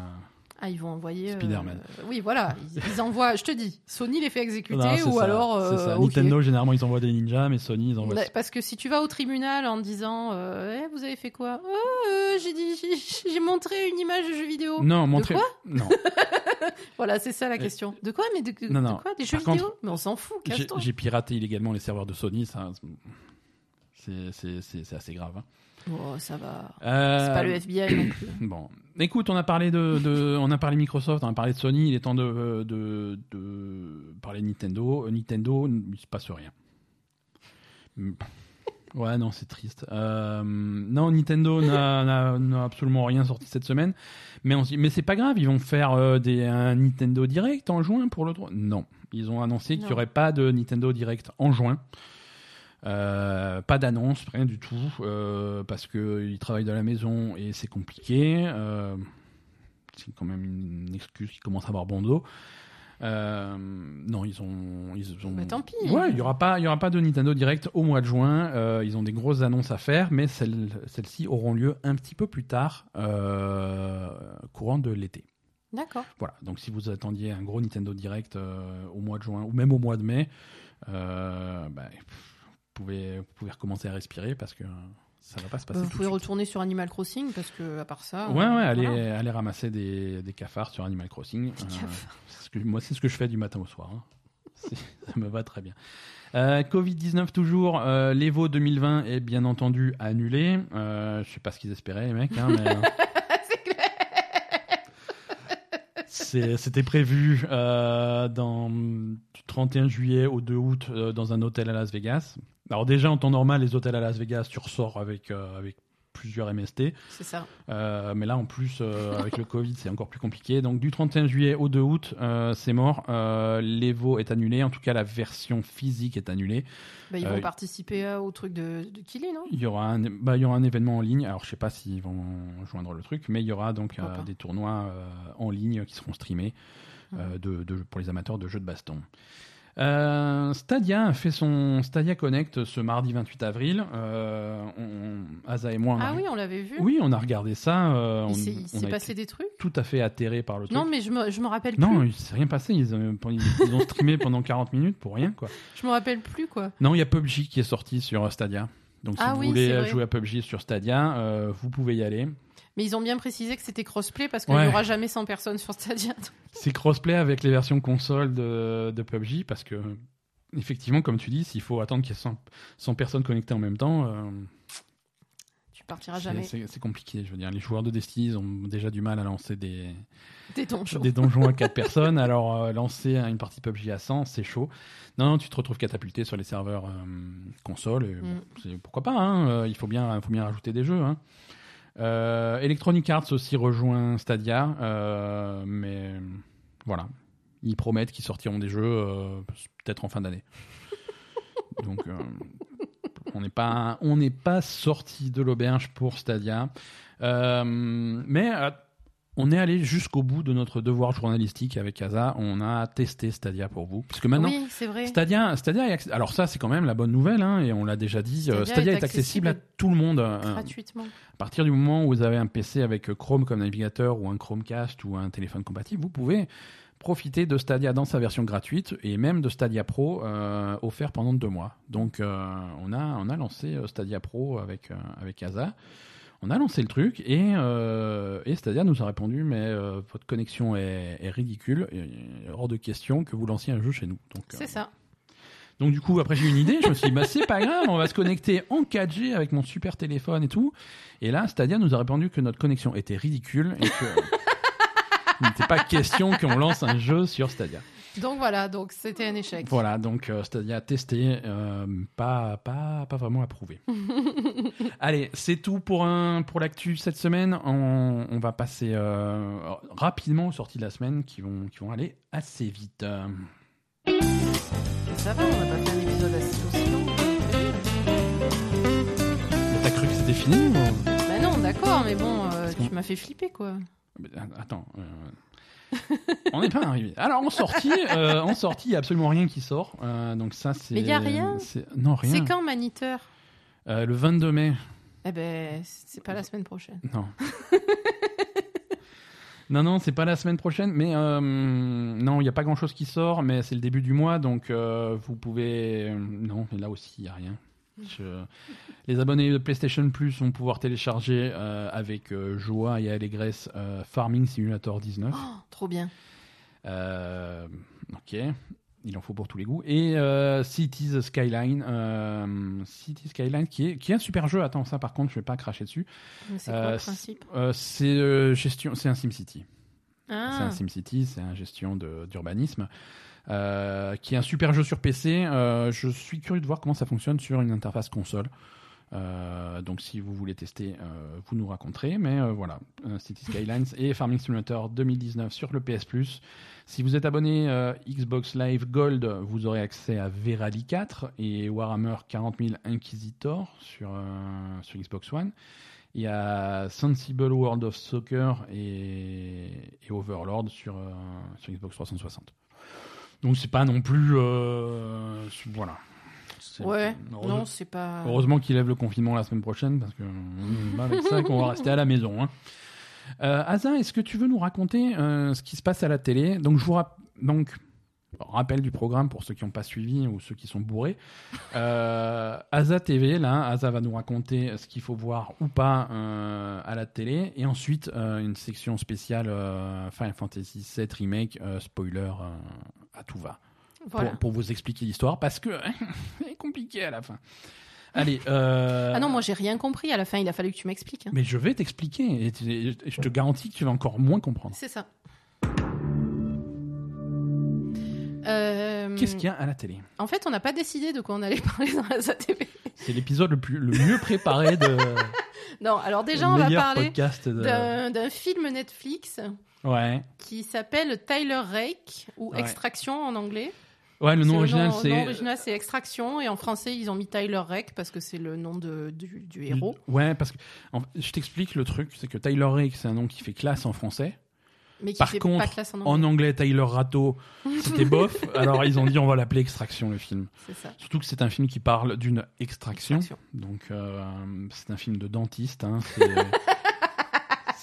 Ah, ils vont envoyer. euh, Spider-Man. oui, voilà, ils, ils envoient. Je te dis, Sony les fait exécuter Non, ou ça, alors. euh, ça. Nintendo, généralement, ils envoient des ninjas, mais Sony, ils envoient. Parce que si tu vas au tribunal en disant euh, Eh, vous avez fait quoi? Oh, euh, j'ai dit j'ai- j'ai montré une image de jeu vidéo. Non, montrer. quoi? Non, Voilà, c'est ça la question. De quoi? Mais de, de- non, de quoi? Des Par jeux contre, vidéo? Mais on s'en fout, j'ai j'ai piraté illégalement les serveurs de Sony, ça. C'est c'est- c'est- c'est assez grave. hein. Oh, ça va. C'est pas le FBI non plus. Bon, écoute, on a parlé de, de- on a parlé Microsoft, on a parlé de Sony. Il est temps de, de, de parler de Nintendo. Euh, Nintendo, il se passe rien. Hmm. Ouais, non, c'est triste. Euh, non, Nintendo n'a- absolument rien sorti cette semaine. Mais, on se dit, mais c'est pas grave, ils vont faire euh, des, un Nintendo Direct en juin pour le. Non, ils ont annoncé qu'il n'y aurait pas de Nintendo Direct en juin. Euh, pas d'annonce, rien du tout, euh, parce qu'ils travaillent de la maison et c'est compliqué. Euh, c'est quand même une excuse qui commence à avoir bon dos. Non, ils ont, ils ont. Bah, tant pis. Ouais, il y aura pas, il y aura pas de Nintendo Direct au mois de juin. Ils ont des grosses annonces à faire, mais celles, celles-ci auront lieu un petit peu plus tard, courant de l'été. D'accord. Voilà. Donc si vous attendiez un gros Nintendo Direct au mois de juin ou même au mois de mai, bah, pff, pouvez, vous pouvez recommencer à respirer parce que ça va pas se passer. Bah, vous tout de pouvez retourner sur Animal Crossing parce que à part ça. Ouais, euh, voilà. aller ramasser des, des cafards sur Animal Crossing. Euh, cafards. c'est ce que, moi, c'est ce que je fais du matin au soir. hein. Ça me va très bien. Euh, Covid-19 toujours. Euh, L'Evo 2020 est bien entendu annulé. Euh, je sais pas ce qu'ils espéraient, les mecs. hein, mais, euh, C'est clair. c'est- C'était prévu euh, dans, du 31 juillet au 2 août euh, dans un hôtel à Las Vegas. Alors déjà, en temps normal, les hôtels à Las Vegas, tu ressors avec, euh, avec plusieurs MST. C'est ça. Euh, mais là, en plus, euh, avec le Covid, c'est encore plus compliqué. Donc, du 31 juillet au 2 août, euh, c'est mort. L'Evo est annulé. En tout cas, la version physique est annulée. Bah, ils vont participer au truc de, de Killy, non? Il y, aura un, bah, il y aura un événement en ligne. Alors, je sais pas s'ils vont joindre le truc, mais il y aura donc des tournois en ligne qui seront streamés de, de- pour les amateurs de jeux de baston. Euh, Stadia a fait son Stadia Connect ce mardi 28 avril. Euh, on, Asa et moi, on a, Ah oui, on l'avait vu. oui, on a regardé ça. euh, on, Il s'est- passé des trucs tout à fait atterré par le truc. Non, mais je me, je me rappelle Non, plus. il s'est rien passé. Ils ont, ils ont streamé pendant 40 minutes pour rien, quoi. Je me rappelle plus, quoi. Non, il y a PUBG qui est sorti sur Stadia. Donc, si Ah vous oui, voulez vrai. jouer à PUBG sur Stadia, euh, vous pouvez y aller. Mais ils ont bien précisé que c'était crossplay parce qu'il Ouais. n'y aura jamais 100 personnes sur Stadia. C'est crossplay avec les versions console de, de PUBG parce que, effectivement, comme tu dis, s'il faut attendre qu'il y ait 100, 100 personnes connectées en même temps, euh, Tu partiras jamais. c'est compliqué. Je veux dire, les joueurs de Destiny ils ont déjà du mal à lancer des, Des donjons. des donjons à 4 personnes. Alors, euh, lancer une partie PUBG à 100, c'est chaud. Non, non, tu te retrouves catapulté sur les serveurs euh, console. et Mm. pourquoi pas hein, euh, Il faut bien, faut bien rajouter des jeux. Hein. Euh, Electronic Arts aussi rejoint Stadia, euh, mais voilà, ils promettent qu'ils sortiront des jeux euh, peut-être en fin d'année. Donc, on n'est pas, on n'est pas sorti de l'auberge pour Stadia, mais on est allé jusqu'au bout de notre devoir journalistique avec Asa. On a testé Stadia pour vous, puisque maintenant. Oui, c'est vrai. Stadia, Stadia est alors ça c'est quand même la bonne nouvelle, hein, et on l'a déjà dit, euh, Stadia Stadia, est est accessible à tout le monde. euh, Gratuitement. à partir du moment où vous avez un PC avec Chrome comme navigateur ou un Chromecast ou un téléphone compatible, vous pouvez profiter de Stadia dans sa version gratuite et même de Stadia Pro euh, offert pendant deux mois. Donc euh, on, a, on a lancé Stadia Pro avec, euh, avec Asa. On a lancé le truc et, euh, et Stadia nous a répondu mais euh, votre connexion est, est ridicule, et, et hors de question que vous lanciez un jeu chez nous. Donc, euh, C'est ça. donc du coup, après j'ai eu une idée, je me suis dit, bah c'est pas grave, on va se connecter en 4G avec mon super téléphone et tout. Et là, Stadia nous a répondu que notre connexion était ridicule et que il n'était pas question qu'on lance un jeu sur Stadia. Donc voilà, donc c'était un échec. Voilà, donc euh, Stadia testé, euh, pas, pas, pas vraiment approuvé. Allez, c'est tout pour, un, pour l'actu cette semaine. On, on va passer euh, rapidement aux sorties de la semaine qui vont, qui vont aller assez vite. Ça va, on n'a pas fait un épisode assez aussi long. T'as cru que c'était fini ou- Bah non, d'accord, mais bon, euh, tu m'as fait flipper, quoi. Mais, euh, Attends. Euh, on n'est pas arrivé. Alors en sortie, euh, en sortie, il y a absolument rien qui sort. Euh, donc ça c'est. Mais y a rien c'est- Non rien. C'est quand Maniteur? Euh, Le 22 mai. Eh ben, c'est pas la semaine prochaine. Non. non non, c'est pas la semaine prochaine, mais euh, non, il n'y a pas grand chose qui sort, mais c'est le début du mois, donc euh, vous pouvez. Non, mais là aussi il y a rien. Je- Les abonnés de PlayStation Plus vont pouvoir télécharger euh, avec euh, joie et allégresse euh, Farming Simulator 19. Oh, trop bien. Ok, il en faut pour tous les goûts. Et Cities Skyline, Cities Skyline qui est, qui est un super jeu. Attends, ça par contre, je vais pas cracher dessus. C'est quoi le principe? c'est gestion, c'est un SimCity. C'est Ah, un SimCity, c'est un gestion d'urbanisme. Euh, qui est un super jeu sur PC. Euh, je suis curieux de voir comment ça fonctionne sur une interface console. Euh, donc si vous voulez tester, vous nous raconterez. Mais voilà, City Skylines et Farming Simulator 2019 sur le PS Plus. Si vous êtes abonné Xbox Live Gold, vous aurez accès à Verali 4 et Warhammer 40 000 Inquisitor sur, Xbox One. Il y a Sensible World of Soccer et, Overlord sur Xbox 360. Donc c'est pas non plus... euh, voilà. Ouais, non, c'est pas. Heureusement qu'il lève le confinement la semaine prochaine parce que avec ça qu'on va rester à la maison. Hein. Euh, Asa, est-ce que tu veux nous raconter euh, ce qui se passe à la télé? Donc je vous rap- donc rappel du programme pour ceux qui n'ont pas suivi ou ceux qui sont bourrés. Euh, Asa TV, là, Asa va nous raconter ce qu'il faut voir ou pas euh, à la télé, et ensuite euh, une section spéciale Final Fantasy VII remake spoiler à tout va Voilà. pour, pour vous expliquer l'histoire parce que c'est compliqué à la fin. Allez. euh, Ah non, moi j'ai rien compris. À la fin, il a fallu que tu m'expliques. hein. Mais je vais t'expliquer et, je te garantis que tu vas encore moins comprendre. C'est ça. Euh, Qu'est-ce qu'il y a à la télé? En fait, on n'a pas décidé de quoi on allait parler dans la TV. C'est l'épisode le, plus, le mieux préparé de Non, alors déjà, on va parler de... d'un film Netflix Ouais. qui s'appelle Tyler Rake ou Ouais. Extraction en anglais. Ouais, le nom C'est original nom- c'est original, c'est Extraction et en français ils ont mis Tyler Rake parce que c'est le nom de, du, du héros. Ouais, parce que en- je t'explique le truc, c'est que Tyler Rake, c'est un nom qui fait classe en français. Mais qui Par fait contre, pas classe en En anglais. anglais, Tyler Ratto, c'était bof. Alors ils ont dit on va l'appeler Extraction le film. C'est ça. Surtout que c'est un film qui parle d'une extraction. Extraction. Donc euh, c'est un film de dentiste. hein.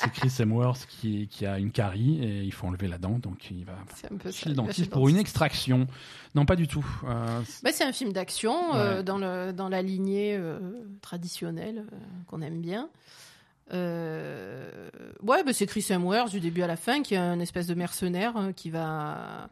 C'est Chris Hemsworth qui, qui a une carie et il faut enlever la dent. Donc il va C'est un peu ça. chez le dentiste pour une extraction. Non, pas du tout. Euh, Bah, c'est un film d'action euh, dans, la lignée euh, traditionnelle euh, qu'on aime bien. Euh, ouais, bah, c'est Chris Hemsworth du début à la fin qui est un espèce de mercenaire euh, qui va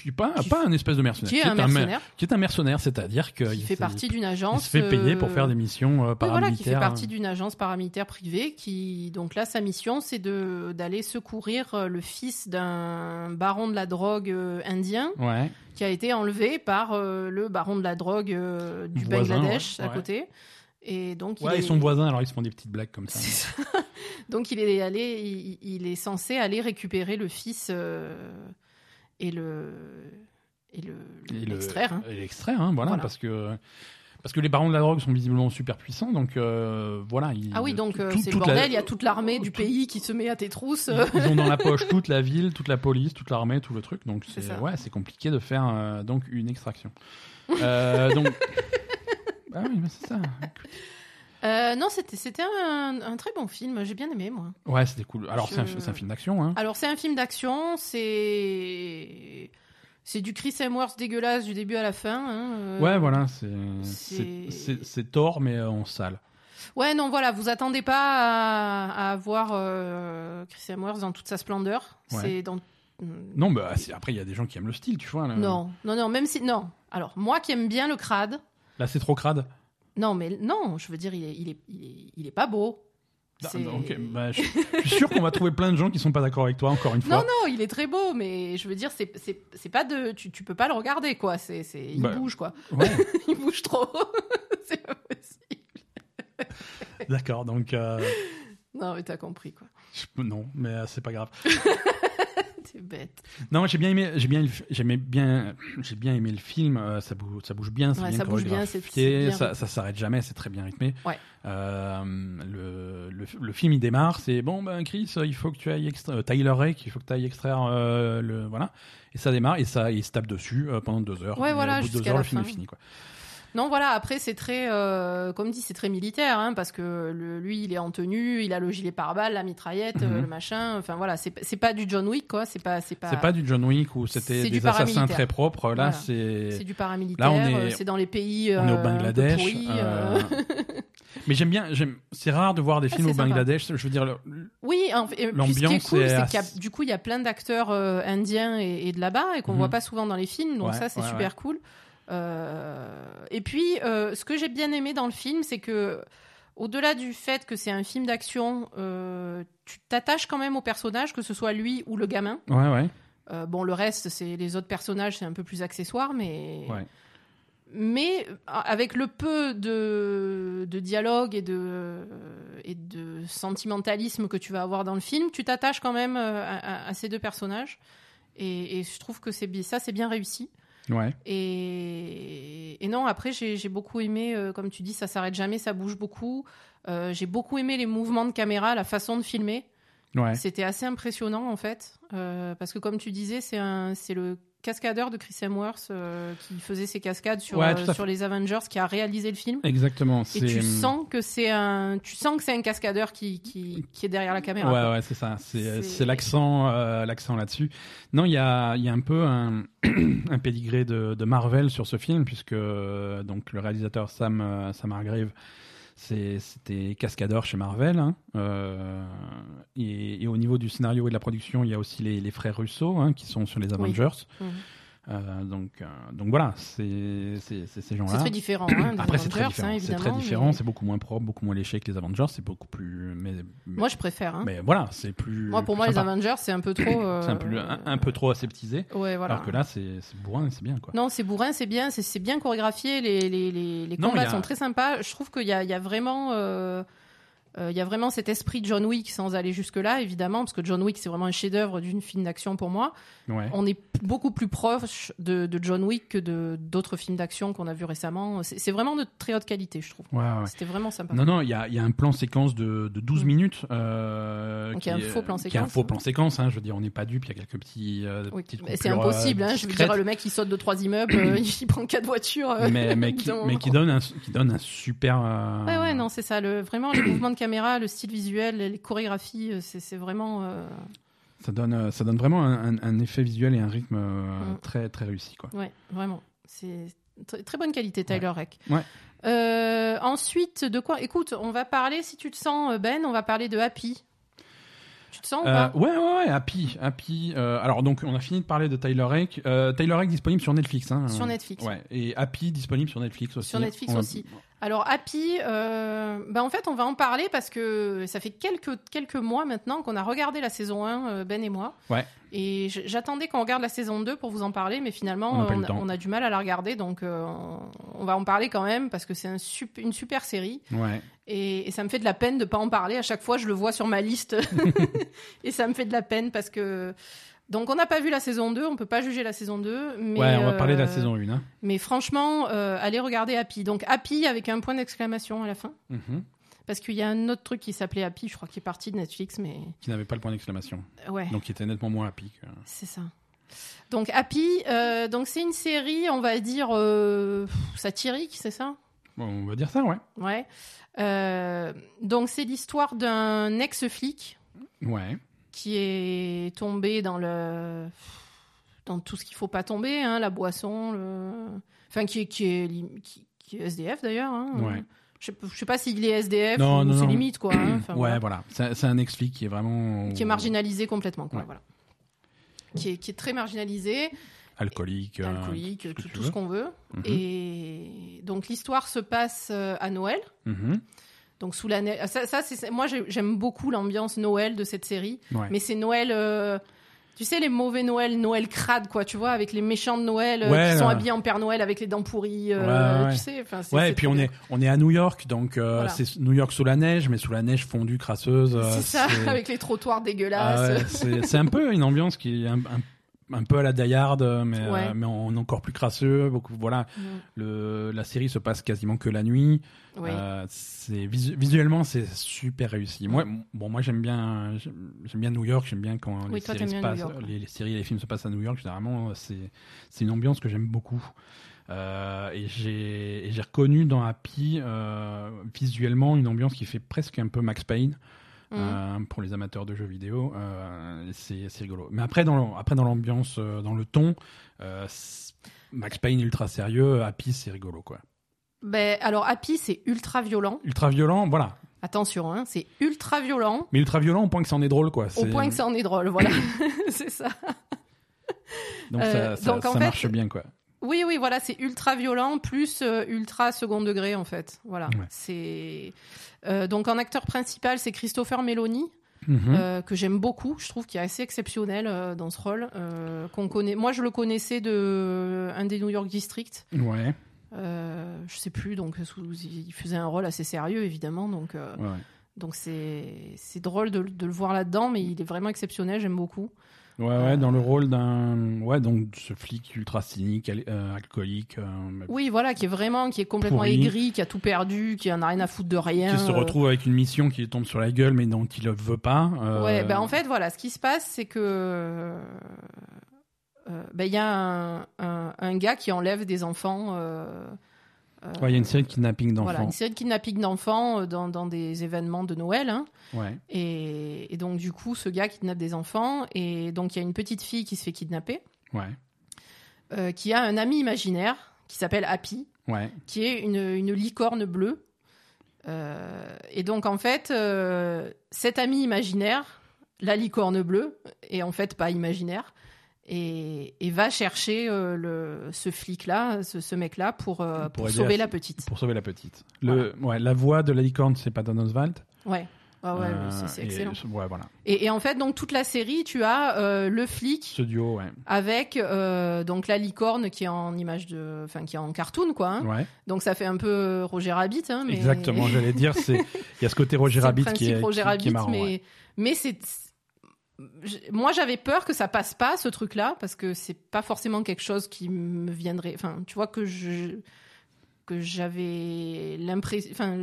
qui pas, Qui- pas un espèce de mercenaire. qui est un mer- mercenaire qui est un mercenaire, c'est-à-dire qui qu'il fait partie d'une il agence se fait payer pour euh, faire des missions euh, oui, voilà, qui fait paramilitaires. partie d'une agence paramilitaire privée qui donc là sa mission c'est de d'aller secourir euh, le fils d'un baron de la drogue euh, indien Ouais. qui a été enlevé par euh, le baron de la drogue euh, du Voisin, Bangladesh ouais, à ouais. côté et donc il Ouais, est... ils sont voisins, alors ils se font des petites blagues comme ça. Donc il est allé, il, il est censé aller récupérer le fils euh, et le et le l'extraire. hein. l'extraire, hein, voilà, Voilà. parce que parce que les barons de la drogue sont visiblement super puissants, donc euh, voilà. Ils, Ah oui, donc euh, c'est le bordel. Il y a toute l'armée du pays qui se met à tes trousses. Ils, ils ont dans la poche toute la ville, toute la police, toute l'armée, tout le truc. Donc C'est ouais, compliqué de faire donc une extraction. Donc ah oui, mais c'est ça. Euh, non, c'était c'était un, un très bon film. J'ai bien aimé moi. Ouais, c'était cool. Alors c'est un, Je- c'est un film d'action, hein. Alors c'est un film d'action. C'est c'est du Chris Hemsworth dégueulasse du début à la fin. hein, euh. Ouais, voilà, c'est c'est- c'est c'est- c'est tort, mais euh, en sale. Ouais, non, voilà, vous attendez pas à, à voir euh, Chris Hemsworth dans toute sa splendeur. Ouais. C'est dans Non, bah c'est- après il y a des gens qui aiment le style, tu vois. Là, Non, non, non, même si. Non. Alors, moi qui aime bien le crade, Là, c'est trop crade. non, mais non, je veux dire, il est, il est, il est, il est pas beau. Ah, ok, bah, je, je suis sûr qu'on va trouver plein de gens qui sont pas d'accord avec toi, encore une fois. Non, non, il est très beau, mais je veux dire, c'est, c'est, pas de. Tu, tu peux pas le regarder, quoi. C'est, c'est, il Bah. bouge, quoi. Ouais, il bouge trop. c'est pas possible. d'accord, donc euh, Non, mais t'as compris, quoi. je- non, mais euh, c'est pas grave. Bête. Non, j'ai bien aimé, j'ai bien, j'aimais bien, j'ai bien aimé le film. euh, ça bouge, ça bouge bien, c'est Ouais, bien ça bouge bien, ça, s'arrête jamais, c'est très bien rythmé. Ouais. Euh, le, le, le film il démarre, c'est bon ben Chris, il faut que tu ailles extraire, Tyler Rake, il faut que tu ailles extraire euh, le voilà, et ça démarre et ça il se tape dessus euh, pendant deux heures. Ouais, Et voilà, au bout de deux heures, le film fin. est fini quoi. Non, voilà, après, c'est très. euh, comme dit, c'est très militaire, hein, parce que le- lui, il est en tenue, il a le gilet pare-balles, la mitraillette, euh, Mhm. le machin. Enfin, voilà, c'est, pas du John Wick, quoi. C'est pas. C'est pas, C'est pas du John Wick où c'était des assassins très propres. Là, Voilà. c'est C'est du paramilitaire, Là, on est- euh, c'est dans les pays. on est au Bangladesh. euh. Mais j'aime bien. C'est rare de voir des Ah, films au sympa. Bangladesh. Je veux dire, le- Oui, en fait, ce L'ambiance cool, qu'il du coup, il y a plein d'acteurs euh, indiens et, et de là-bas et qu'on Mhm. voit pas souvent dans les films, donc Ouais, ça, c'est ouais, super cool. Euh, et puis, euh, ce que j'ai bien aimé dans le film, c'est que, au-delà du fait que c'est un film d'action, euh, tu t'attaches quand même au personnage, que ce soit lui ou le gamin. ouais, ouais. Euh, bon, le reste, c'est les autres personnages, c'est un peu plus accessoire, mais Ouais. mais avec le peu de, de dialogue et de, et de sentimentalisme que tu vas avoir dans le film, tu t'attaches quand même à, à- à ces deux personnages. Et, et je trouve que ça, c'est bien réussi. Ouais. Et, et non, après, j'ai beaucoup aimé, euh, comme tu dis, ça s'arrête jamais, ça bouge beaucoup. Euh, j'ai beaucoup aimé les mouvements de caméra, la façon de filmer. Ouais. C'était assez impressionnant en fait, euh, parce que comme tu disais, c'est le cascadeur de Chris Hemsworth euh, qui faisait ses cascades sur, Ouais, euh, sur les Avengers, qui a réalisé le film. Exactement. Et tu sens que c'est un, tu sens que c'est un cascadeur qui, qui, qui est derrière la caméra. quoi. Ouais, ouais, c'est ça. C'est c'est l'accent, euh, l'accent là-dessus. Non, il y a, il y a un peu un, un pédigré de, de Marvel sur ce film, puisque euh, donc le réalisateur Sam, euh, Sam Hargrave, c'était cascadeur chez Marvel. hein. Euh, et, et au niveau du scénario et de la production, il y a aussi les, les frères Russo hein, qui sont sur les Avengers. Mhm. Euh, donc, euh, donc voilà, c'est ces gens-là. C'est très différent. Hein, Après, c'est très différent. hein, c'est très évidemment, différent. mais- C'est beaucoup moins propre, beaucoup moins léché que les Avengers. C'est beaucoup plus. Mais, Moi, je préfère. hein. mais voilà, c'est plus. Moi, pour plus moi, les. Avengers, c'est un peu trop. euh, C'est un un, un peu trop aseptisé. Ouais, voilà. Alors que là, c'est bourrin, c'est bien quoi. Non, c'est bourrin, c'est bien, c'est- bien chorégraphié, les, les, les, les combats a- sont très sympas. Je trouve qu'il y y a vraiment. Euh, euh, il y a vraiment cet esprit de John Wick sans aller jusque-là, évidemment, parce que John Wick, c'est vraiment un chef-d'œuvre d'une film d'action pour moi. Ouais. On est beaucoup plus proche de, de John Wick que de d'autres films d'action qu'on a vus récemment. C'est c'est vraiment de très haute qualité, je trouve. Ouais, ouais. C'était vraiment sympa. Non, non, il y a, il y a un plan séquence de, de 12 Mm. minutes. Euh, Donc, qui il a un est- faux plan qui est un séquence. faux plan séquence. Hein, je veux dire, on n'est pas dupe. Il y a quelques petits. euh, Oui, c'est coupures, impossible. euh, hein. Je veux dire, le mec qui saute de trois immeubles, euh, il prend quatre voitures. euh, mais, mais, qui, dans- mais qui donne un, qui donne un super. euh, Ouais, ouais, non, c'est ça. Le, vraiment, les mouvements de caméra, le style visuel, les chorégraphies, euh, c'est vraiment. euh, Ça donne, euh, ça donne vraiment un, effet visuel et un rythme euh, Mm. très, très réussi quoi. ouais, vraiment. C'est très, très bonne qualité, Tyler Reck. Ouais. Euh, ensuite, de quoi Écoute, on va parler, si tu te sens, Ben, on va parler de Happy. Tu te sens ou Euh, pas? ouais, ouais, ouais, Happy, Happy. euh, alors donc, on a fini de parler de Tyler Rake. Euh, Tyler Rake disponible sur Netflix. Hein, Sur Netflix. Ouais, et Happy disponible sur Netflix aussi. Sur Netflix On aussi. Alors Happy, euh, bah en fait on va en parler parce que ça fait quelques, quelques mois maintenant qu'on a regardé la saison 1, euh, Ben et moi. Ouais. Et j'attendais qu'on regarde la saison 2 pour vous en parler, mais finalement On a- temps. on a du mal à la regarder, donc euh, on, on va en parler quand même parce que c'est un sup- une super série. Ouais. Et, et ça me fait de la peine de pas en parler. À chaque fois je le vois sur ma liste. et ça me fait de la peine parce que... Donc on n'a pas vu la saison 2, on peut pas juger la saison 2. Mais, ouais, on va parler de la euh, saison 1. Hein. mais franchement, euh, allez regarder Happy. Donc Happy avec un point d'exclamation à la fin. Mhm. Parce qu'il y a un autre truc qui s'appelait Happy, je crois, qui est parti de Netflix, mais Qui n'avait pas le point d'exclamation. ouais, Donc, qui était nettement moins Happy. que- c'est ça. Donc Happy, euh, donc c'est une série, on va dire satirique, c'est ça? On va dire ça, ouais. Ouais. Donc c'est l'histoire d'un ex-flic Ouais. Qui est tombé dans le dans tout ce qu'il faut pas tomber, hein, la boisson, le... enfin qui est qui est qui, qui est SDF d'ailleurs. Hein. Ouais. Je sais, sais pas s'il est SDF Non, ou non, c'est limite quoi. hein. Ouais, voilà. voilà. C'est un ex-flic qui est vraiment. Qui est marginalisé complètement quoi. Ouais. Voilà. Qui est, qui est très marginalisé, Alcoolique. euh, alcoolique, tout ce qu'on veut. Mhm. Et donc l'histoire se passe euh, à Noël. Mhm. Donc sous la neige. Ça, ça c'est moi j'ai- j'aime beaucoup l'ambiance Noël de cette série. Ouais. Mais c'est Noël. euh, Tu sais, les mauvais Noël, Noël crade, quoi, tu vois, avec les méchants de Noël euh, Ouais, qui sont habillés en Père Noël avec les dents pourries, euh, Ouais, tu sais. c'est- Ouais, et puis on bien. est, on est à New York, donc euh, Voilà. c'est New York sous la neige, mais sous la neige fondue, crasseuse. C'est ça, avec les trottoirs Ah dégueulasses. c'est un peu une ambiance qui est un, un- un peu à la Die Hard, mais, euh, mais en encore plus crasseux. Beaucoup, voilà, Mm. le, la série se passe quasiment que la nuit. Oui. Euh, c'est visu- visuellement c'est super réussi. Moi, bon, moi j'aime bien, j'aime bien New York. J'aime bien quand Oui, les, toi, séries se passent, York, les, les séries et les films se passent à New York. Généralement, c'est c'est une ambiance que j'aime beaucoup. Euh, et j'ai reconnu dans Happy euh, visuellement une ambiance qui fait presque un peu Max Payne. Euh, pour les amateurs de jeux vidéo, euh, c'est rigolo. Mais après, dans le- après dans l'ambiance, euh, dans le ton, euh, Max Payne ultra sérieux, Happy c'est rigolo quoi. Ben, alors, Happy, c'est ultra violent. Ultra violent, voilà. Attention, hein, c'est ultra violent. Mais ultra violent au point que ça en est drôle quoi. Au point que ça en est drôle, voilà. c'est ça. Donc ça, ça, donc, en ça fait, marche bien quoi. Oui, oui, voilà, c'est ultra violent plus euh, ultra second degré en fait. Voilà. Ouais. C'est euh, donc en acteur principal, c'est Christopher Meloni. Mhm. euh, que j'aime beaucoup. Je trouve qu'il est assez exceptionnel dans ce rôle. qu'on connaît. Moi, je le connaissais de un des New York District. Ouais, je sais plus, donc il faisait un rôle assez sérieux, évidemment. Donc, ouais, donc c'est c'est drôle de, de le voir là-dedans, mais il est vraiment exceptionnel. J'aime beaucoup. Ouais, ouais, dans le rôle d'un. Ouais, donc ce flic ultra cynique, al- euh, alcoolique. euh, Oui, voilà, qui est vraiment, qui est complètement Pourri. aigri, qui a tout perdu, qui en a rien à foutre de rien. qui se euh, retrouve avec une mission qui lui tombe sur la gueule, mais dont il ne veut pas. euh, Ouais, ben en fait, voilà, ce qui se passe, c'est que euh, euh, ben, il y a un, un- un gars qui enlève des enfants. euh, euh, ouais, il y a une série de kidnapping d'enfants. Voilà, une série de kidnappings d'enfants euh, dans, dans des événements de Noël. hein. Ouais, Et, et donc, du coup, ce gars kidnappe des enfants. Et donc, il y a une petite fille qui se fait kidnapper, ouais, euh, qui a un ami imaginaire qui s'appelle Happy, ouais. qui est une, une licorne bleue. Euh, et donc, en fait, euh, cet ami imaginaire, la licorne bleue, est en fait pas imaginaire. Et, et va chercher euh, le, ce flic-là, ce, ce mec-là, pour, euh, Pour sauver à- la petite. Pour sauver la petite. Le, ouais, la voix de la licorne, c'est pas Don Oswald. Ouais. Ah ouais, Euh, c'est- et- excellent. ouais, voilà. Et, et en fait, donc toute la série, tu as euh, le flic Ce duo, ouais. avec euh, donc la licorne qui est en image de, enfin qui est en cartoon quoi. hein. ouais. Donc ça fait un peu Roger Rabbit. Hein, mais... Exactement, j'allais dire, c'est il y a ce côté Roger Rabbit qui est, Roger qui- Rabbit, qui est marrant. mais mais c'est moi j'avais peur que ça passe pas ce truc-là parce que c'est pas forcément quelque chose qui me viendrait. Enfin, tu vois que je que j'avais l'impression. Enfin,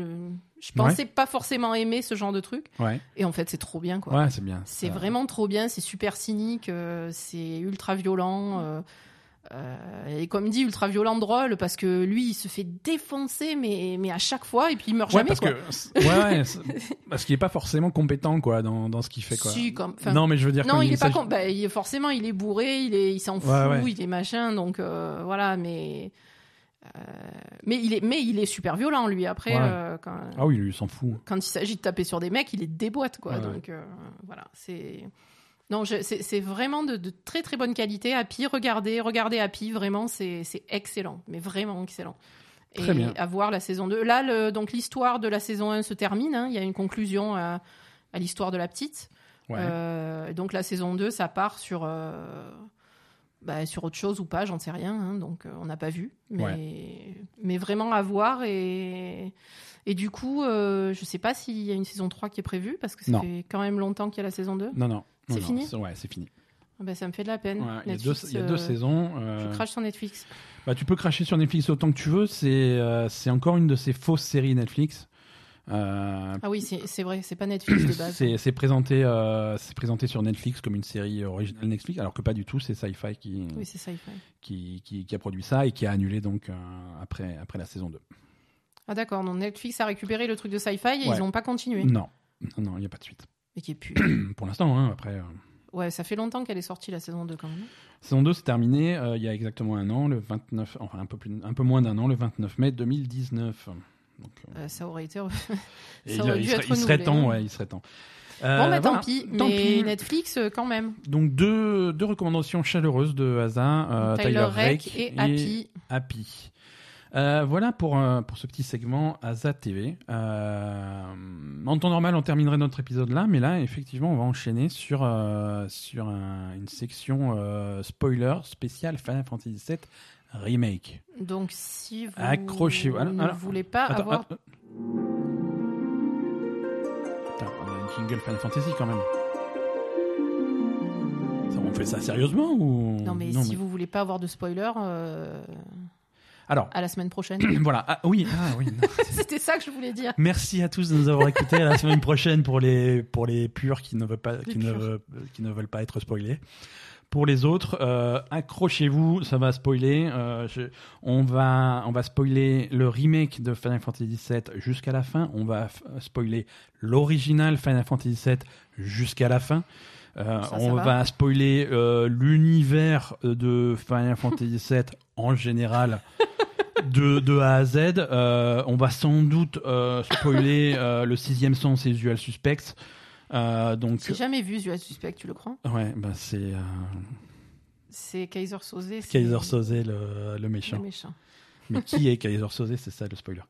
je pensais pas forcément aimer ce genre de truc. Ouais, Et en fait, c'est trop bien quoi. ouais, c'est bien. C'est vraiment trop bien, c'est super cynique, euh, c'est ultra violent. euh, euh, et comme dit, ultra violent drôle, parce que lui, il se fait défoncer, mais, mais à chaque fois, et puis il meurt Ouais, jamais. parce quoi. que ouais, parce qu'il est pas forcément compétent quoi dans, dans ce qu'il fait quoi. Si, comme- enfin, non, mais je veux dire non, il est pas con. Bah, il est- forcément, il est bourré, il est, il s'en fout, Ouais, il est machin, donc euh, voilà. Mais euh, mais il est, mais il est super violent lui. Après, quand, Ah oui, lui, il s'en fout. quand il s'agit de taper sur des mecs, il est déboîte quoi. Donc voilà, c'est non, c'est vraiment de, de très très bonne qualité. Happy, regardez, regardez Happy, vraiment, c'est excellent, mais vraiment excellent. Et Très bien. à voir la saison 2. Là, le, donc l'histoire de la saison 1 se termine. hein. Il y a une conclusion à, à l'histoire de la petite. Ouais. Euh, donc la saison 2, ça part sur, euh, bah, sur autre chose ou pas, j'en sais rien. hein. donc euh, on n'a pas vu. Mais, mais vraiment à voir. Et, et du coup, euh, je sais pas s'il y a une saison 3 qui est prévue, parce que ça Non. fait quand même longtemps qu'il y a la saison 2. Non, non. C'est fini Ouais, c'est fini. Ah bah, ça me fait de la peine. Ouais, il y a y a deux euh, saisons. euh, Je crache sur Netflix. bah, tu peux cracher sur Netflix autant que tu veux. C'est euh, encore une de ces fausses séries Netflix. Euh, Ah oui, c'est vrai, c'est pas Netflix de base. c'est c'est présenté, euh, présenté sur Netflix comme une série originale Netflix, alors que pas du tout. C'est Sci-Fi qui, Oui, fait. qui, qui, qui a produit ça et qui a annulé donc euh, après, après la saison 2. Ah d'accord, donc Netflix a récupéré le truc de sci-fi et Ouais. ils n'ont pas continué. Non, non, il n'y a pas de suite. Mais qui est plus. Pour l'instant, hein, après. euh, Ouais, ça fait longtemps qu'elle est sortie la saison 2 quand même. Saison 2, c'est terminé euh, il y a exactement un an, le 29, enfin un peu, plus, un peu moins d'un an, le 29 mai 2019. Donc, euh, Euh, ça aurait été. et ça aurait il, dû serait, être il serait temps, hein. ouais, il serait temps. Bon, bah tant pis, Tant mais pis. Netflix quand même. Donc deux, deux recommandations chaleureuses de euh, Tyler, Tyler Rake Rake et Happy. Happy. Euh, voilà pour, euh, pour ce petit segment Asa TV. Euh, en temps normal, on terminerait notre épisode là, mais là, effectivement, on va enchaîner sur, sur un- une section spoiler spéciale Final Fantasy VII Remake. Donc si vous Accrochez-vous. Alors- ne alors- voulez pas Attends, avoir. attends. On a une jingle Final Fantasy quand même. Ça, on fait ça sérieusement ou Non mais si vous voulez pas avoir de spoiler, Alors, à la semaine prochaine. voilà. Ah, oui, ah, oui. C'était ça que je voulais dire. Merci à tous de nous avoir écoutés. À la semaine prochaine pour les pour les purs qui ne veulent pas Les qui ne veulent, qui ne veulent pas être spoilés. Pour les autres, euh, accrochez-vous, ça va spoiler. Euh, je- on va on va spoiler le remake de Final Fantasy VII jusqu'à la fin. On va spoiler l'original Final Fantasy VII jusqu'à la fin. Euh, Ça, ça on va. va spoiler euh, l'univers de Final Fantasy VII en général de, de A à Z. Euh, on va sans doute euh, spoiler euh, le sixième sens et Usual Suspects. Donc, J'ai jamais vu Usual Suspect, tu le crois? Ouais, bah c'est C'est Kaiser Soze. Kaiser Soze le, le le méchant. méchant. Mais qui est Kaiser Soze? C'est ça le spoiler.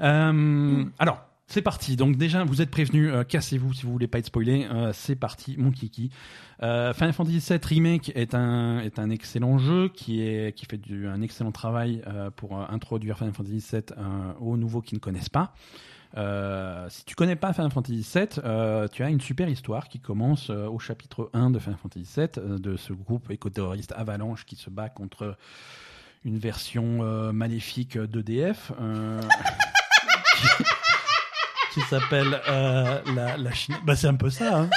Euh, alors, c'est parti. Donc déjà, vous êtes prévenus, euh, cassez-vous si vous voulez pas être spoilé. Euh, c'est parti, mon kiki. Euh, Final Fantasy VII Remake est un est un excellent jeu qui est qui fait du, un excellent travail pour introduire Final Fantasy VII aux nouveaux qui ne connaissent pas. Si tu connais pas Final Fantasy VII, tu as une super histoire qui commence au chapitre 1 de Final Fantasy VII, de ce groupe éco-terroriste Avalanche qui se bat contre une version maléfique d'EDF. Qui- s'appelle euh, la, la Chine. Bah, c'est un peu ça. Hein.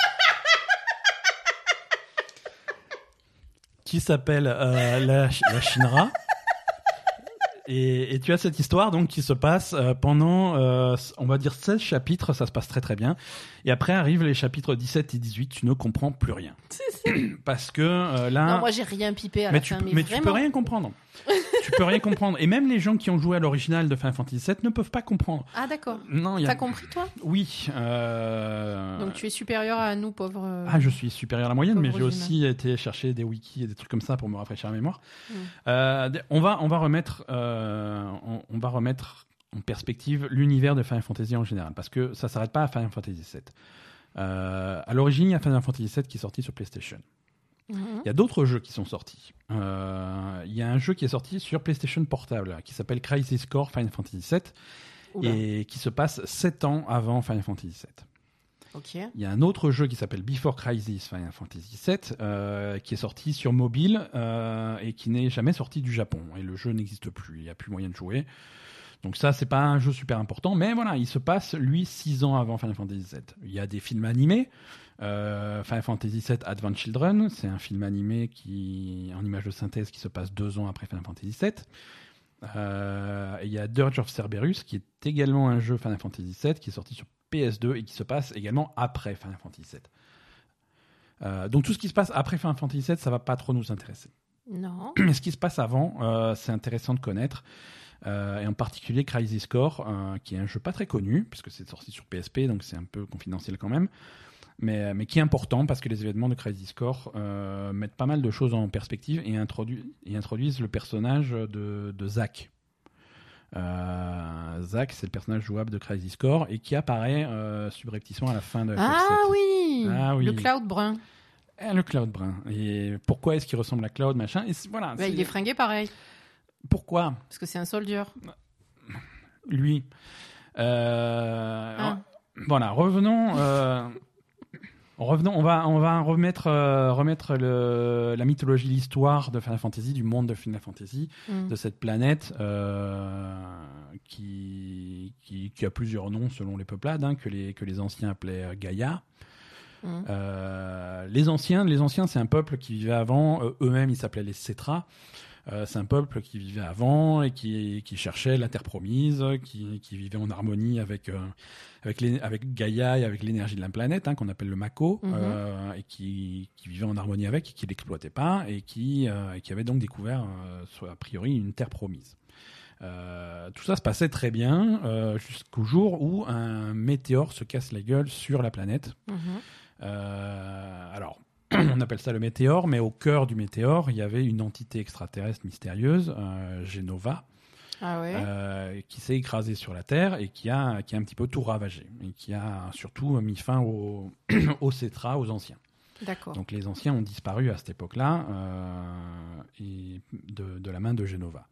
qui s'appelle euh, la, la Shinra. Et, et tu as cette histoire donc qui se passe euh, pendant, euh, on va dire 16 chapitres, ça se passe très très bien. Et après arrivent les chapitres 17 et 18, tu ne comprends plus rien. Parce que euh, là... Non, moi j'ai rien pipé à mais la tu, fin, mais, mais tu peux rien comprendre. tu peux rien comprendre. Et même les gens qui ont joué à l'original de Final Fantasy VII ne peuvent pas comprendre. Ah d'accord. Non, y a... T'as compris toi? Oui. euh, Donc tu es supérieur à nous pauvres. Ah, je suis supérieur à la moyenne, mais j'ai aussi été chercher des wikis et des trucs comme ça pour me rafraîchir la mémoire. Mm. On va, on va remettre, euh, on, on va remettre en perspective l'univers de Final Fantasy en général, parce que ça s'arrête pas à Final Fantasy VII. Euh, à l'origine, il y a Final Fantasy VII qui est sorti sur PlayStation. mhm. Il y a d'autres jeux qui sont sortis. Euh, il y a un jeu qui est sorti sur PlayStation Portable qui s'appelle Crisis Core Final Fantasy VII Oula. et qui se passe 7 ans avant Final Fantasy VII. Il y a un autre jeu qui s'appelle Before Crisis Final Fantasy VII euh, qui est sorti sur mobile euh, et qui n'est jamais sorti du Japon. Et le jeu n'existe plus, il n'y a plus moyen de jouer. Donc ça, c'est pas un jeu super important, mais voilà, il se passe, lui, six ans avant Final Fantasy VII. Il y a des films animés. Euh, Final Fantasy VII Advent Children, c'est un film animé qui, en image de synthèse qui se passe deux ans après Final Fantasy VII. Il y a Dirge of Cerberus, qui est également un jeu Final Fantasy VII, qui est sorti sur PS2 et qui se passe également après Final Fantasy VII. Euh, donc tout ce qui se passe après Final Fantasy VII, ça va pas trop nous intéresser. Non. Mais ce qui se passe avant, euh, c'est intéressant de connaître. Euh, et en particulier Crisis Core, qui est un jeu pas très connu, puisque c'est sorti sur PSP, donc c'est un peu confidentiel quand même, mais, mais qui est important parce que les événements de Crisis Core mettent pas mal de choses en perspective et, introdu- et introduisent le personnage de, de Zack. Euh, Zack, c'est le personnage jouable de Crisis Core et qui apparaît euh, subrepticement à la fin de Ah FF7. oui. Ah oui. Le cloud brun. Eh, le Cloud brun. Et pourquoi est-ce qu'il ressemble à Cloud machin et c'est- voilà. Bah, il est fringué pareil. Pourquoi? Parce que c'est un soldier. lui Euh, Ah. Voilà, revenons. Revenons. On va, on va remettre, euh, remettre le, la mythologie, l'histoire de Final Fantasy, du monde de Final Fantasy, Mm. de cette planète euh, qui, qui, qui a plusieurs noms selon les peuplades, hein, que, les, que les anciens appelaient euh, Gaïa. Mm. Euh, les anciens, les anciens, c'est un peuple qui vivait avant. Eux-mêmes, ils s'appelaient les Cetras. Euh, c'est un peuple qui vivait avant et qui, qui cherchait la terre promise, qui, qui vivait en harmonie avec euh, avec, les, avec Gaïa et avec l'énergie de la planète, hein, qu'on appelle le Mako, Mhm. euh, et qui, qui vivait en harmonie avec, et qui l'exploitait pas, et qui, euh, et qui avait donc découvert, a priori, une terre promise. Euh, tout ça se passait très bien euh, jusqu'au jour où un météore se casse la gueule sur la planète. Mhm. Euh, alors, on appelle ça le météore, mais au cœur du météore, il y avait une entité extraterrestre mystérieuse, euh, Genova, Ah ouais. euh, qui s'est écrasée sur la Terre et qui a, qui a un petit peu tout ravagé, et qui a surtout mis fin au- aux Cetras, aux anciens. D'accord. Donc les anciens ont disparu à cette époque-là, euh, de, de la main de Genova.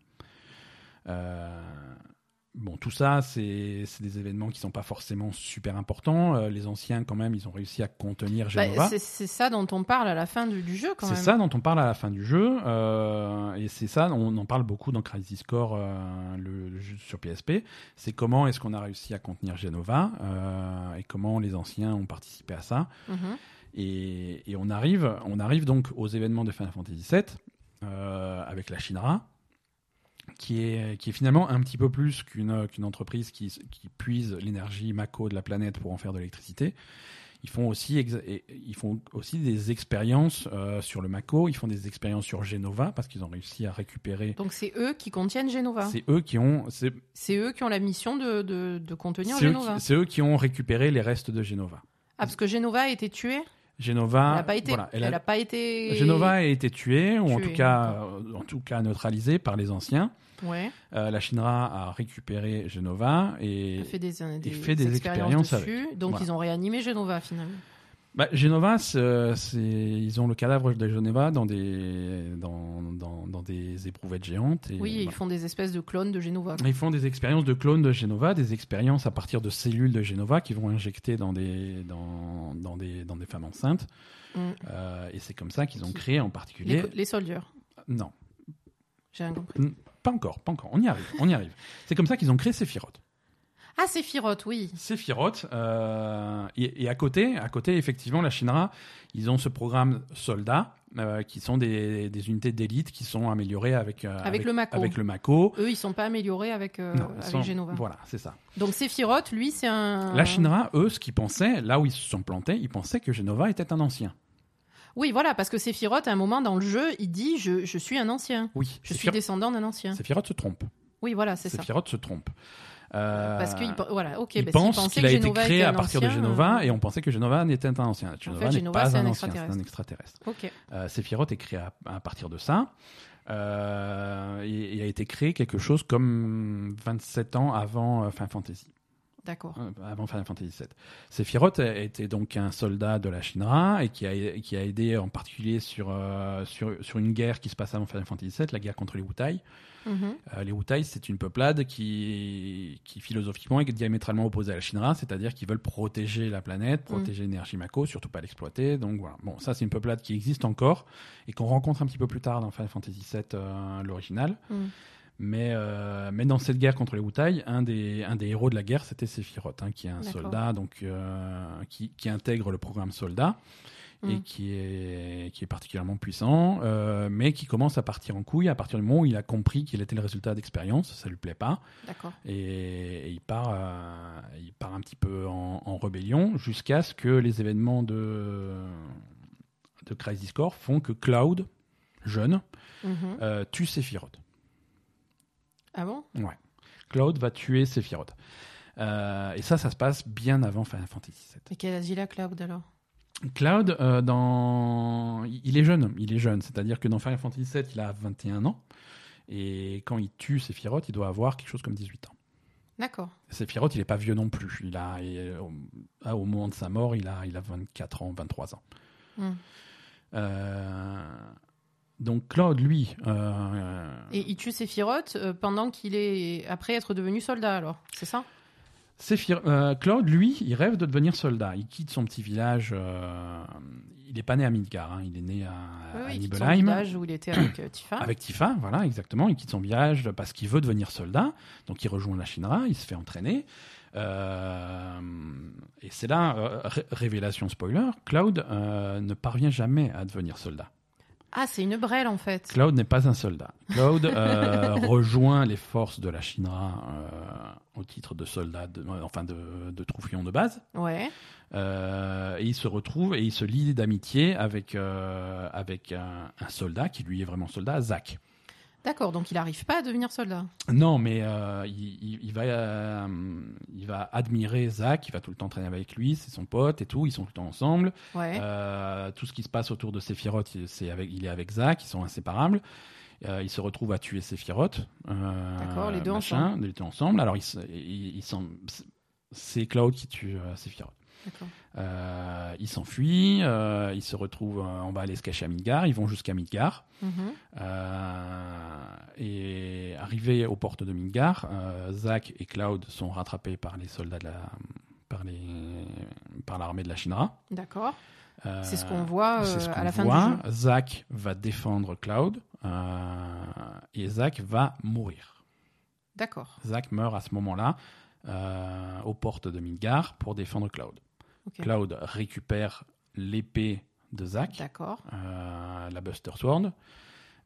Bon, tout ça, c'est c'est des événements qui sont pas forcément super importants. Euh, les anciens, quand même, ils ont réussi à contenir Bah, Genova. c'est c'est ça dont on parle à la fin du, du jeu quand C'est même. ça dont on parle à la fin du jeu, euh, et c'est ça, on en parle beaucoup dans Crisis Core, euh, le, le jeu sur PSP. C'est comment est-ce qu'on a réussi à contenir Genova, et comment les anciens ont participé à ça. Mhm. Et, et on, arrive, on arrive donc aux événements de Final Fantasy VII, avec la Shinra, qui est, qui est finalement un petit peu plus qu'une qu'une entreprise qui, qui puise l'énergie Mako de la planète pour en faire de l'électricité. Ils font aussi, ils font aussi des expériences euh, sur le Mako, ils font des expériences sur Genova, parce qu'ils ont réussi à récupérer. Donc c'est eux qui contiennent Genova. C'est eux qui ont, c'est eux qui ont la mission de, de, de contenir Genova. c'est eux qui ont récupéré les restes de Genova. Ah, parce que Genova a été tué Genova, Elle n'a pas été. voilà, elle a... pas été. Genova a été tuée, ou en tout cas, euh, en tout cas neutralisée par les anciens. Ouais. Euh, la Shinra a récupéré Genova et Elle fait des, fait des expériences dessus. Donc Voilà. ils ont réanimé Genova finalement. bah, Genova, c'est, ils ont le cadavre de Genova dans des dans, dans, dans des éprouvettes géantes. Et, Oui, ils font des espèces de clones de Genova. Ils font des expériences de clones de Genova, des expériences à partir de cellules de Genova qui vont injecter dans des dans, dans des dans des femmes enceintes. Mm. Euh, et c'est comme ça qu'ils ont créé en particulier. les soldiers. Non, J'ai rien compris. Pas encore, pas encore. On y arrive, on y arrive. C'est comme ça qu'ils ont créé Sephiroth. Ah, Sephiroth, oui. Sephiroth, euh, et, et à côté, à côté, effectivement, la Shinra, ils ont ce programme soldats, euh, qui sont des, des unités d'élite qui sont améliorées avec, euh, Avec le Mako. Avec le Mako. Eux, ils sont pas améliorés avec, euh, Non, ils avec sont- Genova. Voilà, c'est ça. Donc Sephiroth, lui, c'est un. La Shinra, eux, ce qu'ils pensaient, là où ils se sont plantés, ils pensaient que Genova était un ancien. Oui, voilà, parce que Sephiroth, à un moment dans le jeu, il dit je, je suis un ancien. Oui, Je suis descendant d'un ancien. Sephiroth se trompe. Oui, voilà, c'est ça. Sephiroth se trompe. Euh, Parce qu'il voilà, ok. il bah, pense qu'il a été créé à partir de Genova euh, et on pensait que Genova n'était un ancien. Genova n'est pas un, ancien, c'est un extraterrestre. extraterrestre. Ok. Euh, Sephiroth est créé à, à partir de ça. Euh, et, et a été créé quelque chose comme 27 ans avant Final Fantasy. D'accord. euh, avant Final Fantasy VII. Sephiroth était donc un soldat de la Shinra et qui a, qui a aidé en particulier sur, euh, sur, sur une guerre qui se passe avant Final Fantasy VII, la guerre contre les Wutai. Mhm. Euh, les Wutai, c'est une peuplade qui, qui philosophiquement est diamétralement opposée à la Shinra, c'est-à-dire qu'ils veulent protéger la planète, protéger l'énergie Mako, surtout pas l'exploiter. Donc voilà. Bon, ça c'est une peuplade qui existe encore et qu'on rencontre un petit peu plus tard dans Final Fantasy VII, euh, l'original. Mm. Mais, euh, mais dans cette guerre contre les Wutai, un des, un des héros de la guerre, c'était Sephiroth, hein, qui est un soldat donc, euh, qui, qui intègre le programme soldat et Mm. qui est, qui est particulièrement puissant, euh, mais qui commence à partir en couille à partir du moment où il a compris qu'il était le résultat d'expérience, ça lui plaît pas, et, et il, part, il part un petit peu en, en rébellion jusqu'à ce que les événements de, de Crisis Core font que Cloud, jeune, Mhm. euh, tue Sephiroth. Ah bon? Ouais. Cloud va tuer Sephiroth. Euh, et ça, ça se passe bien avant Final Fantasy VII. Et quel il a, Cloud alors? Cloud, euh, dans... il est jeune, il est jeune, c'est-à-dire que dans Final Fantasy VII, il a 21 ans, et quand il tue Sephiroth, il doit avoir quelque chose comme 18 ans. D'accord. Sephiroth, il n'est pas vieux non plus, il a, il- au- au moment de sa mort, il a, il a 24 ans, 23 ans. Mm. Euh, donc Cloud, lui, euh, Et il tue Sephiroth euh, pendant qu'il est après être devenu soldat alors, c'est ça? Séphir- euh, Claude, lui, il rêve de devenir soldat. Il quitte son petit village. euh, il n'est pas né à Midgar, hein, il est né à, Oui, à il quitte son Nibelheim. village où il était avec euh, Tifa. Avec Tifa, voilà, exactement. Il quitte son village parce qu'il veut devenir soldat. Donc il rejoint la Shinra, il se fait entraîner. Euh, et c'est là, euh, ré- révélation spoiler, Cloud euh, ne parvient jamais à devenir soldat. Ah, c'est une brêle en fait. Cloud n'est pas un soldat. Cloud euh, rejoint les forces de la Shinra euh, au titre de soldat, de- enfin de, de troufion de base. Ouais. Euh, et il se retrouve et il se lie d'amitié avec, euh, avec un, un soldat qui lui est vraiment soldat, Zack. D'accord, donc il n'arrive pas à devenir soldat. Non, mais euh, il, il- il va, euh, il va admirer Zack, il va tout le temps traîner avec lui, c'est son pote et tout, ils sont tout le temps ensemble. Ouais. Euh, tout ce qui se passe autour de Sephiroth, il, c'est avec, il est avec Zack, ils sont inséparables. Il se retrouve à tuer Sephiroth. D'accord, les deux machin, ensemble. Les deux ensemble. Alors, ils s'en- c'est Cloud qui tue Sephiroth. Euh, il s'enfuit, euh, il se retrouve, euh, on va aller se cacher à Midgar, ils vont jusqu'à Midgar. Mhm. Et arrivés aux portes de Midgar, Zack et Cloud sont rattrapés par les soldats de la, par les, par l'armée de la Shinra. D'accord. C'est ce qu'on voit à la fin voit. du jeu. Zack va défendre Cloud et Zack va mourir. D'accord. Zack meurt à ce moment-là aux portes de Midgar pour défendre Cloud. Cloud récupère l'épée de Zack, D'accord. euh, la Buster Sword,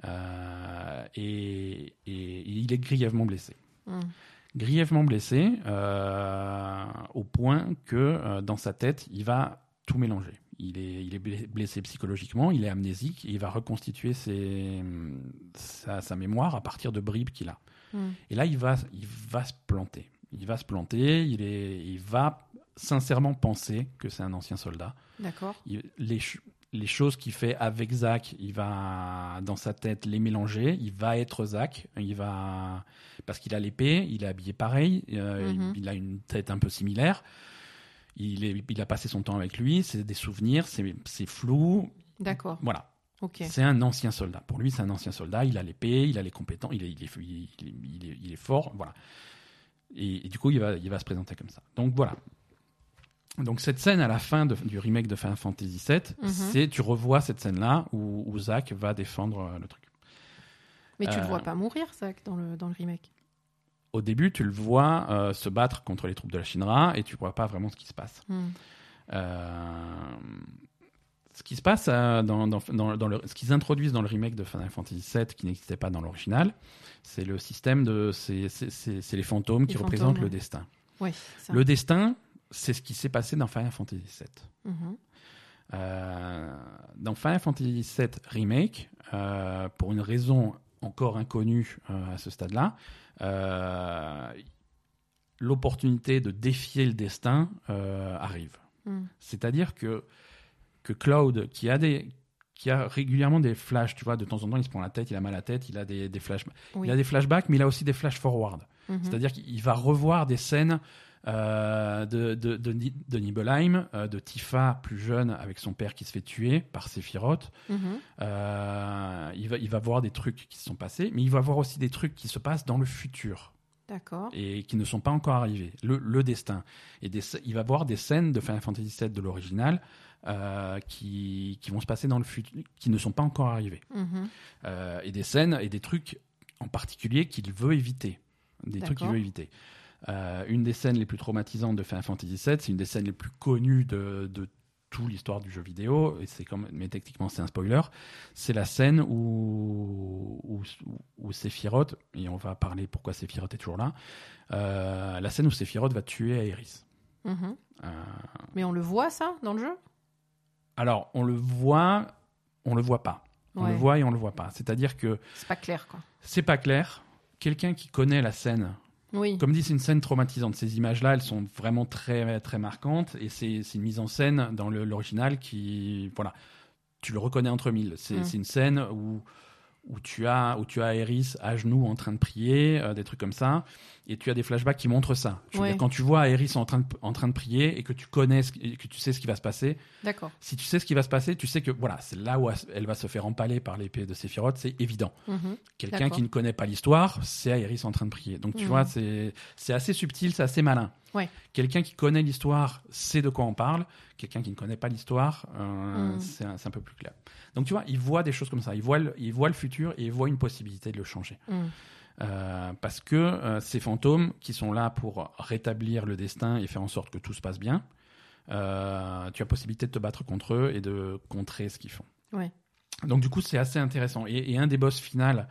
euh, et, et il est grièvement blessé. Hmm. Grièvement blessé euh, au point que dans sa tête, il va tout mélanger. Il est, il est blé- blessé psychologiquement, il est amnésique, et il va reconstituer ses, sa, sa mémoire à partir de bribes qu'il a. Hmm. Et là, il va, il va se planter. Il va se planter, il, est, il va sincèrement penser que c'est un ancien soldat. D'accord. Les, ch- les choses qu'il fait avec Zach, il va dans sa tête les mélanger. Il va être Zach. Il va parce qu'il a l'épée, il est habillé pareil, euh, Mhm. il, il a une tête un peu similaire. Il, est, il a passé son temps avec lui. C'est des souvenirs, c'est flou. D'accord. Voilà. C'est un ancien soldat. Pour lui, c'est un ancien soldat. Il a l'épée, il a les compétences, il est, il est, il est- il est- il est fort. Voilà. Et, et du coup, il va, il va se présenter comme ça. Donc voilà. Donc cette scène à la fin de- du remake de Final Fantasy VII, Mhm. c'est tu revois cette scène-là où, où Zack va défendre euh, le truc. Mais tu le Euh, vois pas mourir, Zach, dans le, dans le remake. Au début, tu le vois euh, se battre contre les troupes de la Shinra et tu vois pas vraiment ce qui se passe. Hmm. Euh, ce qui se passe euh, dans, dans, dans- dans le, ce qu'ils introduisent dans le remake de Final Fantasy VII qui n'existait pas dans l'original, c'est le système de c'est les fantômes qui représentent le ouais. destin. Ça. Le destin, c'est ce qui s'est passé dans Final Fantasy VII. Mhm. Euh, dans Final Fantasy VII Remake, euh, pour une raison encore inconnue euh, à ce stade-là, l'opportunité de défier le destin arrive. Hmm. C'est-à-dire que, que Cloud, qui a, des, qui a régulièrement des flashs, tu vois, de temps en temps, il se prend la tête, il a mal à la tête, il a des, des flashs. Oui. Il a des flashbacks, mais il a aussi des flash forward. Mhm. C'est-à-dire qu'il va revoir des scènes euh, de, de, de, Ni- de Nibelheim, euh, de Tifa plus jeune avec son père qui se fait tuer par Sephiroth. Mhm. Euh, il, va, il va voir des trucs qui se sont passés, mais il va voir aussi des trucs qui se passent dans le futur D'accord. et qui ne sont pas encore arrivés. Le, le destin. Et des, il va voir des scènes de Final Fantasy VII de l'original euh, qui, qui vont se passer dans le futur, qui ne sont pas encore arrivés. Mhm. Euh, et des scènes et des trucs en particulier qu'il veut éviter. Des trucs qu'il veut éviter. Euh, une des scènes les plus traumatisantes de Final Fantasy VII, c'est une des scènes les plus connues de, de toute l'histoire du jeu vidéo, et c'est comme, mais techniquement c'est un spoiler. C'est la scène où, où, où Sephiroth, et on va parler pourquoi Sephiroth est toujours là, euh, la scène où Sephiroth va tuer Aerys. Mhm. Euh, Mais on le voit, ça, dans le jeu? Alors, on le voit, on le voit pas. On Ouais. le voit et on le voit pas. C'est-à-dire que C'est pas clair, quoi. c'est pas clair. Quelqu'un qui connaît la scène Oui. Comme dit, c'est une scène traumatisante. Ces images-là, elles sont vraiment très, très marquantes. Et c'est c'est une mise en scène dans l'original qui. Voilà. Tu le reconnais entre mille. C'est Mm. une scène où, où, tu as, où tu as Aerys à genoux en train de prier, euh, des trucs comme ça. Et tu as des flashbacks qui montrent ça. Je veux Ouais. dire, quand tu vois Aerys en train, de, en train de prier et que tu connais, ce qui- et que tu sais ce qui va se passer, D'accord. si tu sais ce qui va se passer, tu sais que voilà, c'est là où elle va se faire empaler par l'épée de Sephiroth, c'est évident. Mhm. Quelqu'un D'accord. qui ne connaît pas l'histoire, c'est Aerys en train de prier. Donc tu Mhm. vois, c'est c'est assez subtil, c'est assez malin. Ouais. Quelqu'un qui connaît l'histoire sait de quoi on parle. Quelqu'un qui ne connaît pas l'histoire, euh, Mhm. c'est un, c'est un peu plus clair. Donc tu vois, il voit des choses comme ça. Il voit le, il voit le futur et il voit une possibilité de le changer. Mhm. Euh, parce que euh, ces fantômes qui sont là pour rétablir le destin et faire en sorte que tout se passe bien, euh, tu as possibilité de te battre contre eux et de contrer ce qu'ils font. Ouais. Donc du coup, c'est assez intéressant. Et, et un des boss final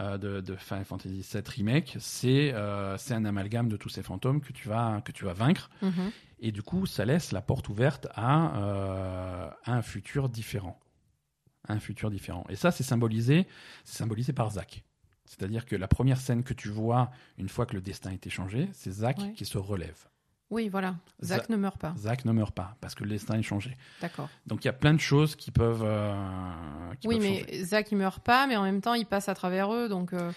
euh, de, de Final Fantasy VII Remake, c'est un amalgame de tous ces fantômes que tu vas, que tu vas vaincre. Mhm. Et du coup, ça laisse la porte ouverte à, à un futur différent. Un futur différent. Et ça, c'est symbolisé, symbolisé par Zack. C'est-à-dire que la première scène que tu vois une fois que le destin a été changé, c'est Ouais. qui se relève. Oui, voilà. Zach Za- ne meurt pas. Zack ne meurt pas parce que le destin est changé. D'accord. Donc il y a plein de choses qui peuvent. euh, qui Oui, peuvent mais changer. Zach, il meurt pas, mais en même temps, il passe à travers eux. Donc, euh,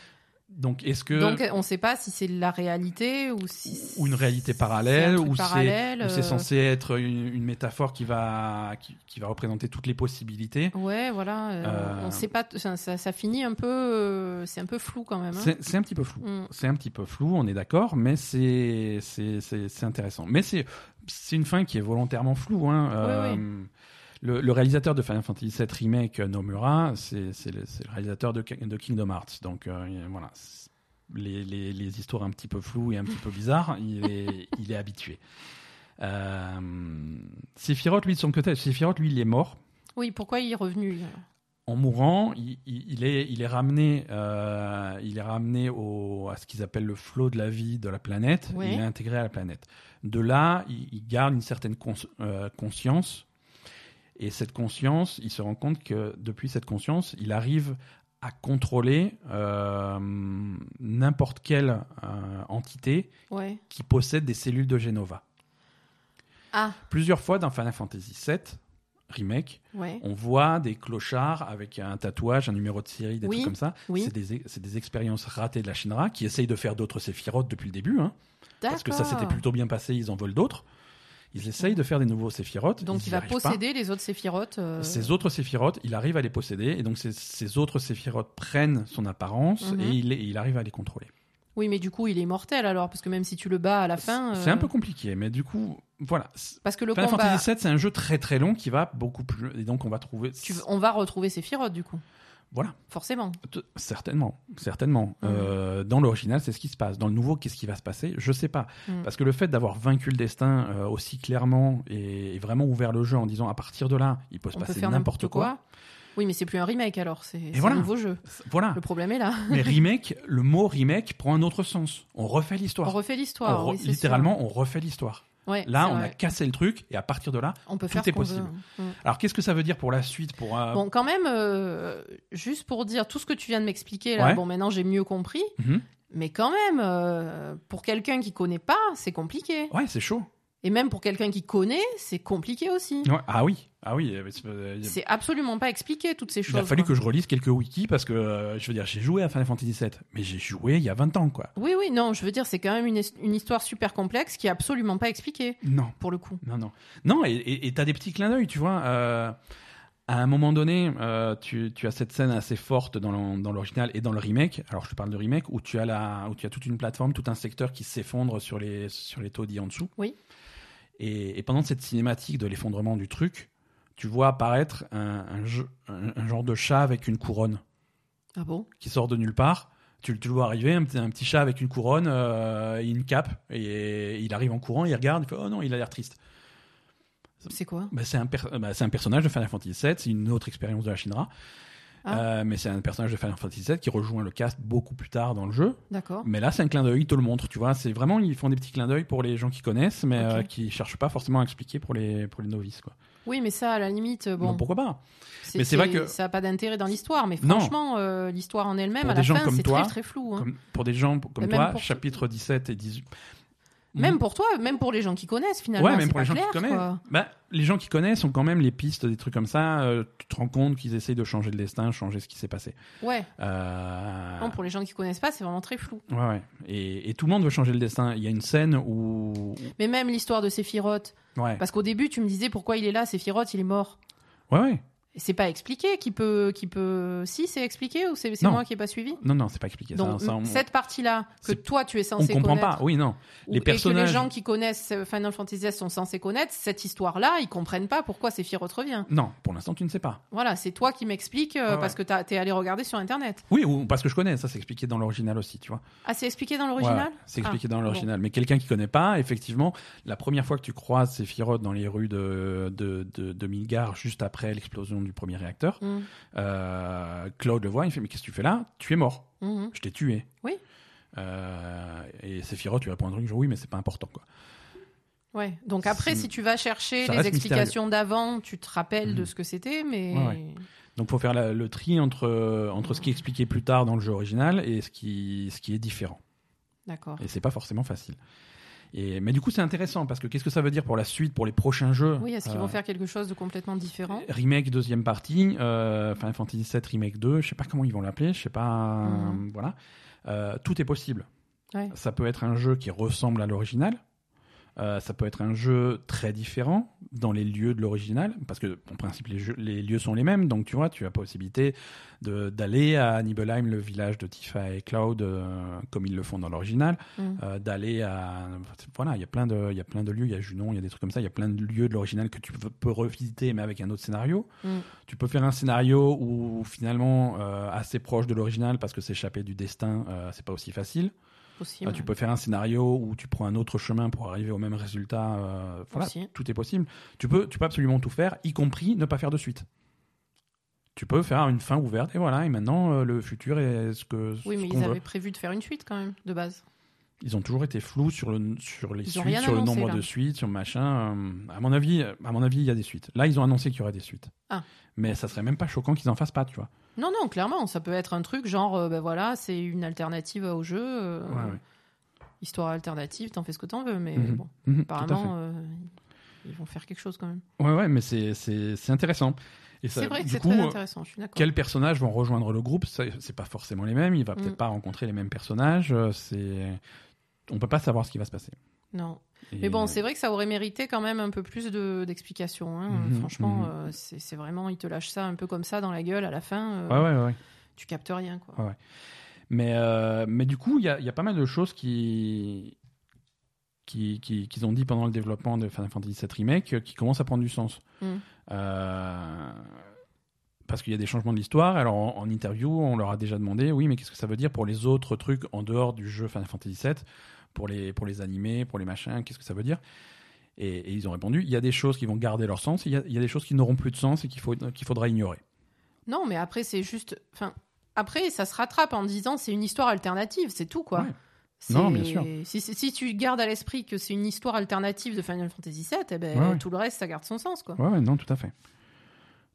Donc est-ce que. donc on sait pas si c'est la réalité ou si. ou une réalité parallèle, un ou c'est euh, censé être une, une métaphore qui va, qui, qui va représenter toutes les possibilités. Ouais, voilà. euh, Euh, On sait pas. Ça, ça, ça finit un peu. c'est un peu flou quand même. hein. C'est un petit peu flou. Mm. C'est un petit peu flou, on est d'accord, mais c'est intéressant. Mais c'est c'est une fin qui est volontairement floue. Hein. Euh, Le, le réalisateur de Final Fantasy VII Remake, Nomura, c'est le, réalisateur de, de Kingdom Hearts. Donc euh, il- voilà, les, les, les histoires un petit peu floues et un petit peu bizarres, il est, il est habitué. Euh, Sephiroth, lui, de son côté, Sephiroth, lui, il est mort. Oui, pourquoi il est revenu euh En mourant, il, il- il est, il est ramené, euh, il est ramené au, à ce qu'ils appellent le flot de la vie de la planète. Ouais. Il est intégré à la planète. De là, il, il garde une certaine cons- euh, conscience. Et cette conscience, il se rend compte que depuis cette conscience, il arrive à contrôler euh, n'importe quelle euh, entité Ouais. qui possède des cellules de Genova. Ah, Plusieurs fois dans Final Fantasy VII remake, ouais. on voit des clochards avec un tatouage, un numéro de série, des Oui, trucs comme ça. oui. C'est des, expériences ratées de la Shinra qui essayent de faire d'autres Sephiroth depuis le début. Hein, parce que ça s'était plutôt bien passé, ils en veulent d'autres. Ils essayent de faire des nouveaux Sephiroth. Donc il va pas. posséder les autres Séphiroth. euh, Ces autres Sephiroth, il arrive à les posséder, et donc ces, ces autres Sephiroth prennent son apparence Mhm. et il, et il arrive à les contrôler. Oui, mais du coup, il est immortel alors, parce que même si tu le bats à la fin. C'est euh, un peu compliqué, mais du coup, voilà. Parce que le Final combat. Fantasy VII, c'est un jeu très très long qui va beaucoup plus. Et donc on va trouver. tu- On va retrouver Séphiroth, du coup. Voilà, Forcément. Certainement, certainement. Mhm. Euh, dans l'original, c'est ce qui se passe. Dans le nouveau, qu'est-ce qui va se passer? Je sais pas. Mhm. Parce que le fait d'avoir vaincu le destin euh, aussi clairement et, et vraiment ouvert le jeu en disant à partir de là, il peut se On passer n'importe quoi. Oui, mais c'est plus un remake alors, c'est voilà. un nouveau jeu. Voilà. Le problème est là. Mais remake, le mot remake prend un autre sens. On refait On l'histoire. refait l'histoire. On re- oui, c'est littéralement, on refait l'histoire. Ouais, Là, on a cassé le truc et à partir de là, On peut tout faire est ce possible. veut. Mm. alors qu'est-ce que ça veut dire pour la suite pour euh, Bon, quand même, euh, juste pour dire tout ce que tu viens de m'expliquer là, Ouais. bon, maintenant j'ai mieux compris, mhm. mais quand même, euh, pour quelqu'un qui connaît pas, c'est compliqué. Ouais, c'est chaud. Et même pour quelqu'un qui connaît, c'est compliqué aussi. Ouais, Ah oui, ah oui. euh, c'est- euh, C'est absolument pas expliqué toutes ces choses. Il a fallu quoi. que je relise quelques wikis parce que euh, je veux dire, j'ai joué à Final Fantasy VII, mais j'ai joué il y a 20 ans, quoi. Oui, oui, non, je veux dire, c'est quand même une, une histoire super complexe qui est absolument pas expliquée, Non, pour le coup. non, non, non. Et- t'as des petits clins d'œil, tu vois. euh, à un moment donné, euh, tu, tu as cette scène assez forte dans l'original et dans le remake. Alors, je te parle de remake où tu as la, où tu as toute une plateforme, tout un secteur qui s'effondre sur les sur les taudis en dessous. Oui. Et, et pendant cette cinématique de l'effondrement du truc, tu vois apparaître un, un jeu- un- un genre de chat avec une couronne. Ah bon? Qui sort de nulle part. Tu, tu le vois arriver, un petit, chat avec une couronne euh, et une cape, et il arrive en courant, il regarde, il fait Oh non, il a l'air triste. C'est quoi? Bah, c'est un, per- bah, c'est un personnage de Final Fantasy VII, c'est une autre expérience de la Shinra. Ah. Euh, mais c'est un personnage de Final Fantasy VII qui rejoint le cast beaucoup plus tard dans le jeu. D'accord. Mais là, c'est un clin d'œil, ils te le montrent, tu vois. C'est vraiment, ils font des petits clins d'œil pour les gens qui connaissent, mais Ok. euh, qui cherchent pas forcément à expliquer pour les, pour les novices, quoi. Oui, mais ça, à la limite, bon. Non, pourquoi pas mais c'est vrai que- Ça n'a pas d'intérêt dans l'histoire, mais Non. franchement, euh, l'histoire en elle-même, à la fin, c'est très très flou. hein. Comme- Pour des gens comme toi, pour- chapitre 17 et 18. Même pour toi, même pour les gens qui connaissent, finalement. Ouais, même pour les gens clair, qui connaissent. Bah, les gens qui connaissent ont quand même les pistes, des trucs comme ça. euh, tu te rends compte qu'ils essayent de changer le destin, changer ce qui s'est passé. Ouais. Euh, Non, pour les gens qui connaissent pas, c'est vraiment très flou. ouais, ouais. Et, et tout le monde veut changer le destin. Il y a une scène où. Mais même l'histoire de Sephiroth, Ouais, parce qu'au début, tu me disais pourquoi il est là, Sephiroth, il est mort. ouais, ouais. C'est pas expliqué qui peut, qui peut. Si, c'est expliqué ou c'est moi qui ai pas suivi? Non, non, c'est pas expliqué. Donc ça, ça, on, cette partie-là que toi tu es on censé comprend connaître, pas. Oui, non. ou- les et que personnages- les gens qui connaissent euh, Final Fantasy sont censés connaître cette histoire-là, ils comprennent pas pourquoi Sephiroth revient. Non, pour l'instant, tu ne sais pas. Voilà, c'est toi qui m'expliques euh, ouais. parce que t'as- t'es allé regarder sur internet. Oui, ou parce que je connais. Ça, c'est expliqué dans l'original aussi, tu vois. Ah, c'est expliqué dans l'original ouais, c'est expliqué Ah, dans bon. l'original. Mais quelqu'un qui connaît pas, effectivement, la première fois que tu croises Sephiroth dans les rues de, de, de, de Midgar, juste après l'explosion du premier réacteur, Mhm. euh, Claude le voit, il fait Mais qu'est-ce que tu fais là? Tu es mort. Mhm. Je t'ai tué. Oui. Euh, et Sephiroth, tu réponds un truc genre Oui, mais c'est pas important, quoi. Ouais. Donc après, si tu vas chercher les explications d'avant, tu te rappelles de Mhm. ce que c'était, mais Ouais, ouais. Donc, faut faire la- le tri entre, entre ce qui est expliqué plus tard dans le jeu original et ce qui, ce qui est différent. d'accord. Et c'est pas forcément facile. Et, mais du coup, c'est intéressant parce que qu'est-ce que ça veut dire pour la suite, pour les prochains jeux? Oui, est-ce qu'ils Euh, vont faire quelque chose de complètement différent? Remake deuxième partie, euh, Final Fantasy VII Remake 2, je sais pas comment ils vont l'appeler, je sais pas, Mhm. euh, voilà. Euh, tout est possible. Ouais. Ça peut être un jeu qui ressemble à l'original, euh, ça peut être un jeu très différent dans les lieux de l'original, parce que en principe les, jeux- les lieux sont les mêmes, donc tu vois, tu as possibilité d'aller à Nibelheim, le village de Tifa et Cloud, euh, comme ils le font dans l'original, Mhm. euh, d'aller à voilà il y a plein de lieux. Il y a Junon il y a des trucs comme ça. Il y a plein de lieux de l'original que tu peux, revisiter mais avec un autre scénario. Mm. tu peux faire un scénario où finalement assez proche de l'original parce que s'échapper du destin c'est pas aussi facile Possible. Euh, tu peux faire un scénario où tu prends un autre chemin pour arriver au même résultat euh, voilà Aussi. tout est possible tu peux tu peux absolument tout faire y compris ne pas faire de suite tu peux faire une fin ouverte et voilà et maintenant euh, le futur est ce que Oui, ce mais ils veut. avaient prévu de faire une suite quand même, de base. Ils ont toujours été flous sur, le, sur les Ils suites, sur le nombre là. de suites, sur machin. Euh, à mon avis, à mon avis, il y a des suites. Là, ils ont annoncé qu'il y aurait des suites. Ah. Mais ça serait même pas choquant qu'ils en fassent pas, tu vois. Non, non, clairement, ça peut être un truc genre, euh, ben voilà, c'est une alternative au jeu, euh, Ouais, ouais. histoire alternative, t'en fais ce que t'en veux, mais Mhm. bon, fait. apparemment, euh, ils vont faire quelque chose quand même. Ouais, ouais, mais c'est intéressant. C'est vrai que c'est très intéressant, je suis d'accord. Quels personnages vont rejoindre le groupe? C'est pas forcément les mêmes. Il va peut-être Mm. pas rencontrer les mêmes personnages. C'est on peut pas savoir ce qui va se passer. Non. Mais bon, c'est vrai que ça aurait mérité quand même un peu plus de- d'explications. hein. Mhm, Franchement, mhm. euh, c'est vraiment, ils te lâchent ça un peu comme ça dans la gueule à la fin. euh, Ouais, ouais, ouais. Tu captes rien, quoi. Ouais. Mais, euh, mais du coup, il y a, y a pas mal de choses qui qui- qui- qu'ils ont dit pendant le développement de Final Fantasy VII Remake qui commencent à prendre du sens. Euh, parce qu'il y a des changements de l'histoire. Alors en, en interview, on leur a déjà demandé, oui, mais qu'est-ce que ça veut dire pour les autres trucs en dehors du jeu Final Fantasy VII, pour les, pour les animés, pour les machins, qu'est-ce que ça veut dire? Et, et ils ont répondu, il y a des choses qui vont garder leur sens, il y a, il y a des choses qui n'auront plus de sens et qu'il qu'il faudra ignorer. Non, mais après, c'est juste. Enfin, après, ça se rattrape en disant c'est une histoire alternative, c'est tout, quoi. Ouais. Non, bien sûr. Si, si- si tu gardes à l'esprit que c'est une histoire alternative de Final Fantasy VII, eh ben, Ouais, ouais. tout le reste, ça garde son sens, quoi. Ouais, ouais, non, tout à fait.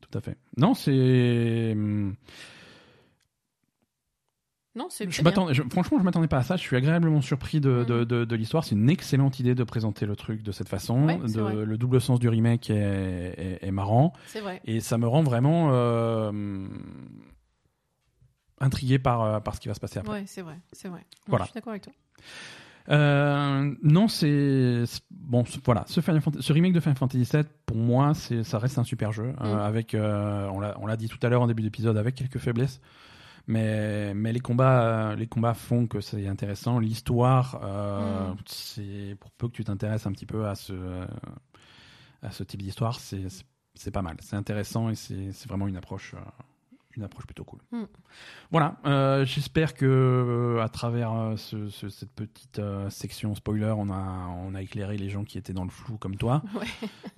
Tout à fait. Non, c'est. Non, c'est Je m'attendais, franchement, je m'attendais pas à ça. Je suis agréablement surpris de, Mhm. de, de- de l'histoire. C'est une excellente idée de présenter le truc de cette façon. Ouais, De- le double sens du remake est, est- est marrant. C'est vrai. Et ça me rend vraiment euh, intrigué par, euh, par ce qui va se passer après. Ouais, c'est vrai. C'est vrai. Non, Voilà. Je suis d'accord avec toi. Euh, non, c'est bon. Voilà, ce, Final Fantasy- ce remake de Final Fantasy VII, pour moi, c'est ça reste un super jeu. euh, Mm. avec, euh, on l'a on l'a dit tout à l'heure en début d'épisode, avec quelques faiblesses. Mais, mais les combats, euh, les combats font que c'est intéressant. L'histoire, euh, Mm. c'est pour peu que tu t'intéresses un petit peu à ce euh, à ce type d'histoire, c'est pas mal. C'est intéressant et c'est c'est vraiment une approche. euh, une approche plutôt cool. Mm. Voilà, euh, j'espère que euh, à travers euh, ce- ce- cette petite section spoiler, on a, on a éclairé les gens qui étaient dans le flou comme toi. Ouais.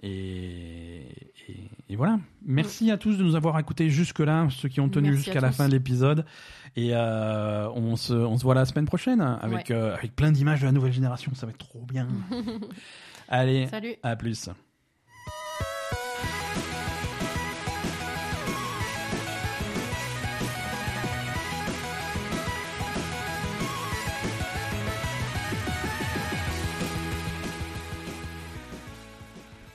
Et, et- et voilà. Merci à tous de nous avoir écoutés jusque-là, ceux qui ont tenu jusqu'à la fin de l'épisode. Et on, se, on se voit la semaine prochaine avec, Ouais. avec plein d'images de la nouvelle génération. Ça va être trop bien. Allez, Salut. à plus.